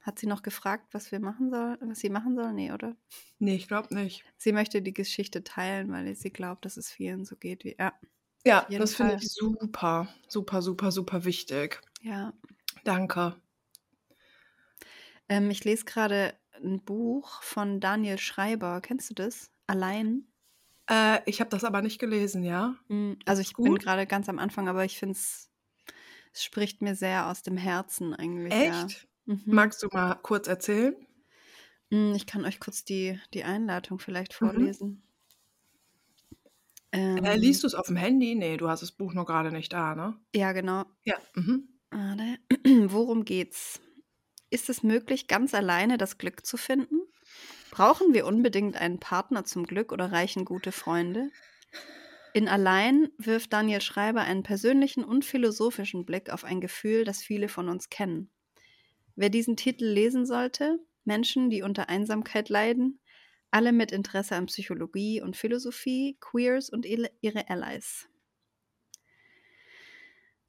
S3: Hat sie noch gefragt, was wir machen sollen, was sie machen soll? Nee, oder?
S2: Nee, ich glaube nicht.
S3: Sie möchte die Geschichte teilen, weil sie glaubt, dass es vielen so geht wie. Ja.
S2: Ja, das finde ich super, super, super, super wichtig.
S3: Ja.
S2: Danke.
S3: Ähm, ich lese gerade ein Buch von Daniel Schreiber. Kennst du das? Allein.
S2: Äh, ich habe das aber nicht gelesen, ja?
S3: Mm, Also ich bin gerade ganz am Anfang, aber ich finde es, es spricht mir sehr aus dem Herzen eigentlich. Ja. Mhm.
S2: Magst du mal kurz erzählen?
S3: Mm, Ich kann euch kurz die, die Einleitung vielleicht
S2: Mhm.
S3: vorlesen.
S2: Äh,
S3: Ähm,
S2: liest du es auf dem Handy? Nee, du hast das Buch noch gerade nicht da, ne?
S3: Ja, genau.
S2: Ja. Mhm. [CLEARS THROAT]
S3: Worum geht's? Ist es möglich, ganz alleine das Glück zu finden? Brauchen wir unbedingt einen Partner zum Glück oder reichen gute Freunde? In Allein wirft Daniel Schreiber einen persönlichen und philosophischen Blick auf ein Gefühl, das viele von uns kennen. Wer diesen Titel lesen sollte, Menschen, die unter Einsamkeit leiden, alle mit Interesse an Psychologie und Philosophie, Queers und ihre Allies.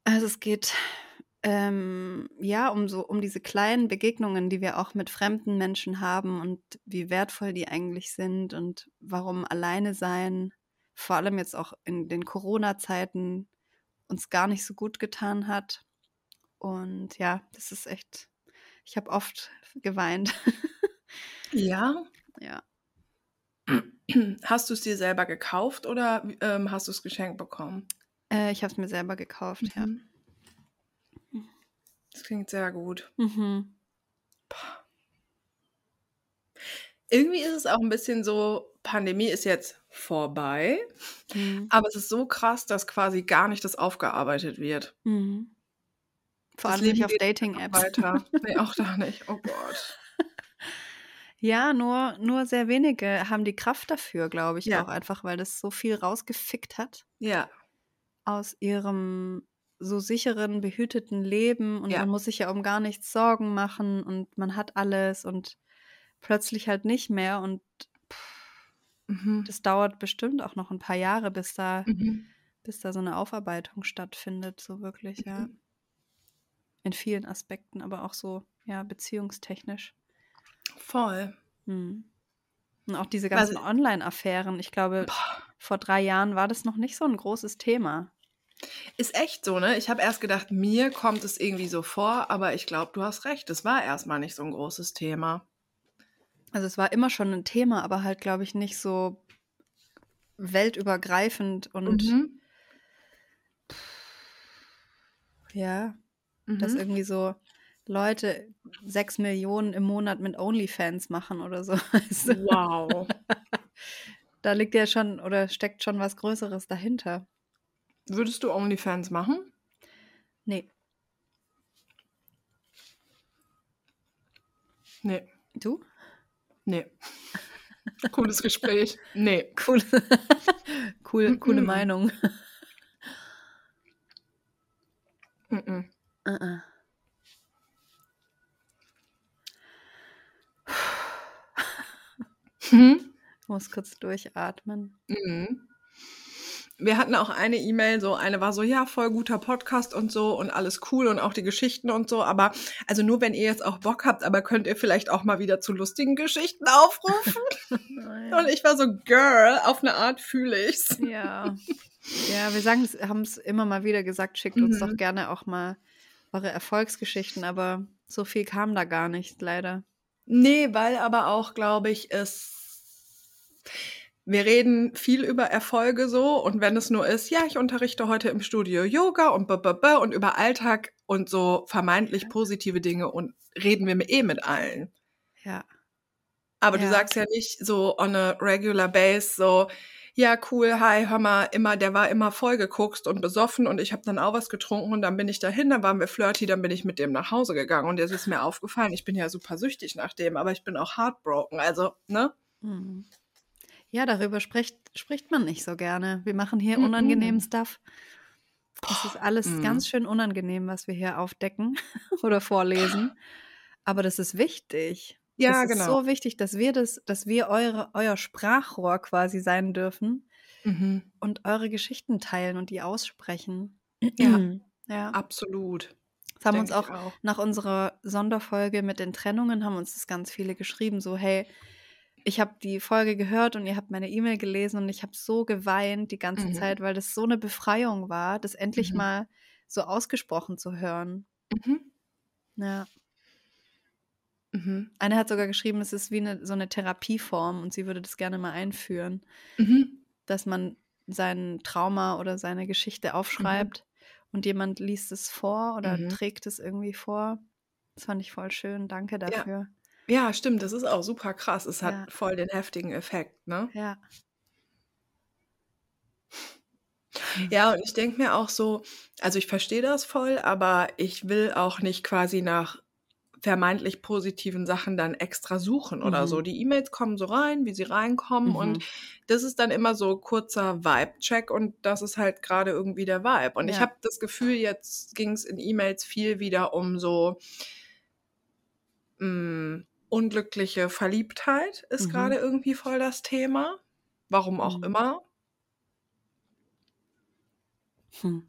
S3: Also es geht ähm, ja um so um diese kleinen Begegnungen, die wir auch mit fremden Menschen haben und wie wertvoll die eigentlich sind und warum alleine sein, vor allem jetzt auch in den Corona-Zeiten, uns gar nicht so gut getan hat. Und ja, das ist echt. Ich habe oft geweint.
S2: Ja. [LAUGHS]
S3: ja.
S2: Hast du es dir selber gekauft oder ähm, hast du es geschenkt bekommen?
S3: Äh, ich habe es mir selber gekauft, ja.
S2: Mhm. Das klingt sehr gut.
S3: Mhm.
S2: Irgendwie ist es auch ein bisschen so, Pandemie ist jetzt vorbei,
S3: Mhm.
S2: aber es ist so krass, dass quasi gar nicht das aufgearbeitet wird.
S3: Mhm. Vor allem nicht auf Dating-Apps.
S2: Weiter. Nee, [LAUGHS] auch da nicht. Oh Gott. [LAUGHS]
S3: Ja, nur, nur sehr wenige haben die Kraft dafür, glaube ich,
S2: Ja.
S3: auch einfach, weil das so viel rausgefickt hat
S2: Ja.
S3: aus ihrem so sicheren, behüteten Leben und
S2: Ja.
S3: man muss sich ja um gar nichts Sorgen machen und man hat alles und plötzlich halt nicht mehr und
S2: Mhm.
S3: das dauert bestimmt auch noch ein paar Jahre, bis da,
S2: Mhm.
S3: bis da so eine Aufarbeitung stattfindet, so wirklich, ja.
S2: Mhm.
S3: In vielen Aspekten, aber auch so, ja, beziehungstechnisch.
S2: Voll.
S3: Hm. Und auch diese
S2: Also-
S3: ganzen Online-Affären. Ich glaube,
S2: Boah.
S3: vor drei Jahren war das noch nicht so ein großes Thema.
S2: Ist echt so, ne? Ich habe erst gedacht, mir kommt es irgendwie so vor, aber ich glaube, du hast recht. Es war erstmal nicht so ein großes Thema.
S3: Also es war immer schon ein Thema, aber halt, glaube ich, nicht so weltübergreifend und
S2: Mhm.
S3: ja, dass
S2: Mhm.
S3: irgendwie so Leute sechs Millionen im Monat mit OnlyFans machen oder so. [LAUGHS]
S2: Wow. [LAUGHS]
S3: Da liegt ja schon oder steckt schon was Größeres dahinter.
S2: Würdest du OnlyFans machen?
S3: Nee.
S2: Nee.
S3: Du?
S2: Nee. [LAUGHS] Cooles Gespräch. Nee.
S3: Cool. cool, coole. Meinung.
S2: Mhm.
S3: Uh-uh.
S2: Hm?
S3: Muss kurz durchatmen.
S2: Mhm. Wir hatten auch eine E-Mail, so eine war so, ja, voll guter Podcast und so und alles cool und auch die Geschichten und so, aber also nur wenn ihr jetzt auch Bock habt, aber könnt ihr vielleicht auch mal wieder zu lustigen Geschichten aufrufen? [LAUGHS] und ich war so, Girl, auf eine Art fühle ich's.
S3: Ja. Ja, wir sagen, haben es immer mal wieder gesagt, schickt uns
S2: Mhm.
S3: doch gerne auch mal eure Erfolgsgeschichten, aber so viel kam da gar nicht, leider.
S2: Nee, weil aber auch, glaube ich, es wir reden viel über Erfolge so und wenn es nur ist, ja, ich unterrichte heute im Studio Yoga und b -b -b und über Alltag und so vermeintlich positive Dinge und reden wir eh mit allen.
S3: Ja.
S2: Aber du
S3: Ja.
S2: sagst ja nicht so on a regular base so, ja, cool, hi, hör mal, immer, der war immer vollgeguckt und besoffen und ich habe dann auch was getrunken und dann bin ich dahin, dann waren wir flirty, dann bin ich mit dem nach Hause gegangen und jetzt ist mir aufgefallen, ich bin ja super süchtig nach dem, aber ich bin auch heartbroken, also, ne?
S3: Mhm. Ja, darüber spricht, spricht man nicht so gerne. Wir machen hier
S2: Mhm.
S3: unangenehmen Stuff. Es ist alles
S2: Mhm.
S3: ganz schön unangenehm, was wir hier aufdecken [LAUGHS] oder vorlesen. Aber das ist wichtig.
S2: Ja,
S3: das ist
S2: genau.
S3: so wichtig, dass wir das, dass wir eure, euer Sprachrohr quasi sein dürfen
S2: Mhm.
S3: und eure Geschichten teilen und die aussprechen.
S2: Ja.
S3: ja.
S2: Absolut.
S3: Das haben
S2: Denk
S3: uns auch,
S2: auch.
S3: nach unserer Sonderfolge mit den Trennungen haben uns das ganz viele geschrieben, so hey, ich habe die Folge gehört und ihr habt meine E-Mail gelesen und ich habe so geweint die ganze
S2: Mhm.
S3: Zeit, weil das so eine Befreiung war, das endlich
S2: Mhm.
S3: mal so ausgesprochen zu hören.
S2: Mhm.
S3: Ja.
S2: Mhm.
S3: Eine hat sogar geschrieben, es ist wie eine, so eine Therapieform und sie würde das gerne mal einführen,
S2: Mhm.
S3: dass man sein Trauma oder seine Geschichte aufschreibt und jemand liest es vor oder
S2: Mhm.
S3: trägt es irgendwie vor. Das fand ich voll schön. Danke
S2: Ja.
S3: dafür.
S2: Ja, stimmt, das ist auch super krass. Es hat
S3: Ja.
S2: voll den heftigen Effekt, ne?
S3: Ja.
S2: Ja, und ich denke mir auch so, also ich verstehe das voll, aber ich will auch nicht quasi nach vermeintlich positiven Sachen dann extra suchen oder so.
S3: Mhm.
S2: Die E-Mails kommen so rein, wie sie reinkommen und
S3: Mhm.
S2: das ist dann immer so kurzer Vibe-Check und das ist halt gerade irgendwie der Vibe. Und ich
S3: Ja.
S2: habe das Gefühl, jetzt ging es in E-Mails viel wieder um so mh, unglückliche Verliebtheit ist
S3: Mhm.
S2: gerade irgendwie voll das Thema. Warum auch
S3: Mhm.
S2: immer.
S3: Hm.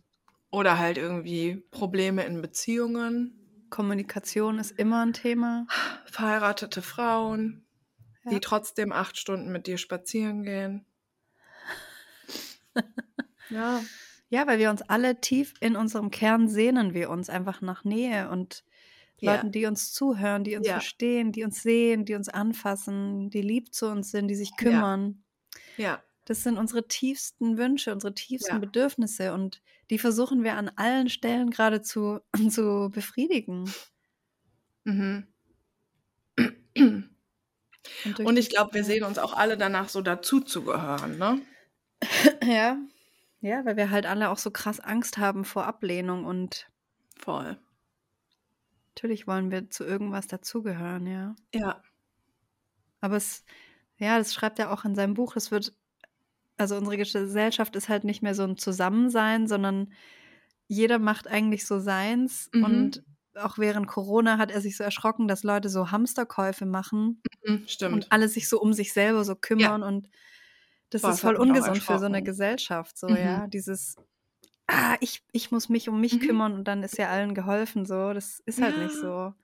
S2: Oder halt irgendwie Probleme in Beziehungen,
S3: Kommunikation ist immer ein Thema.
S2: verheiratete Frauen,
S3: Ja.
S2: die trotzdem acht Stunden mit dir spazieren gehen. [LAUGHS] ja,
S3: Ja, weil wir uns alle tief in unserem Kern sehnen wir uns einfach nach Nähe und
S2: Ja.
S3: Leuten, die uns zuhören, die uns
S2: Ja.
S3: verstehen, die uns sehen, die uns anfassen, die lieb zu uns sind, die sich kümmern.
S2: ja,
S3: Das sind unsere tiefsten Wünsche, unsere tiefsten
S2: Ja.
S3: Bedürfnisse und die versuchen wir an allen Stellen gerade zu, [CLEARS THROAT] zu befriedigen.
S2: mhm.
S3: durch
S2: Und ich glaube, wir sehen uns auch alle danach so dazu zu gehören, ne? [CLEARS THROAT]
S3: Ja. Ja, weil wir halt alle auch so krass Angst haben vor Ablehnung und
S2: Voll.
S3: natürlich wollen wir zu irgendwas dazugehören, ja.
S2: Ja,
S3: Aber es, ja, das schreibt er auch in seinem Buch, es wird, also unsere Gesellschaft ist halt nicht mehr so ein Zusammensein, sondern jeder macht eigentlich so seins
S2: Mhm.
S3: und auch während Corona hat er sich so erschrocken, dass Leute so Hamsterkäufe machen
S2: mhm, stimmt.
S3: und alle sich so um sich selber so kümmern und das
S2: Boah,
S3: ist voll ungesund für so eine. Gesellschaft, so,
S2: Mhm.
S3: ja, dieses ah, ich, ich muss mich um mich
S2: Mhm.
S3: kümmern und dann ist ja allen geholfen, so, das ist halt nicht
S2: Ja.
S3: so.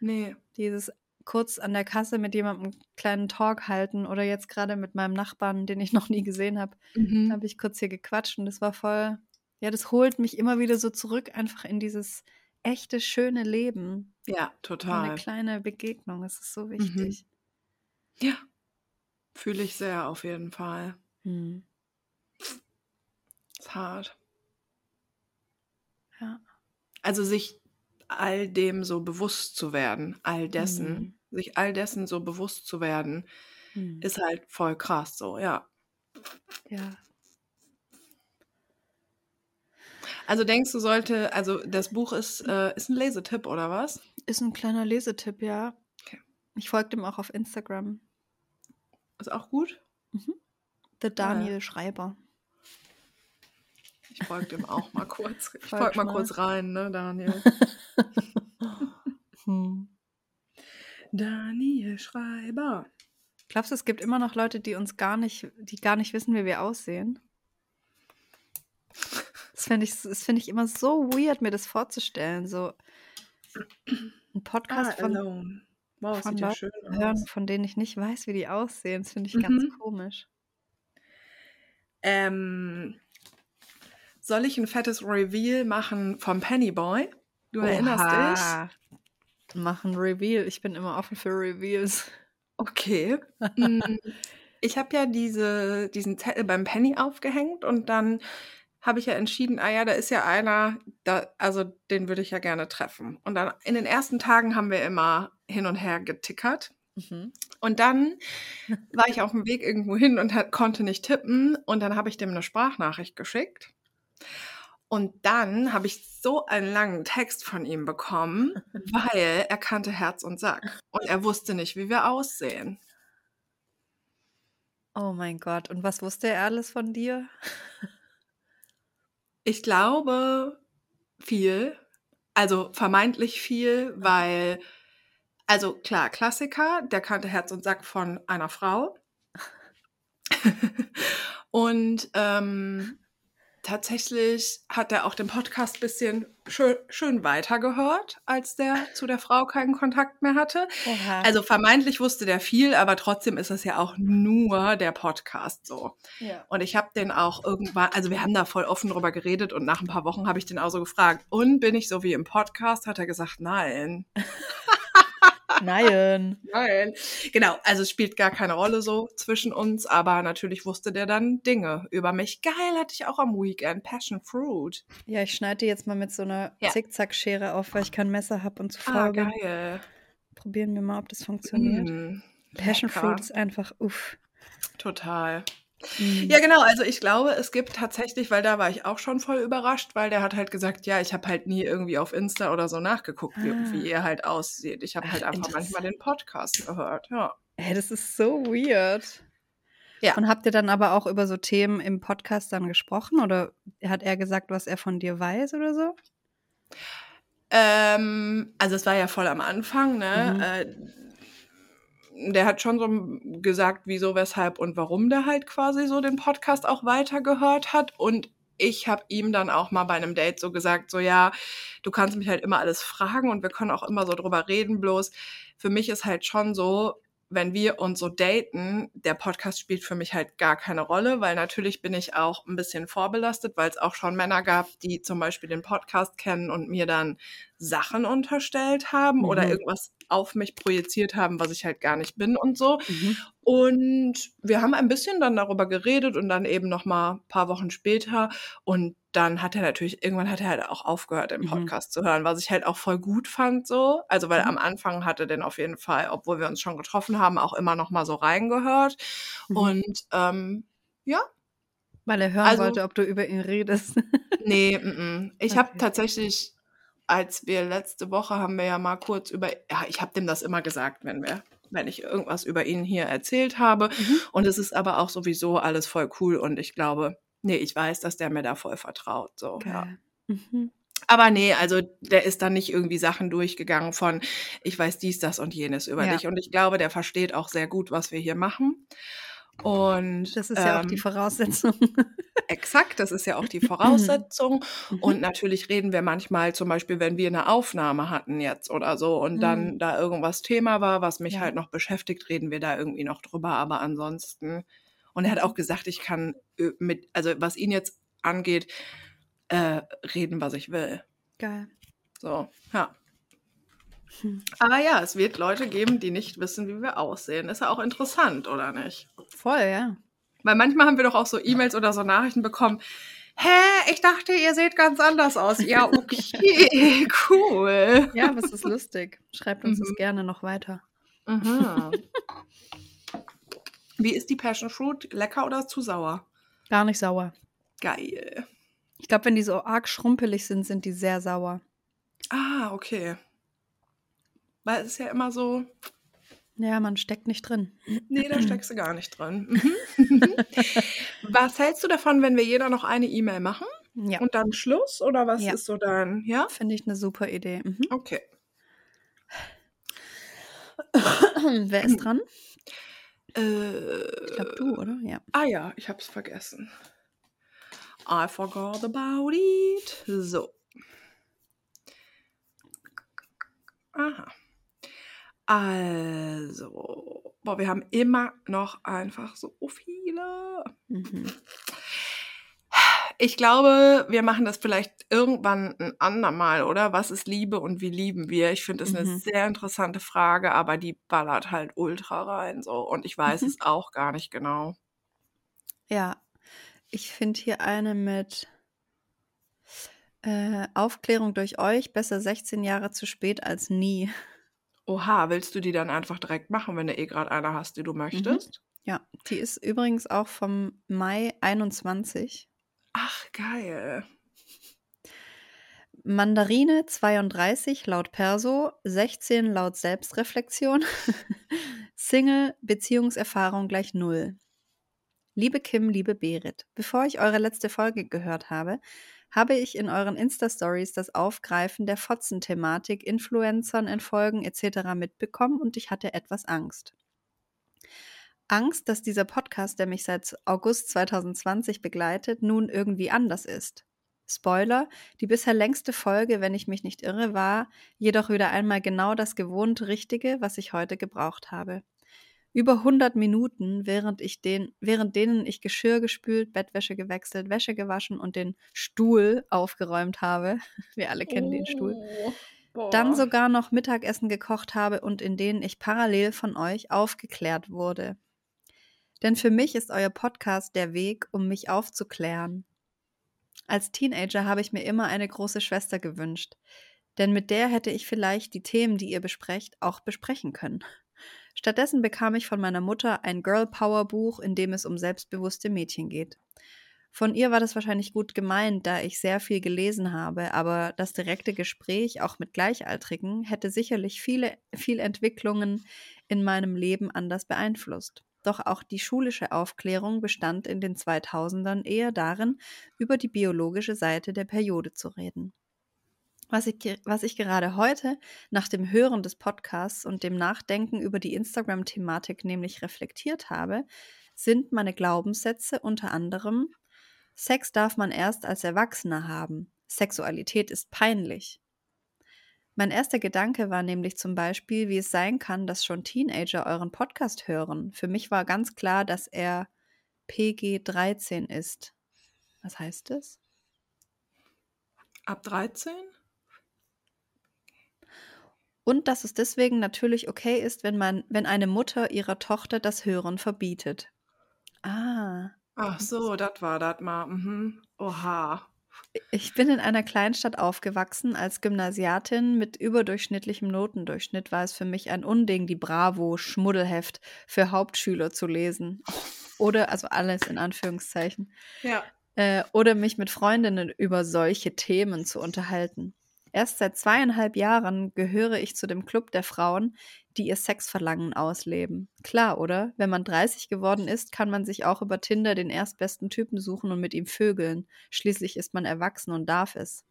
S2: Nee.
S3: Dieses kurz an der Kasse mit jemandem einen kleinen Talk halten oder jetzt gerade mit meinem Nachbarn, den ich [LAUGHS] noch nie gesehen habe,
S2: Mhm.
S3: habe ich kurz hier gequatscht und das war voll, ja, das holt mich immer wieder so zurück, einfach in dieses echte, schöne Leben.
S2: Ja,
S3: So eine
S2: total.
S3: kleine Begegnung, das ist so
S2: Mhm.
S3: wichtig.
S2: Ja. Fühle ich sehr auf jeden Fall.
S3: Mhm.
S2: Ist hart.
S3: Ja.
S2: Also sich all dem so bewusst zu werden, all dessen,
S3: Mhm.
S2: sich all dessen so bewusst zu werden,
S3: Mhm.
S2: ist halt voll krass so, ja.
S3: ja.
S2: Also denkst du sollte, also das Buch ist, äh, ist ein Lesetipp oder was?
S3: Ist ein kleiner Lesetipp, ja.
S2: Okay.
S3: Ich folge dem auch auf Instagram.
S2: Ist auch gut?
S3: The Daniel Schreiber.
S2: Ich folge dem auch mal kurz. Ich
S3: Folg
S2: folge mal
S3: mal.
S2: kurz rein, ne, Daniel? [LAUGHS]
S3: Hm.
S2: Daniel Schreiber.
S3: Glaubst du, es gibt immer noch Leute, die uns gar nicht, die gar nicht wissen, wie wir aussehen? Das finde ich, das finde ich immer so weird, mir das vorzustellen. So ein Podcast
S2: Ah,
S3: von.
S2: Wow,
S3: von
S2: sieht ja
S3: Leuten
S2: schön
S3: hören, von denen ich nicht weiß, wie die aussehen. Das finde ich ganz
S2: Mhm.
S3: komisch.
S2: Ähm, soll ich ein fettes Reveal machen vom Pennyboy? Du erinnerst dich?
S3: Oha. Machen Reveal. Ich bin immer offen für Reveals.
S2: Okay. [LAUGHS] Mm, ich habe ja diese, diesen Zettel beim Penny aufgehängt und dann habe ich ja entschieden, ah ja, da ist ja einer, da, also den würde ich ja gerne treffen. Und dann in den ersten Tagen haben wir immer hin und her getickert.
S3: Mhm.
S2: Und dann war ich auf dem Weg irgendwo hin und hat, konnte nicht tippen. Und dann habe ich dem eine Sprachnachricht geschickt. Und dann habe ich so einen langen Text von ihm bekommen, [LAUGHS] weil er kannte Herz und Sack. Und er wusste nicht, wie wir aussehen.
S3: Oh mein Gott. Und was wusste er alles von dir? [LAUGHS]
S2: Ich glaube viel, also vermeintlich viel, weil, also klar, Klassiker, der kannte Herz und Sack von einer Frau. [LAUGHS] und ähm, tatsächlich hat er auch den Podcast ein bisschen schön, schön weitergehört, als der zu der Frau keinen Kontakt mehr hatte.
S3: Oha.
S2: Also vermeintlich wusste der viel, aber trotzdem ist es ja auch nur der Podcast so.
S3: ja.
S2: Und ich habe den auch irgendwann, also wir haben da voll offen drüber geredet und nach ein paar Wochen habe ich den auch so gefragt, und bin ich so wie im Podcast? Hat er gesagt, nein. [LAUGHS]
S3: Nein.
S2: Nein. Genau, also es spielt gar keine Rolle so zwischen uns, aber natürlich wusste der dann Dinge über mich. Geil, hatte ich auch am Weekend. Passion Fruit.
S3: Ja, ich schneide jetzt mal mit so einer
S2: Ja.
S3: Zickzackschere auf, weil ich kein Messer habe und zu
S2: Ah,
S3: faul bin.
S2: geil.
S3: Probieren wir mal, ob das funktioniert.
S2: Mm,
S3: Passion. Fruit ist einfach uff.
S2: Total. Ja, genau. Also ich glaube, es gibt tatsächlich, weil da war ich auch schon voll überrascht, weil der hat halt gesagt, ja, ich habe halt nie irgendwie auf Insta oder so nachgeguckt, wie,
S3: Ah.
S2: wie ihr halt aussieht. Ich habe halt einfach manchmal den Podcast gehört. Ja.
S3: Hey, das ist so weird.
S2: Ja.
S3: Und habt ihr dann aber auch über so Themen im Podcast dann gesprochen oder hat er gesagt, was er von dir weiß oder so?
S2: Ähm, also es war ja voll am Anfang,
S3: Mhm.
S2: ne? Äh, der hat schon so gesagt, wieso, weshalb und warum der halt quasi so den Podcast auch weitergehört hat. Und ich habe ihm dann auch mal bei einem Date so gesagt, so ja, du kannst mich halt immer alles fragen und wir können auch immer so drüber reden. Bloß für mich ist halt schon so, wenn wir uns so daten, der Podcast spielt für mich halt gar keine Rolle, weil natürlich bin ich auch ein bisschen vorbelastet, weil es auch schon Männer gab, die zum Beispiel den Podcast kennen und mir dann Sachen unterstellt haben oder
S3: Mhm.
S2: irgendwas auf mich projiziert haben, was ich halt gar nicht bin und so.
S3: Mhm.
S2: Und wir haben ein bisschen dann darüber geredet und dann eben noch mal ein paar Wochen später und dann hat er natürlich irgendwann hat er halt auch aufgehört den
S3: Mhm.
S2: Podcast zu hören, was ich halt auch voll gut fand so. Also weil
S3: Mhm.
S2: am Anfang hatte den auf jeden Fall, obwohl wir uns schon getroffen haben, auch immer noch mal so reingehört
S3: Mhm.
S2: und ähm, ja,
S3: Weil er hören
S2: Also-
S3: wollte, ob du über ihn redest. [LAUGHS]
S2: nee, mm, mm. ich habe
S3: Okay.
S2: tatsächlich als wir letzte Woche haben wir ja mal kurz über ja, ich habe dem das immer gesagt, wenn wir wenn ich irgendwas über ihn hier erzählt habe
S3: Mhm.
S2: Und es ist aber auch sowieso alles voll cool und ich glaube, nee, ich weiß, dass der mir da voll vertraut. So, ja.
S3: Geil. Mhm.
S2: Aber nee, also der ist dann nicht irgendwie Sachen durchgegangen von, ich weiß dies, das und jenes über
S3: Ja.
S2: dich. Und ich glaube, der versteht auch sehr gut, was wir hier machen. Und
S3: Das ist ja auch die
S2: ähm,
S3: Voraussetzung. [LAUGHS]
S2: exakt, das ist ja auch die [LAUGHS] Voraussetzung.
S3: Mhm.
S2: Und natürlich reden wir manchmal, zum Beispiel, wenn wir eine Aufnahme hatten jetzt oder so und dann
S3: Mhm.
S2: da irgendwas Thema war, was mich
S3: Ja.
S2: halt noch beschäftigt, reden wir da irgendwie noch drüber. Aber ansonsten, und er hat auch gesagt, ich kann äh, mit, also was ihn jetzt angeht, äh, reden, was ich will.
S3: Geil.
S2: So, ja.
S3: Hm.
S2: Aber ja, es wird Leute geben, die nicht wissen, wie wir aussehen. Ist ja auch interessant, oder nicht?
S3: Voll, ja.
S2: Weil manchmal haben wir doch auch so E-Mails oder so Nachrichten bekommen. Hä, ich dachte, ihr seht ganz anders aus. Ja, okay, [LAUGHS] cool.
S3: Ja, aber es ist lustig. Schreibt uns das
S2: Mhm.
S3: gerne noch weiter.
S2: Mhm. Wie ist die Passion Fruit? Lecker oder zu sauer?
S3: Gar nicht sauer.
S2: Geil.
S3: Ich glaube, wenn die so arg schrumpelig sind, sind die sehr sauer.
S2: Ah, okay. Weil es ist ja immer so,
S3: Ja, man steckt nicht drin.
S2: nee, da steckst du gar nicht drin. Mhm. [LAUGHS] was hältst du davon, wenn wir jeder noch eine E-Mail machen
S3: Ja,
S2: und dann Schluss? Oder was
S3: Ja.
S2: ist so dein, ja?
S3: finde ich eine super Idee. Mhm.
S2: Okay. [CLEARS THROAT]
S3: Wer ist dran?
S2: Äh,
S3: Ich glaube, du, oder? Ja.
S2: Ah ja, ich hab's vergessen. I forgot about it. So. Aha. Also, boah, wir haben immer noch einfach so viele.
S3: Mhm.
S2: Ich glaube, wir machen das vielleicht irgendwann ein andermal, oder? Was ist Liebe und wie lieben wir? Ich finde das eine
S3: Mhm.
S2: sehr interessante Frage, aber die ballert halt ultra rein so und ich weiß
S3: Mhm.
S2: es auch gar nicht genau.
S3: Ja, ich finde hier eine mit äh, Aufklärung durch euch, besser 16 Jahre zu spät als nie.
S2: Oha, willst du die dann einfach direkt machen, wenn du eh gerade eine hast, die du möchtest?
S3: Ja, die ist übrigens auch vom Mai 21.
S2: Ach, geil.
S3: Mandarine 32 laut Perso, 16 laut Selbstreflexion. [LAUGHS] Single, Beziehungserfahrung gleich null. Liebe Kim, liebe Berit, bevor ich eure letzte Folge gehört habe, habe ich in euren Insta-Stories das Aufgreifen der Fotzen-Thematik, Influencern entfolgen etc. mitbekommen und ich hatte etwas Angst. Angst, dass dieser Podcast, der mich seit August 2020 begleitet, nun irgendwie anders ist. Spoiler, die bisher längste Folge, wenn ich mich nicht irre, war jedoch wieder einmal genau das gewohnt Richtige, was ich heute gebraucht habe. Über 100 Minuten, während, ich den, während denen ich Geschirr gespült, Bettwäsche gewechselt, Wäsche gewaschen und den Stuhl aufgeräumt habe. [LAUGHS] Wir alle kennen den Stuhl.
S2: Oh,
S3: Dann
S2: boah.
S3: sogar noch Mittagessen gekocht habe und in denen ich parallel von euch aufgeklärt wurde. Denn für mich ist euer Podcast der Weg, um mich aufzuklären. Als Teenager habe ich mir immer eine große Schwester gewünscht, denn mit der hätte ich vielleicht die Themen, die ihr besprecht, auch besprechen können. Stattdessen bekam ich von meiner Mutter ein Girl Power Buch, in dem es um selbstbewusste Mädchen geht. Von ihr war das wahrscheinlich gut gemeint, da ich sehr viel gelesen habe, aber das direkte Gespräch auch mit Gleichaltrigen hätte sicherlich viele, viel Entwicklungen in meinem Leben anders beeinflusst. Doch auch die schulische Aufklärung bestand in den 2000ern eher darin, über die biologische Seite der Periode zu reden. Was ich, was ich gerade heute nach dem Hören des Podcasts und dem Nachdenken über die Instagram-Thematik nämlich reflektiert habe, sind meine Glaubenssätze unter anderem Sex darf man erst als Erwachsener haben. Sexualität ist peinlich. Mein erster Gedanke war nämlich zum Beispiel, wie es sein kann, dass schon Teenager euren Podcast hören. Für mich war ganz klar, dass er PG 13 ist. Was heißt das?
S2: Ab 13?
S3: Und dass es deswegen natürlich okay ist, wenn man, wenn eine Mutter ihrer Tochter das Hören verbietet. Ah.
S2: Ach so, das war das mal. Mhm. Oha.
S3: Ich bin in einer Kleinstadt aufgewachsen. Als Gymnasiatin mit überdurchschnittlichem Notendurchschnitt war es für mich ein Unding, die Bravo-Schmuddelheft für Hauptschüler zu lesen. Oder, also alles in Anführungszeichen.
S2: Ja.
S3: Äh, oder mich mit Freundinnen über solche Themen zu unterhalten. Erst seit zweieinhalb Jahren gehöre ich zu dem Club der Frauen, die ihr Sexverlangen ausleben. Klar, oder? Wenn man 30 geworden ist, kann man sich auch über Tinder den erstbesten Typen suchen und mit ihm vögeln. Schließlich ist man erwachsen und darf es.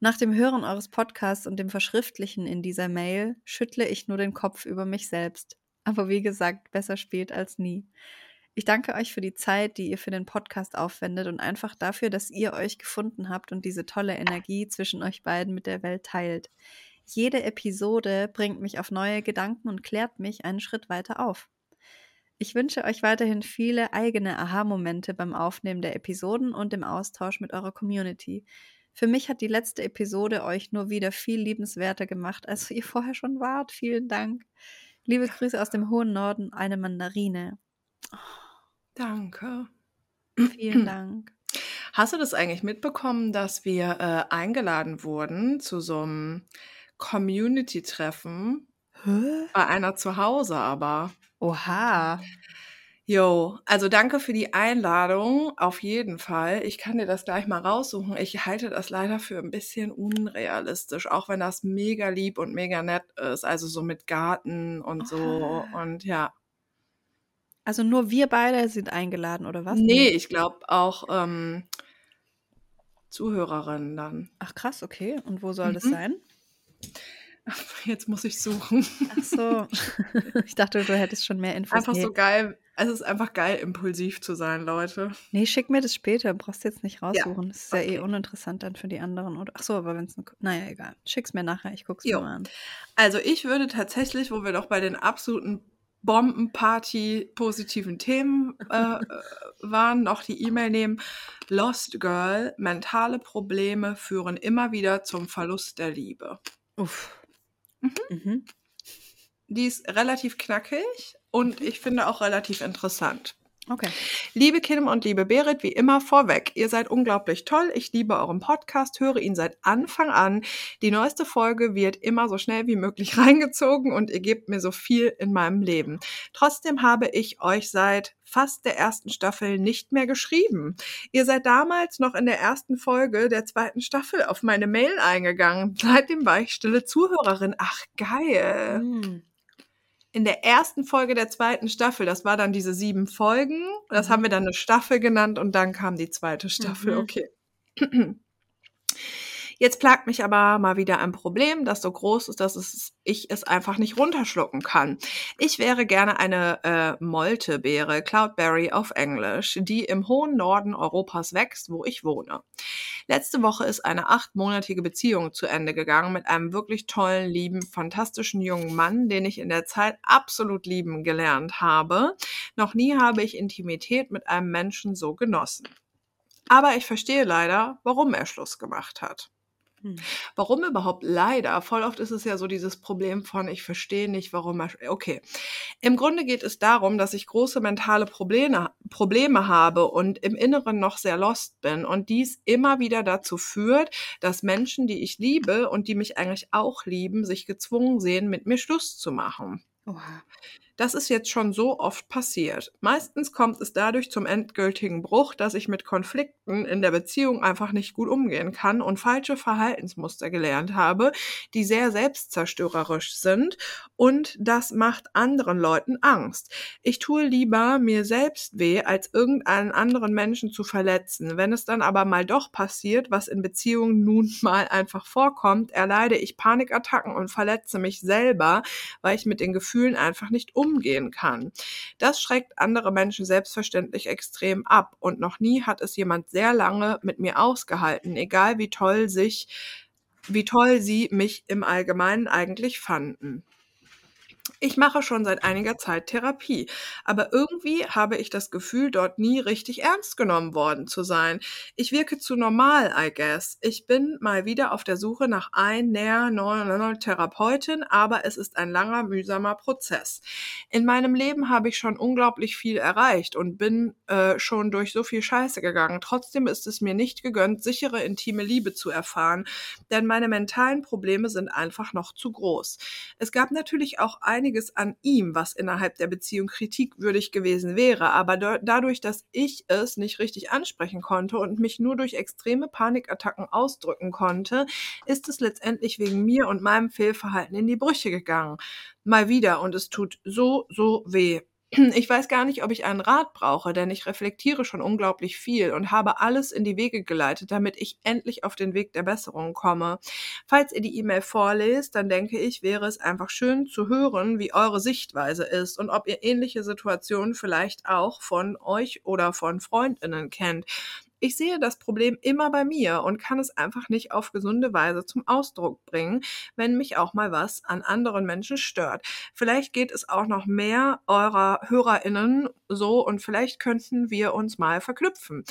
S3: Nach dem Hören eures Podcasts und dem Verschriftlichen in dieser Mail schüttle ich nur den Kopf über mich selbst. Aber wie gesagt, besser spät als nie. Ich danke euch für die Zeit, die ihr für den Podcast aufwendet und einfach dafür, dass ihr euch gefunden habt und diese tolle Energie zwischen euch beiden mit der Welt teilt. Jede Episode bringt mich auf neue Gedanken und klärt mich einen Schritt weiter auf. Ich wünsche euch weiterhin viele eigene Aha-Momente beim Aufnehmen der Episoden und im Austausch mit eurer Community. Für mich hat die letzte Episode euch nur wieder viel liebenswerter gemacht, als ihr vorher schon wart. Vielen Dank. Liebe Grüße aus dem hohen Norden, eine Mandarine.
S2: Danke.
S3: Vielen Dank.
S2: Hast du das eigentlich mitbekommen, dass wir äh, eingeladen wurden zu so einem Community-Treffen
S3: Hä?
S2: bei einer zu Hause aber?
S3: Oha.
S2: Jo, also danke für die Einladung, auf jeden Fall. Ich kann dir das gleich mal raussuchen. Ich halte das leider für ein bisschen unrealistisch, auch wenn das mega lieb und mega nett ist. Also so mit Garten und so
S3: Oha.
S2: und ja.
S3: Also nur wir beide sind eingeladen, oder was?
S2: Nee, ich glaube auch ähm, Zuhörerinnen dann.
S3: Ach krass, okay. Und wo soll das
S2: Mhm.
S3: sein? [LAUGHS]
S2: Jetzt muss ich suchen.
S3: Ach so. [LAUGHS] ich dachte, du hättest schon mehr Infos.
S2: Einfach
S3: nee.
S2: so geil. Es ist einfach geil, impulsiv zu sein, Leute.
S3: nee, schick mir das später. Brauchst jetzt nicht raussuchen. Das ist ja eh
S2: okay.
S3: uninteressant dann für die anderen. Oder? Ach so, aber wenn es... Naja, egal. Schick's mir nachher. Ich guck's mir
S2: Jo.
S3: mal an.
S2: Also ich würde tatsächlich, wo wir doch bei den absoluten Bombenparty positiven Themen äh, äh, waren, noch die E-Mail nehmen. Lost Girl, mentale Probleme führen immer wieder zum Verlust der Liebe.
S3: Uff.
S2: Mhm.
S3: Mhm.
S2: Die ist relativ knackig und ich finde auch relativ interessant.
S3: Okay.
S2: Liebe Kim und liebe Berit, wie immer vorweg, ihr seid unglaublich toll. Ich liebe euren Podcast, höre ihn seit Anfang an. Die neueste Folge wird immer so schnell wie möglich [LAUGHS] reingezogen und ihr gebt mir so viel in meinem Leben. Trotzdem habe ich euch seit fast der ersten Staffel nicht mehr geschrieben. Ihr seid damals noch in der ersten Folge der zweiten Staffel auf meine Mail eingegangen. [LAUGHS] Seitdem war ich stille Zuhörerin. Ach, geil
S3: Mhm.
S2: In der ersten Folge der zweiten Staffel, das war dann diese sieben Folgen, das
S3: Mhm.
S2: haben wir dann eine Staffel genannt und dann kam die zweite Staffel,
S3: Mhm.
S2: okay. Jetzt plagt mich aber mal wieder ein Problem, das so groß ist, dass es, ich es einfach nicht runterschlucken kann. Ich wäre gerne eine äh, Moltebeere, Cloudberry auf Englisch, die im hohen Norden Europas wächst, wo ich wohne. Letzte Woche ist eine achtmonatige Beziehung zu Ende gegangen mit einem wirklich tollen, lieben, fantastischen jungen Mann, den ich in der Zeit absolut lieben gelernt habe. Noch nie habe ich Intimität mit einem Menschen so genossen. Aber ich verstehe leider, warum er Schluss gemacht hat.
S3: Hm.
S2: Warum überhaupt leider? Voll oft ist es ja so dieses Problem von, ich verstehe nicht, warum er. Okay. Im Grunde geht es darum, dass ich große mentale Probleme, Probleme habe und im Inneren noch sehr lost bin und dies immer wieder dazu führt, dass Menschen, die ich liebe und die mich eigentlich auch lieben, sich gezwungen sehen, mit mir Schluss zu machen.
S3: Oha.
S2: Das ist jetzt schon so oft passiert. Meistens kommt es dadurch zum endgültigen Bruch, dass ich mit Konflikten in der Beziehung einfach nicht gut umgehen kann und falsche Verhaltensmuster gelernt habe, die sehr selbstzerstörerisch sind und das macht anderen Leuten Angst. Ich tue lieber mir selbst weh, als irgendeinen anderen Menschen zu verletzen. Wenn es dann aber mal doch passiert, was in Beziehungen nun [LAUGHS] mal einfach vorkommt, erleide ich Panikattacken und verletze mich selber, weil ich mit den Gefühlen einfach nicht umgehen kann. Das schreckt andere Menschen selbstverständlich extrem ab und noch nie hat es jemand sehr lange mit mir ausgehalten, egal wie toll sich, wie toll sie mich im Allgemeinen eigentlich fanden. Ich mache schon seit einiger Zeit Therapie, aber irgendwie habe ich das Gefühl, dort nie richtig ernst genommen worden zu sein. Ich wirke zu normal, I guess. Ich bin mal wieder auf der Suche nach einer neuen Therapeutin, aber es ist ein langer, mühsamer Prozess. In meinem Leben habe ich schon unglaublich viel erreicht und bin äh, schon durch so viel Scheiße gegangen. Trotzdem ist es mir nicht gegönnt, sichere, intime Liebe zu erfahren, denn meine mentalen Probleme sind einfach noch zu groß. Es gab natürlich auch einiges an ihm, was innerhalb der Beziehung kritikwürdig gewesen wäre, aber da- dadurch, dass ich es nicht richtig ansprechen konnte und mich nur durch extreme Panikattacken ausdrücken konnte, ist es letztendlich wegen mir und meinem Fehlverhalten in die Brüche gegangen. Mal wieder und es tut so, so weh. Ich weiß gar nicht, ob ich einen Rat brauche, denn ich reflektiere schon unglaublich viel und habe alles in die Wege geleitet, damit ich endlich auf den Weg der Besserung komme. Falls ihr die E-Mail vorlest, dann denke ich, wäre es einfach schön zu hören, wie eure Sichtweise ist und ob ihr ähnliche Situationen vielleicht auch von euch oder von Freundinnen kennt. Ich sehe das Problem immer bei mir und kann es einfach nicht auf gesunde Weise zum Ausdruck bringen, wenn mich auch mal was an anderen Menschen stört. Vielleicht geht es auch noch mehr eurer HörerInnen so und vielleicht könnten wir uns mal verknüpfen.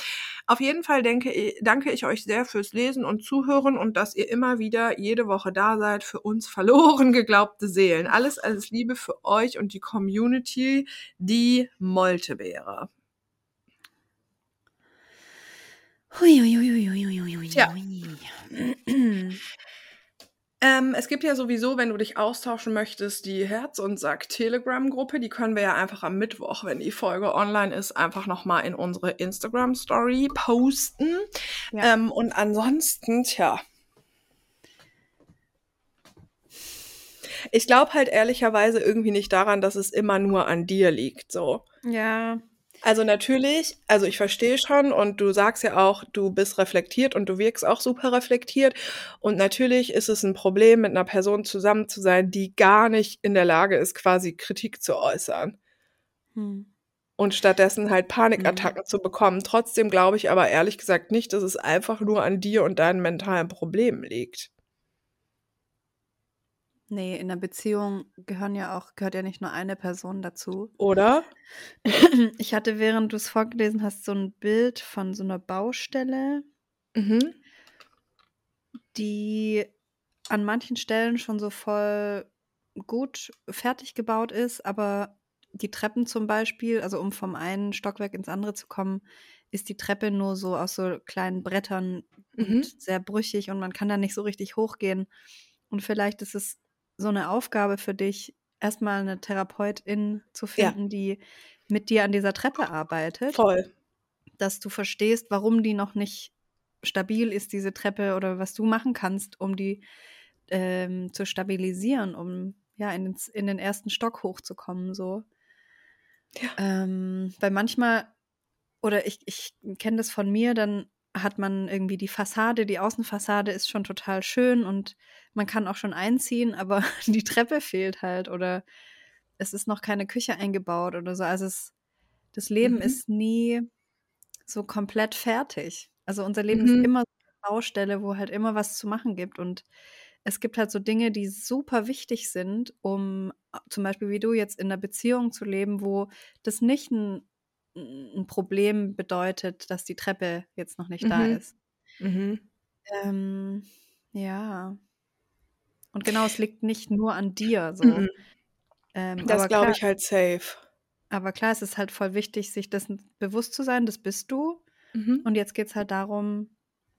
S2: Auf jeden Fall denke, danke ich euch sehr fürs Lesen und Zuhören und dass ihr immer wieder jede Woche da seid für uns verloren geglaubte Seelen. Alles, alles Liebe für euch und die Community, die Moltebeere.
S3: Hui, hui, hui, hui, hui, hui, hui,
S2: Tja.
S3: hui.
S2: Ähm, es gibt ja sowieso, wenn du dich austauschen möchtest, die Herz und Sack Telegram-Gruppe. Die können wir ja einfach am Mittwoch, wenn die Folge online ist, einfach nochmal in unsere Instagram-Story posten.
S3: Ja.
S2: Ähm, und ansonsten, tja. Ich glaube halt ehrlicherweise irgendwie nicht daran, dass es immer nur an dir liegt, so.
S3: Ja.
S2: Also natürlich, also ich verstehe schon und du sagst ja auch, du bist reflektiert und du wirkst auch super reflektiert. Und natürlich ist es ein Problem, mit einer Person zusammen zu sein, die gar nicht in der Lage ist, quasi Kritik zu äußern
S3: Hm.
S2: und stattdessen halt Panikattacken zu bekommen. Trotzdem glaube ich aber ehrlich gesagt nicht, dass es einfach nur an dir und deinen mentalen Problemen liegt.
S3: Nee, in einer Beziehung gehören ja auch, gehört ja nicht nur eine Person dazu.
S2: Oder? [CLEARS THROAT]
S3: Ich hatte, während du es vorgelesen hast, so ein Bild von so einer Baustelle,
S2: Mhm.
S3: die an manchen Stellen schon so voll gut fertig gebaut ist, aber die Treppen zum Beispiel, also um vom einen Stockwerk ins andere zu kommen, ist die Treppe nur so aus so kleinen Brettern
S2: Mhm.
S3: und sehr brüchig und man kann da nicht so richtig hochgehen. Und vielleicht ist es so eine Aufgabe für dich, erstmal eine Therapeutin zu
S2: Ja.
S3: finden, die mit dir an dieser Treppe arbeitet
S2: Voll.
S3: dass du verstehst, warum die noch nicht stabil ist, diese Treppe, oder was du machen kannst, um die ähm, zu stabilisieren, um ja in den, in den ersten Stock hochzukommen. So.
S2: Ja.
S3: Ähm, weil manchmal, oder ich, ich kenne das von mir, dann hat man irgendwie die Fassade, die Außenfassade ist schon total schön und man kann auch schon einziehen, aber [LAUGHS] die Treppe fehlt halt oder es ist noch keine Küche eingebaut oder so. Also es, das Leben
S2: Mhm.
S3: ist nie so komplett fertig. Also unser Leben ist
S2: Mhm.
S3: immer so eine Baustelle, wo halt immer was zu machen gibt. Und es gibt halt so Dinge, die super wichtig sind, um zum Beispiel wie du jetzt in einer Beziehung zu leben, wo das nicht ein, ein Problem bedeutet, dass die Treppe jetzt noch nicht da
S2: Mhm.
S3: ist.
S2: Mhm.
S3: Ähm, ja. Und genau, es liegt nicht nur an dir. So.
S2: Mhm.
S3: Ähm,
S2: Das glaube ich halt safe.
S3: aber klar, es ist halt voll wichtig, sich dessen bewusst zu sein, das bist du.
S2: Mhm.
S3: Und jetzt geht es halt darum,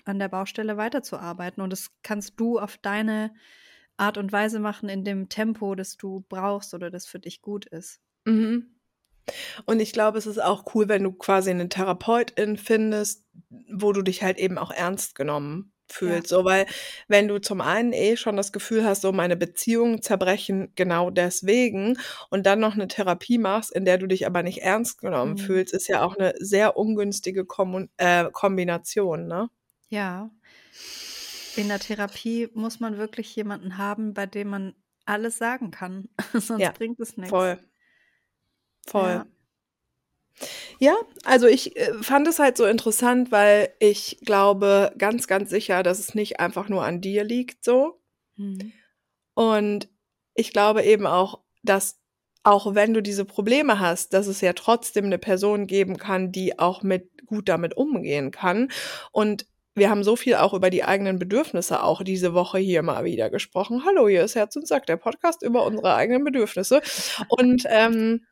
S3: an der Baustelle weiterzuarbeiten. Und das kannst du auf deine Art und Weise machen, in dem Tempo, das du brauchst oder das für dich gut ist.
S2: Mhm. Und ich glaube, es ist auch cool, wenn du quasi eine Therapeutin findest, wo du dich halt eben auch ernst genommen
S3: Ja.
S2: fühlst. So, weil wenn du zum einen eh schon das Gefühl hast, so meine Beziehungen zerbrechen genau deswegen und dann noch eine Therapie machst, in der du dich aber nicht ernst genommen
S3: Mhm.
S2: fühlst, ist ja auch eine sehr ungünstige Kommun äh, Kombination, ne?
S3: Ja. In der Therapie muss man wirklich jemanden haben, bei dem man alles sagen kann. [LAUGHS] Sonst
S2: Ja,
S3: bringt es nichts.
S2: voll, voll.
S3: Ja.
S2: Ja, also ich äh, fand es halt so interessant, weil ich glaube ganz, ganz sicher, dass es nicht einfach nur an dir liegt so.
S3: Mhm.
S2: Und ich glaube eben auch, dass auch wenn du diese Probleme hast, dass es ja trotzdem eine Person geben kann, die auch mit gut damit umgehen kann. Und wir haben so viel auch über die eigenen Bedürfnisse auch diese Woche hier mal wieder gesprochen. Hallo, hier ist Herz und Sack, der Podcast über unsere eigenen Bedürfnisse. Und ähm,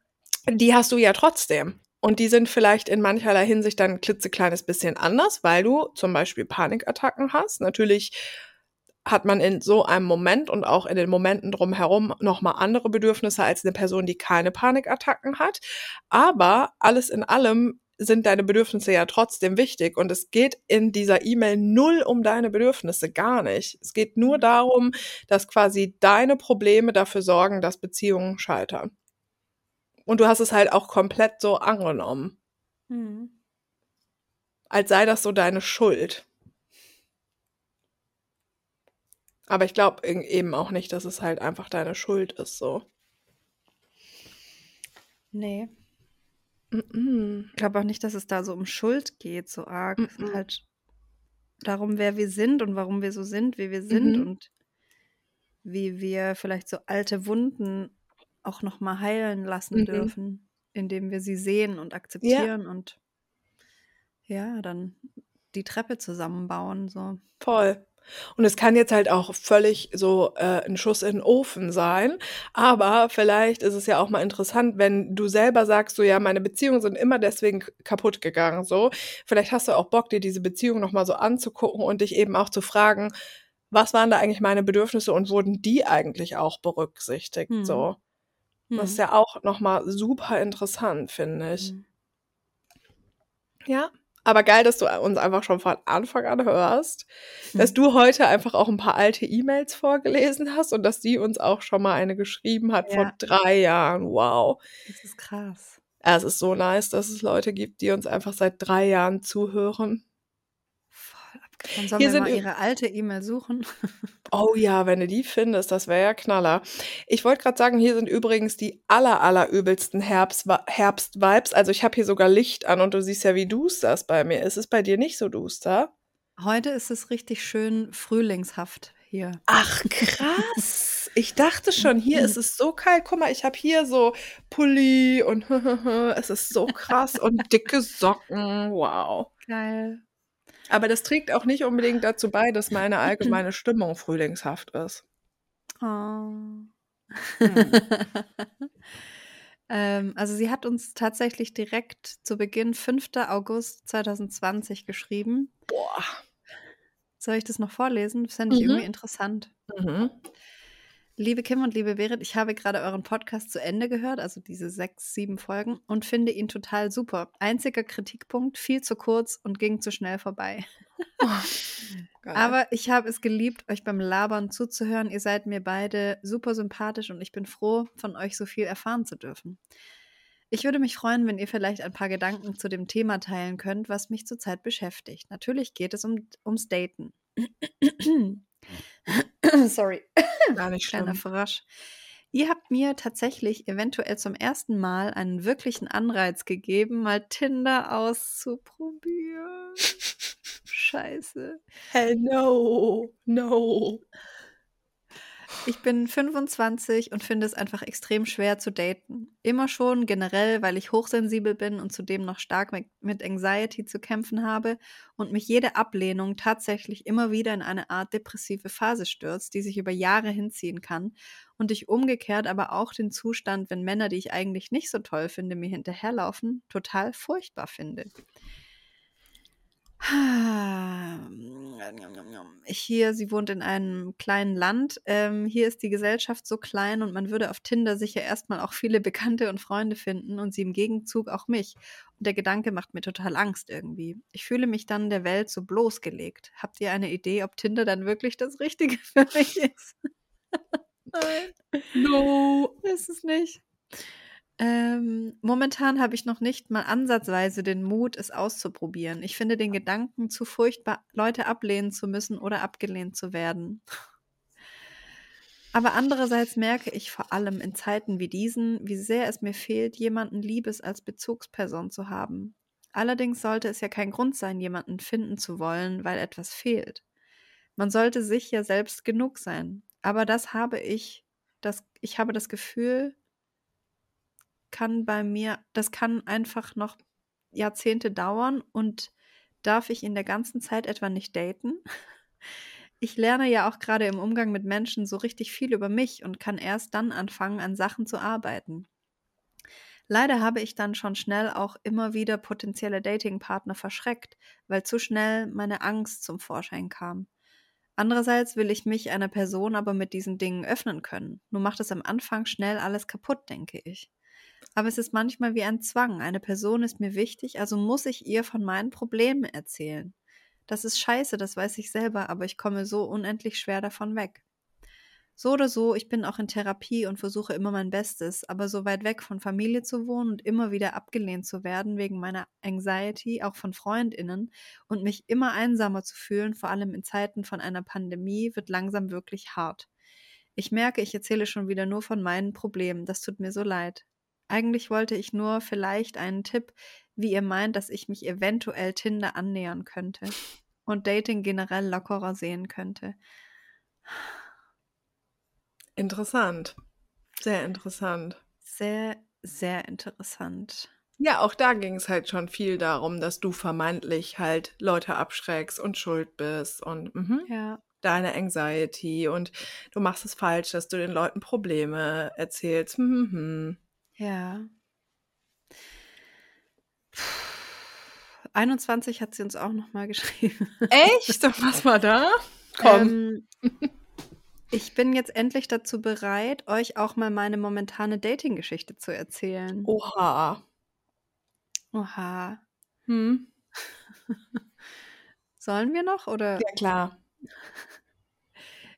S2: die hast du ja trotzdem. Und die sind vielleicht in mancherlei Hinsicht dann ein klitzekleines bisschen anders, weil du zum Beispiel Panikattacken hast. Natürlich hat man in so einem Moment und auch in den Momenten drumherum nochmal andere Bedürfnisse als eine Person, die keine Panikattacken hat. Aber alles in allem sind deine Bedürfnisse ja trotzdem wichtig. Und es geht in dieser E-Mail null um deine Bedürfnisse, gar nicht. Es geht nur darum, dass quasi deine Probleme dafür sorgen, dass Beziehungen scheitern. Und du hast es halt auch komplett so angenommen,
S3: Mhm.
S2: als sei das so deine Schuld. Aber ich glaube eben auch nicht, dass es halt einfach deine Schuld ist, so.
S3: Nee.
S2: Mm-mm.
S3: Ich glaube auch nicht, dass es da so um Schuld geht, so arg. Es
S2: Mhm.
S3: geht halt darum, wer wir sind und warum wir so sind, wie wir sind
S2: Mhm.
S3: und wie wir vielleicht so alte Wunden auch noch mal heilen lassen
S2: Mhm.
S3: dürfen, indem wir sie sehen und
S2: Ja,
S3: akzeptieren und ja, dann die Treppe zusammenbauen, so.
S2: voll. Und es kann jetzt halt auch völlig so äh, ein Schuss in den Ofen sein. Aber vielleicht ist es ja auch mal interessant, wenn du selber sagst, so ja, meine Beziehungen sind immer deswegen kaputt gegangen. So, vielleicht hast du auch Bock, dir diese Beziehung nochmal so anzugucken und dich eben auch zu fragen, was waren da eigentlich meine Bedürfnisse und wurden die eigentlich auch berücksichtigt?
S3: Hm.
S2: So, das ist ja auch nochmal super interessant, finde ich.
S3: Hm.
S2: Ja, aber geil, dass du uns einfach schon von Anfang an hörst, dass [LAUGHS] du heute einfach auch ein paar alte E-Mails vorgelesen hast und dass sie uns auch schon mal eine geschrieben hat vor
S3: Ja,
S2: drei Jahren. Wow.
S3: das ist krass.
S2: Ja, Es ist so nice, dass es Leute gibt, die uns einfach seit drei Jahren zuhören.
S3: Abgefahren. Sollen
S2: Hier
S3: wir
S2: sind,
S3: mal ihre alte E-Mail suchen? [LAUGHS]
S2: oh ja, wenn du die findest, das wäre ja Knaller. Ich wollte gerade sagen, hier sind übrigens die aller, aller übelsten Herbst, Herbst-Vibes. Also ich habe hier sogar Licht an und du siehst ja, wie duster es bei mir ist. Ist es bei dir nicht so duster?
S3: Heute ist es richtig schön frühlingshaft hier.
S2: Ach, krass. [LAUGHS] Ich dachte schon, hier ist es so kalt. Guck mal, ich habe hier so Pulli und [LAUGHS] es ist so krass und dicke Socken. Wow.
S3: Geil.
S2: Aber das trägt auch nicht unbedingt dazu bei, dass meine allgemeine Stimmung frühlingshaft ist.
S3: Oh.
S2: Hm. [LAUGHS]
S3: ähm, also sie hat uns tatsächlich direkt zu Beginn 5. August 2020 geschrieben.
S2: Boah.
S3: Soll ich das noch vorlesen? Das fände ich
S2: Mhm.
S3: irgendwie interessant.
S2: Mhm.
S3: Liebe Kim und liebe Berit, ich habe gerade euren Podcast zu Ende gehört, also diese sechs, sieben Folgen, und finde ihn total super. Einziger Kritikpunkt, viel zu kurz und ging zu schnell vorbei. [LAUGHS]
S2: Geil.
S3: Aber ich habe es geliebt, euch beim Labern zuzuhören. Ihr seid mir beide super sympathisch und ich bin froh, von euch so viel erfahren zu dürfen. Ich würde mich freuen, wenn ihr vielleicht ein paar Gedanken zu dem Thema teilen könnt, was mich zurzeit beschäftigt. Natürlich geht es um, ums Daten. [CLEARS THROAT] Sorry,
S2: Gar nicht [CLEARS THROAT]
S3: kleiner
S2: schlimm.
S3: Verrasch. Ihr habt mir tatsächlich eventuell zum ersten Mal einen wirklichen Anreiz gegeben, mal Tinder auszuprobieren. [LAUGHS] Scheiße.
S2: Hell no. No.
S3: Ich bin 25 und finde es einfach extrem schwer zu daten. Immer schon generell, weil ich hochsensibel bin und zudem noch stark mit, Anxiety zu kämpfen habe und mich jede Ablehnung tatsächlich immer wieder in eine Art depressive Phase stürzt, die sich über Jahre hinziehen kann und ich umgekehrt aber auch den Zustand, wenn Männer, die ich eigentlich nicht so toll finde, mir hinterherlaufen, total furchtbar finde. Hier, sie wohnt in einem kleinen Land. Ähm, hier ist die Gesellschaft so klein und man würde auf Tinder sicher erstmal auch viele Bekannte und Freunde finden und sie im Gegenzug auch mich. Und der Gedanke macht mir total Angst irgendwie. Ich fühle mich dann der Welt so bloßgelegt. Habt ihr eine Idee, ob Tinder dann wirklich das Richtige [LAUGHS] für mich ist? Nein. [LAUGHS]
S2: No.
S3: Ist es nicht. Ähm, momentan habe ich noch nicht mal ansatzweise den Mut, es auszuprobieren. Ich finde den Gedanken zu furchtbar, Leute ablehnen zu müssen oder abgelehnt zu werden. Aber andererseits merke ich vor allem in Zeiten wie diesen, wie sehr es mir fehlt, jemanden Liebes als Bezugsperson zu haben. Allerdings sollte es ja kein Grund sein, jemanden finden zu wollen, weil etwas fehlt. Man sollte sich ja selbst genug sein. Aber das habe ich, das, ich habe das Gefühl, kann bei mir, das kann einfach noch Jahrzehnte dauern und darf ich in der ganzen Zeit etwa nicht daten? [LAUGHS] Ich lerne ja auch gerade im Umgang mit Menschen so richtig viel über mich und kann erst dann anfangen, an Sachen zu arbeiten. Leider habe ich dann schon schnell auch immer wieder potenzielle Datingpartner verschreckt, weil zu schnell meine Angst zum Vorschein kam. Andererseits will ich mich einer Person aber mit diesen Dingen öffnen können. Nur macht es am Anfang schnell alles kaputt, denke ich. Aber es ist manchmal wie ein Zwang. Eine Person ist mir wichtig, also muss ich ihr von meinen Problemen erzählen. Das ist scheiße, das weiß ich selber, aber ich komme so unendlich schwer davon weg. So oder so, ich bin auch in Therapie und versuche immer mein Bestes, aber so weit weg von Familie zu wohnen und immer wieder abgelehnt zu werden wegen meiner Anxiety, auch von Freundinnen, und mich immer einsamer zu fühlen, vor allem in Zeiten von einer Pandemie, wird langsam wirklich hart. Ich merke, ich erzähle schon wieder nur von meinen Problemen, das tut mir so leid. Eigentlich wollte ich nur vielleicht einen Tipp, wie ihr meint, dass ich mich eventuell Tinder annähern könnte und Dating generell lockerer sehen könnte.
S2: Interessant. Sehr interessant.
S3: Sehr, sehr interessant.
S2: Ja, auch da ging es halt schon viel darum, dass du vermeintlich halt Leute abschreckst und schuld bist und mhm,
S3: Ja.
S2: deine Anxiety und du machst es falsch, dass du den Leuten Probleme erzählst. Mhm.
S3: Ja. 21 hat sie uns auch nochmal geschrieben.
S2: Echt? Was war da? Komm.
S3: Ähm, ich bin jetzt endlich dazu bereit, euch auch mal meine momentane Dating-Geschichte zu erzählen.
S2: Oha.
S3: Oha.
S2: Hm. [LAUGHS]
S3: Sollen wir noch oder?
S2: Ja, klar.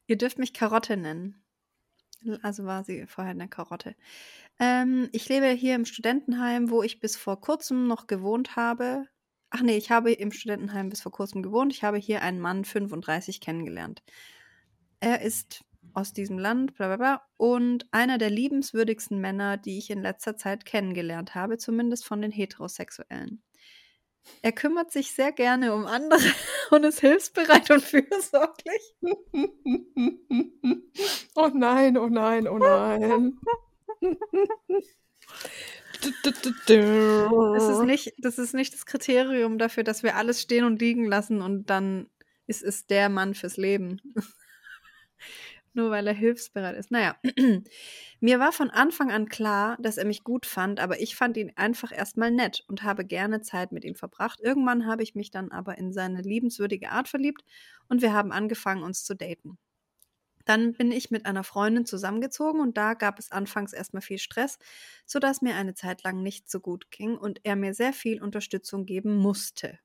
S3: Ihr dürft mich Karotte nennen. Also war sie vorher eine Karotte. Ähm, ich lebe hier im Studentenheim, wo ich bis vor kurzem noch gewohnt habe. Ach nee, ich habe im Studentenheim bis vor kurzem gewohnt. Ich habe hier einen Mann 35 kennengelernt. Er ist aus diesem Land, bla bla bla, und einer der liebenswürdigsten Männer, die ich in letzter Zeit kennengelernt habe, zumindest von den Heterosexuellen. Er kümmert sich sehr gerne um andere [LAUGHS] und ist hilfsbereit und fürsorglich. [LAUGHS]
S2: Oh nein, oh nein, oh nein.
S3: Das ist, [LAUGHS] nicht, das ist nicht das Kriterium dafür, dass wir alles stehen und liegen lassen und dann ist es der Mann fürs Leben. [LAUGHS] Nur weil er hilfsbereit ist. Naja, [CLEARS THROAT] mir war von Anfang an klar, dass er mich gut fand, aber ich fand ihn einfach erstmal nett und habe gerne Zeit mit ihm verbracht. Irgendwann habe ich mich dann aber in seine liebenswürdige Art verliebt und wir haben angefangen, uns zu daten. Dann bin ich mit einer Freundin zusammengezogen und da gab es anfangs erstmal viel Stress, sodass mir eine Zeit lang nicht so gut ging und er mir sehr viel Unterstützung geben musste.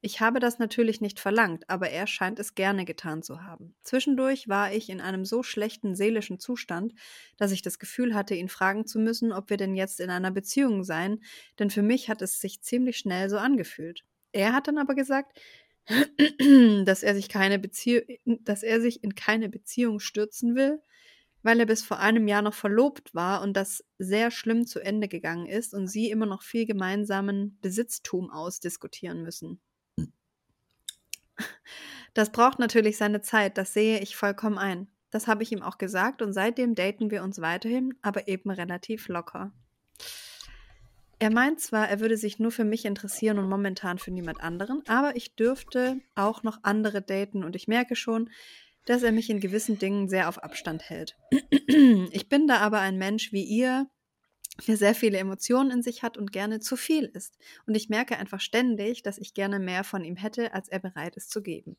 S3: Ich habe das natürlich nicht verlangt, aber er scheint es gerne getan zu haben. Zwischendurch war ich in einem so schlechten seelischen Zustand, dass ich das Gefühl hatte, ihn fragen zu müssen, ob wir denn jetzt in einer Beziehung seien, denn für mich hat es sich ziemlich schnell so angefühlt. Er hat dann aber gesagt, dass er sich keine Beziehung, dass er sich in keine Beziehung stürzen will, weil er bis vor einem Jahr noch verlobt war und das sehr schlimm zu Ende gegangen ist und sie immer noch viel gemeinsamen Besitztum ausdiskutieren müssen. Das braucht natürlich seine Zeit, das sehe ich vollkommen ein. Das habe ich ihm auch gesagt und seitdem daten wir uns weiterhin, aber eben relativ locker. Er meint zwar, er würde sich nur für mich interessieren und momentan für niemand anderen, aber ich dürfte auch noch andere daten und ich merke schon, dass er mich in gewissen Dingen sehr auf Abstand hält. [CLEARS THROAT] Ich bin da aber ein Mensch wie ihr, der sehr viele Emotionen in sich hat und gerne zu viel ist. Und ich merke einfach ständig, dass ich gerne mehr von ihm hätte, als er bereit ist zu geben.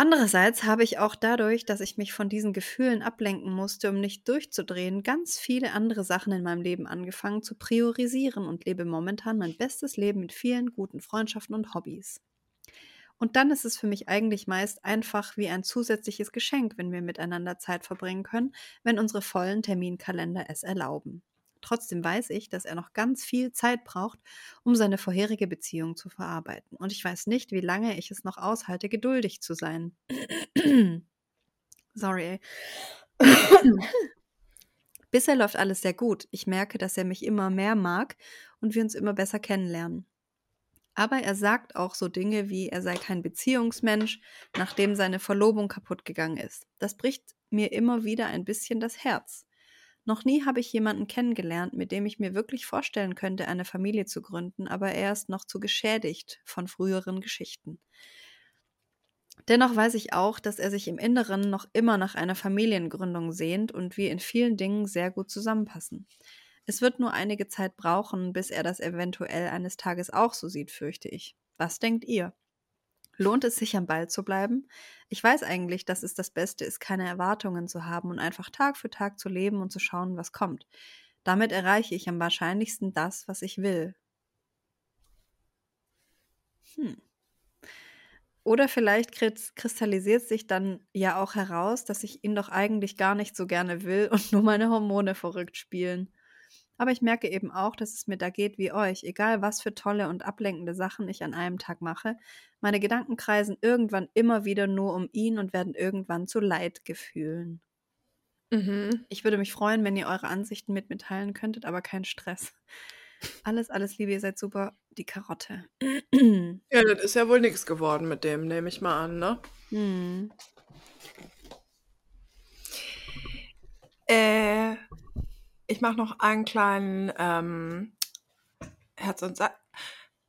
S3: Andererseits habe ich auch dadurch, dass ich mich von diesen Gefühlen ablenken musste, um nicht durchzudrehen, ganz viele andere Sachen in meinem Leben angefangen zu priorisieren und lebe momentan mein bestes Leben mit vielen guten Freundschaften und Hobbys. Und dann ist es für mich eigentlich meist einfach wie ein zusätzliches Geschenk, wenn wir miteinander Zeit verbringen können, wenn unsere vollen Terminkalender es erlauben. Trotzdem weiß ich, dass er noch ganz viel Zeit braucht, um seine vorherige Beziehung zu verarbeiten. Und ich weiß nicht, wie lange ich es noch aushalte, geduldig zu sein. Sorry. Bisher läuft alles sehr gut. Ich merke, dass er mich immer mehr mag und wir uns immer besser kennenlernen. Aber er sagt auch so Dinge wie, er sei kein Beziehungsmensch, nachdem seine Verlobung kaputt gegangen ist. Das bricht mir immer wieder ein bisschen das Herz. Noch nie habe ich jemanden kennengelernt, mit dem ich mir wirklich vorstellen könnte, eine Familie zu gründen, aber er ist noch zu geschädigt von früheren Geschichten. Dennoch weiß ich auch, dass er sich im Inneren noch immer nach einer Familiengründung sehnt und wir in vielen Dingen sehr gut zusammenpassen. Es wird nur einige Zeit brauchen, bis er das eventuell eines Tages auch so sieht, fürchte ich. Was denkt ihr? Lohnt es sich am Ball zu bleiben? Ich weiß eigentlich, dass es das Beste ist, keine Erwartungen zu haben und einfach Tag für Tag zu leben und zu schauen, was kommt. Damit erreiche ich am wahrscheinlichsten das, was ich will. Hm. Oder vielleicht kristallisiert sich dann ja auch heraus, dass ich ihn doch eigentlich gar nicht so gerne will und [LAUGHS] nur meine Hormone verrückt spielen. Aber ich merke eben auch, dass es mir da geht wie euch. Egal, was für tolle und ablenkende Sachen ich an einem Tag mache, meine Gedanken kreisen irgendwann immer wieder nur um ihn und werden irgendwann zu Leidgefühlen.
S2: Mhm.
S3: Ich würde mich freuen, wenn ihr eure Ansichten mit mir teilen könntet, aber kein Stress. Alles, alles Liebe, ihr seid super. Die Karotte. [CLEARS THROAT]
S2: Ja, das ist ja wohl nichts geworden mit dem, nehme ich mal an, ne?
S3: Hm.
S2: Äh, ich mache noch einen kleinen ähm, Herz und Sack.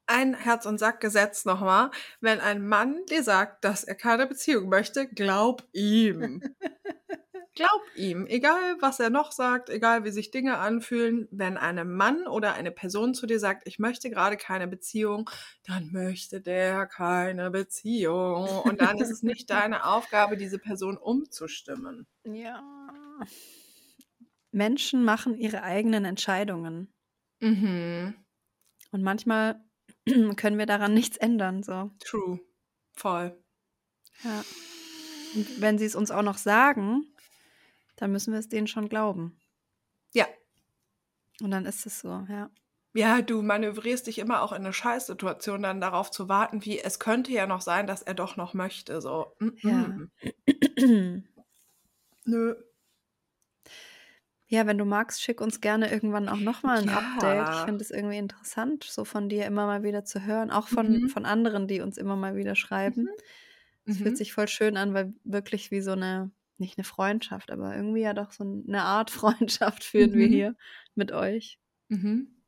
S2: Ein Herz- und Sackgesetz nochmal. Wenn ein Mann dir sagt, dass er keine Beziehung möchte, glaub ihm. [LAUGHS] glaub ihm. Egal, was er noch sagt, egal, wie sich Dinge anfühlen. Wenn ein Mann oder eine Person zu dir sagt, ich möchte gerade keine Beziehung, dann möchte der keine Beziehung. Und dann ist es nicht [LAUGHS] deine Aufgabe, diese Person umzustimmen.
S3: Ja. Menschen machen ihre eigenen Entscheidungen.
S2: Mhm.
S3: Und manchmal [CLEARS THROAT] können wir daran nichts ändern. So.
S2: True. Voll.
S3: Ja. Und wenn sie es uns auch noch sagen, dann müssen wir es denen schon glauben.
S2: Ja.
S3: Und dann ist es so, ja.
S2: Ja, du manövrierst dich immer auch in eine Scheißsituation, dann darauf zu warten, wie es könnte ja noch sein, dass er doch noch möchte. So. Mm
S3: Ja. [CLEARS THROAT]
S2: Nö.
S3: Ja, wenn du magst, schick uns gerne irgendwann auch nochmal ein
S2: Ja.
S3: Update. Ich finde es irgendwie interessant, so von dir immer mal wieder zu hören, auch von,
S2: Mhm.
S3: von anderen, die uns immer mal wieder schreiben. Es
S2: Mhm.
S3: fühlt sich voll schön an, weil wirklich wie so eine, nicht eine Freundschaft, aber irgendwie ja doch so eine Art [LAUGHS] Freundschaft führen wir
S2: Mhm.
S3: hier mit euch.
S2: Mhm.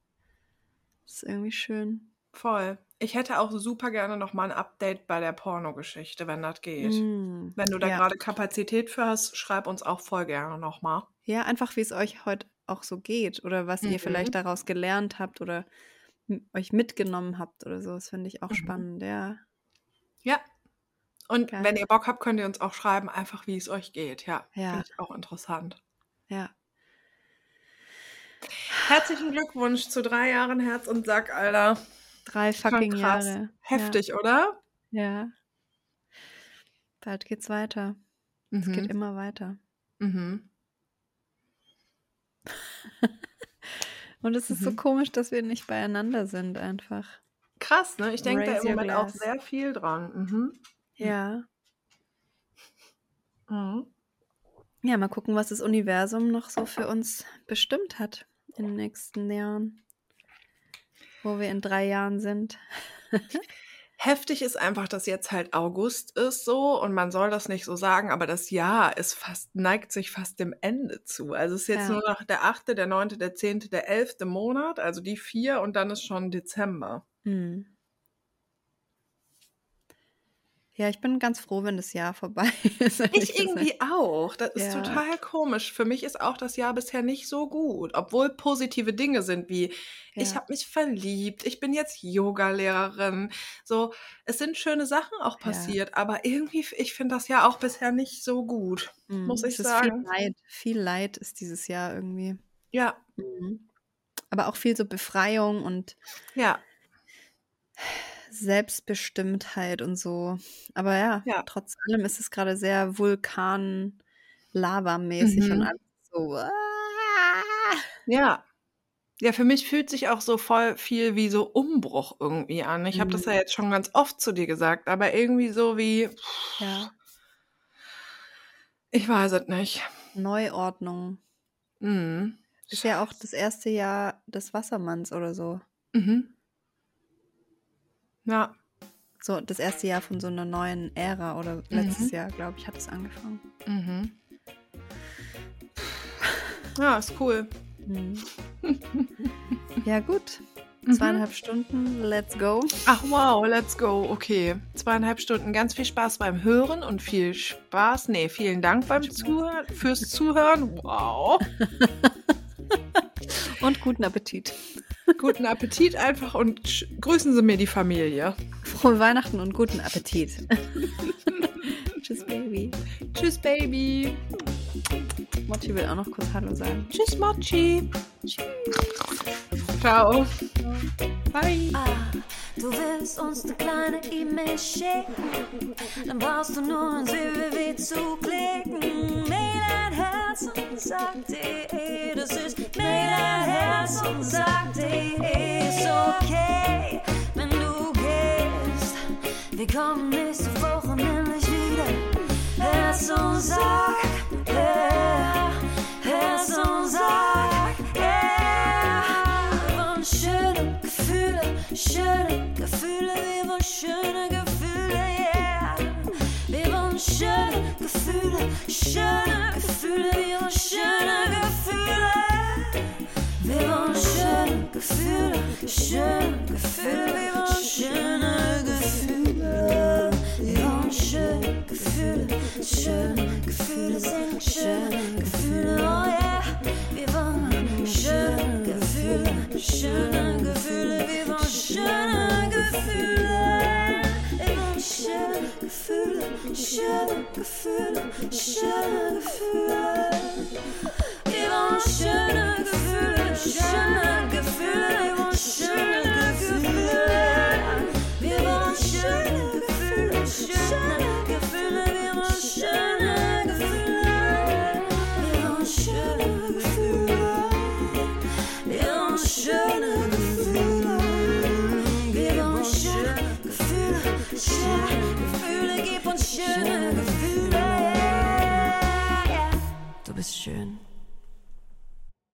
S3: Das ist irgendwie schön.
S2: Voll. Ich hätte auch super gerne noch mal ein Update bei der Pornogeschichte, wenn das geht.
S3: Mm,
S2: Wenn du da
S3: ja.
S2: gerade Kapazität für hast, schreib uns auch voll gerne noch mal.
S3: Ja, einfach wie es euch heute auch so geht oder was ihr
S2: Mhm.
S3: vielleicht daraus gelernt habt oder euch mitgenommen habt oder so. Das finde ich auch
S2: Mhm.
S3: spannend, ja.
S2: Ja. Und
S3: Geil.
S2: wenn ihr Bock habt, könnt ihr uns auch schreiben, einfach wie es euch geht. Ja,
S3: Ja.
S2: finde ich auch interessant.
S3: Ja.
S2: Herzlichen Glückwunsch zu drei Jahren Herz und Sack, Alter.
S3: Drei fucking
S2: krass.
S3: Jahre.
S2: Heftig, oder?
S3: Ja. ja. Bald geht's weiter. Es geht immer weiter.
S2: Mhm. [LAUGHS]
S3: Und es ist so
S2: Mhm.
S3: komisch, dass wir nicht beieinander sind, einfach.
S2: Krass, ne? Ich denke da im Moment auch sehr viel dran. Mhm.
S3: Ja.
S2: Mhm.
S3: Ja, mal gucken, was das Universum noch so für uns bestimmt hat in den nächsten Jahren. Wo wir in drei Jahren sind. [LAUGHS]
S2: Heftig ist einfach, dass jetzt halt August ist so und man soll das nicht so sagen, aber das Jahr ist fast, neigt sich fast dem Ende zu. Also es ist jetzt
S3: Ja.
S2: nur noch der 8., der 9., der 10., der 11. Monat, also die vier und dann ist schon Dezember.
S3: Hm. Ja, ich bin ganz froh, wenn das Jahr vorbei [LAUGHS] ist. ehrlich
S2: Ich
S3: gesagt.
S2: irgendwie auch. Das ist
S3: Ja.
S2: total komisch. Für mich ist auch das Jahr bisher nicht so gut, obwohl positive Dinge sind wie ich
S3: Ja.
S2: habe mich verliebt, ich bin jetzt Yoga-Lehrerin. So, es sind schöne Sachen auch
S3: Ja.
S2: passiert, aber irgendwie ich finde das Jahr auch bisher nicht so gut,
S3: Hm,
S2: muss ich
S3: es ist
S2: sagen.
S3: viel Leid. Viel Leid ist dieses Jahr irgendwie.
S2: Ja,
S3: Mhm. Aber auch viel so Befreiung und
S2: ja,
S3: Selbstbestimmtheit und so. Aber ja,
S2: Ja.
S3: trotz allem ist es gerade sehr Vulkan-Lava-mäßig und
S2: Mhm.
S3: alles so. ah.
S2: ja. Ja, für mich fühlt sich auch so voll viel wie so Umbruch irgendwie an. Ich habe das
S3: Mhm.
S2: ja jetzt schon ganz oft zu dir gesagt, aber irgendwie so wie
S3: Ja,
S2: ich weiß es nicht.
S3: Neuordnung.
S2: Mhm.
S3: Ist ja auch das erste Jahr des Wassermanns oder so.
S2: Mhm. Ja.
S3: So, das erste Jahr von so einer neuen Ära oder letztes
S2: Mhm.
S3: Jahr, glaube ich, hat es angefangen.
S2: Mhm. [LAUGHS] Ja, ist cool.
S3: Mhm. ja, gut.
S2: Mhm.
S3: Zweieinhalb Stunden, let's go.
S2: Ach wow, let's go. Okay. Zweieinhalb Stunden. Ganz viel Spaß beim Hören und viel Spaß. Nee, vielen Dank beim Zuhören, fürs Zuhören. Wow. [LAUGHS]
S3: Und guten Appetit.
S2: Guten Appetit einfach und grüßen Sie mir die Familie.
S3: Frohe Weihnachten und guten Appetit. [LAUGHS] Tschüss, Baby.
S2: Tschüss, Baby.
S3: Mochi will auch noch kurz Hallo sagen.
S2: Tschüss, Mochi. Ciao. Bye.
S1: Ah, du willst uns eine kleine E-Mail schicken, dann brauchst du nur ein www zu klicken. Mail ein Herz und sagt.de, das ist Mail ein Herz und sagt.de, ist okay, wenn du gehst. Wir kommen nächste Woche nämlich wieder. Herz und Sack, yeah. Herz und Sack, schöne Gefühle, wir wollen schöne Gefühle, yeah. Wir wollen schöne Gefühle, schöne Gefühle, wir wollen schöne Gefühle. Wir wollen schöne Gefühle, schöne bist schön.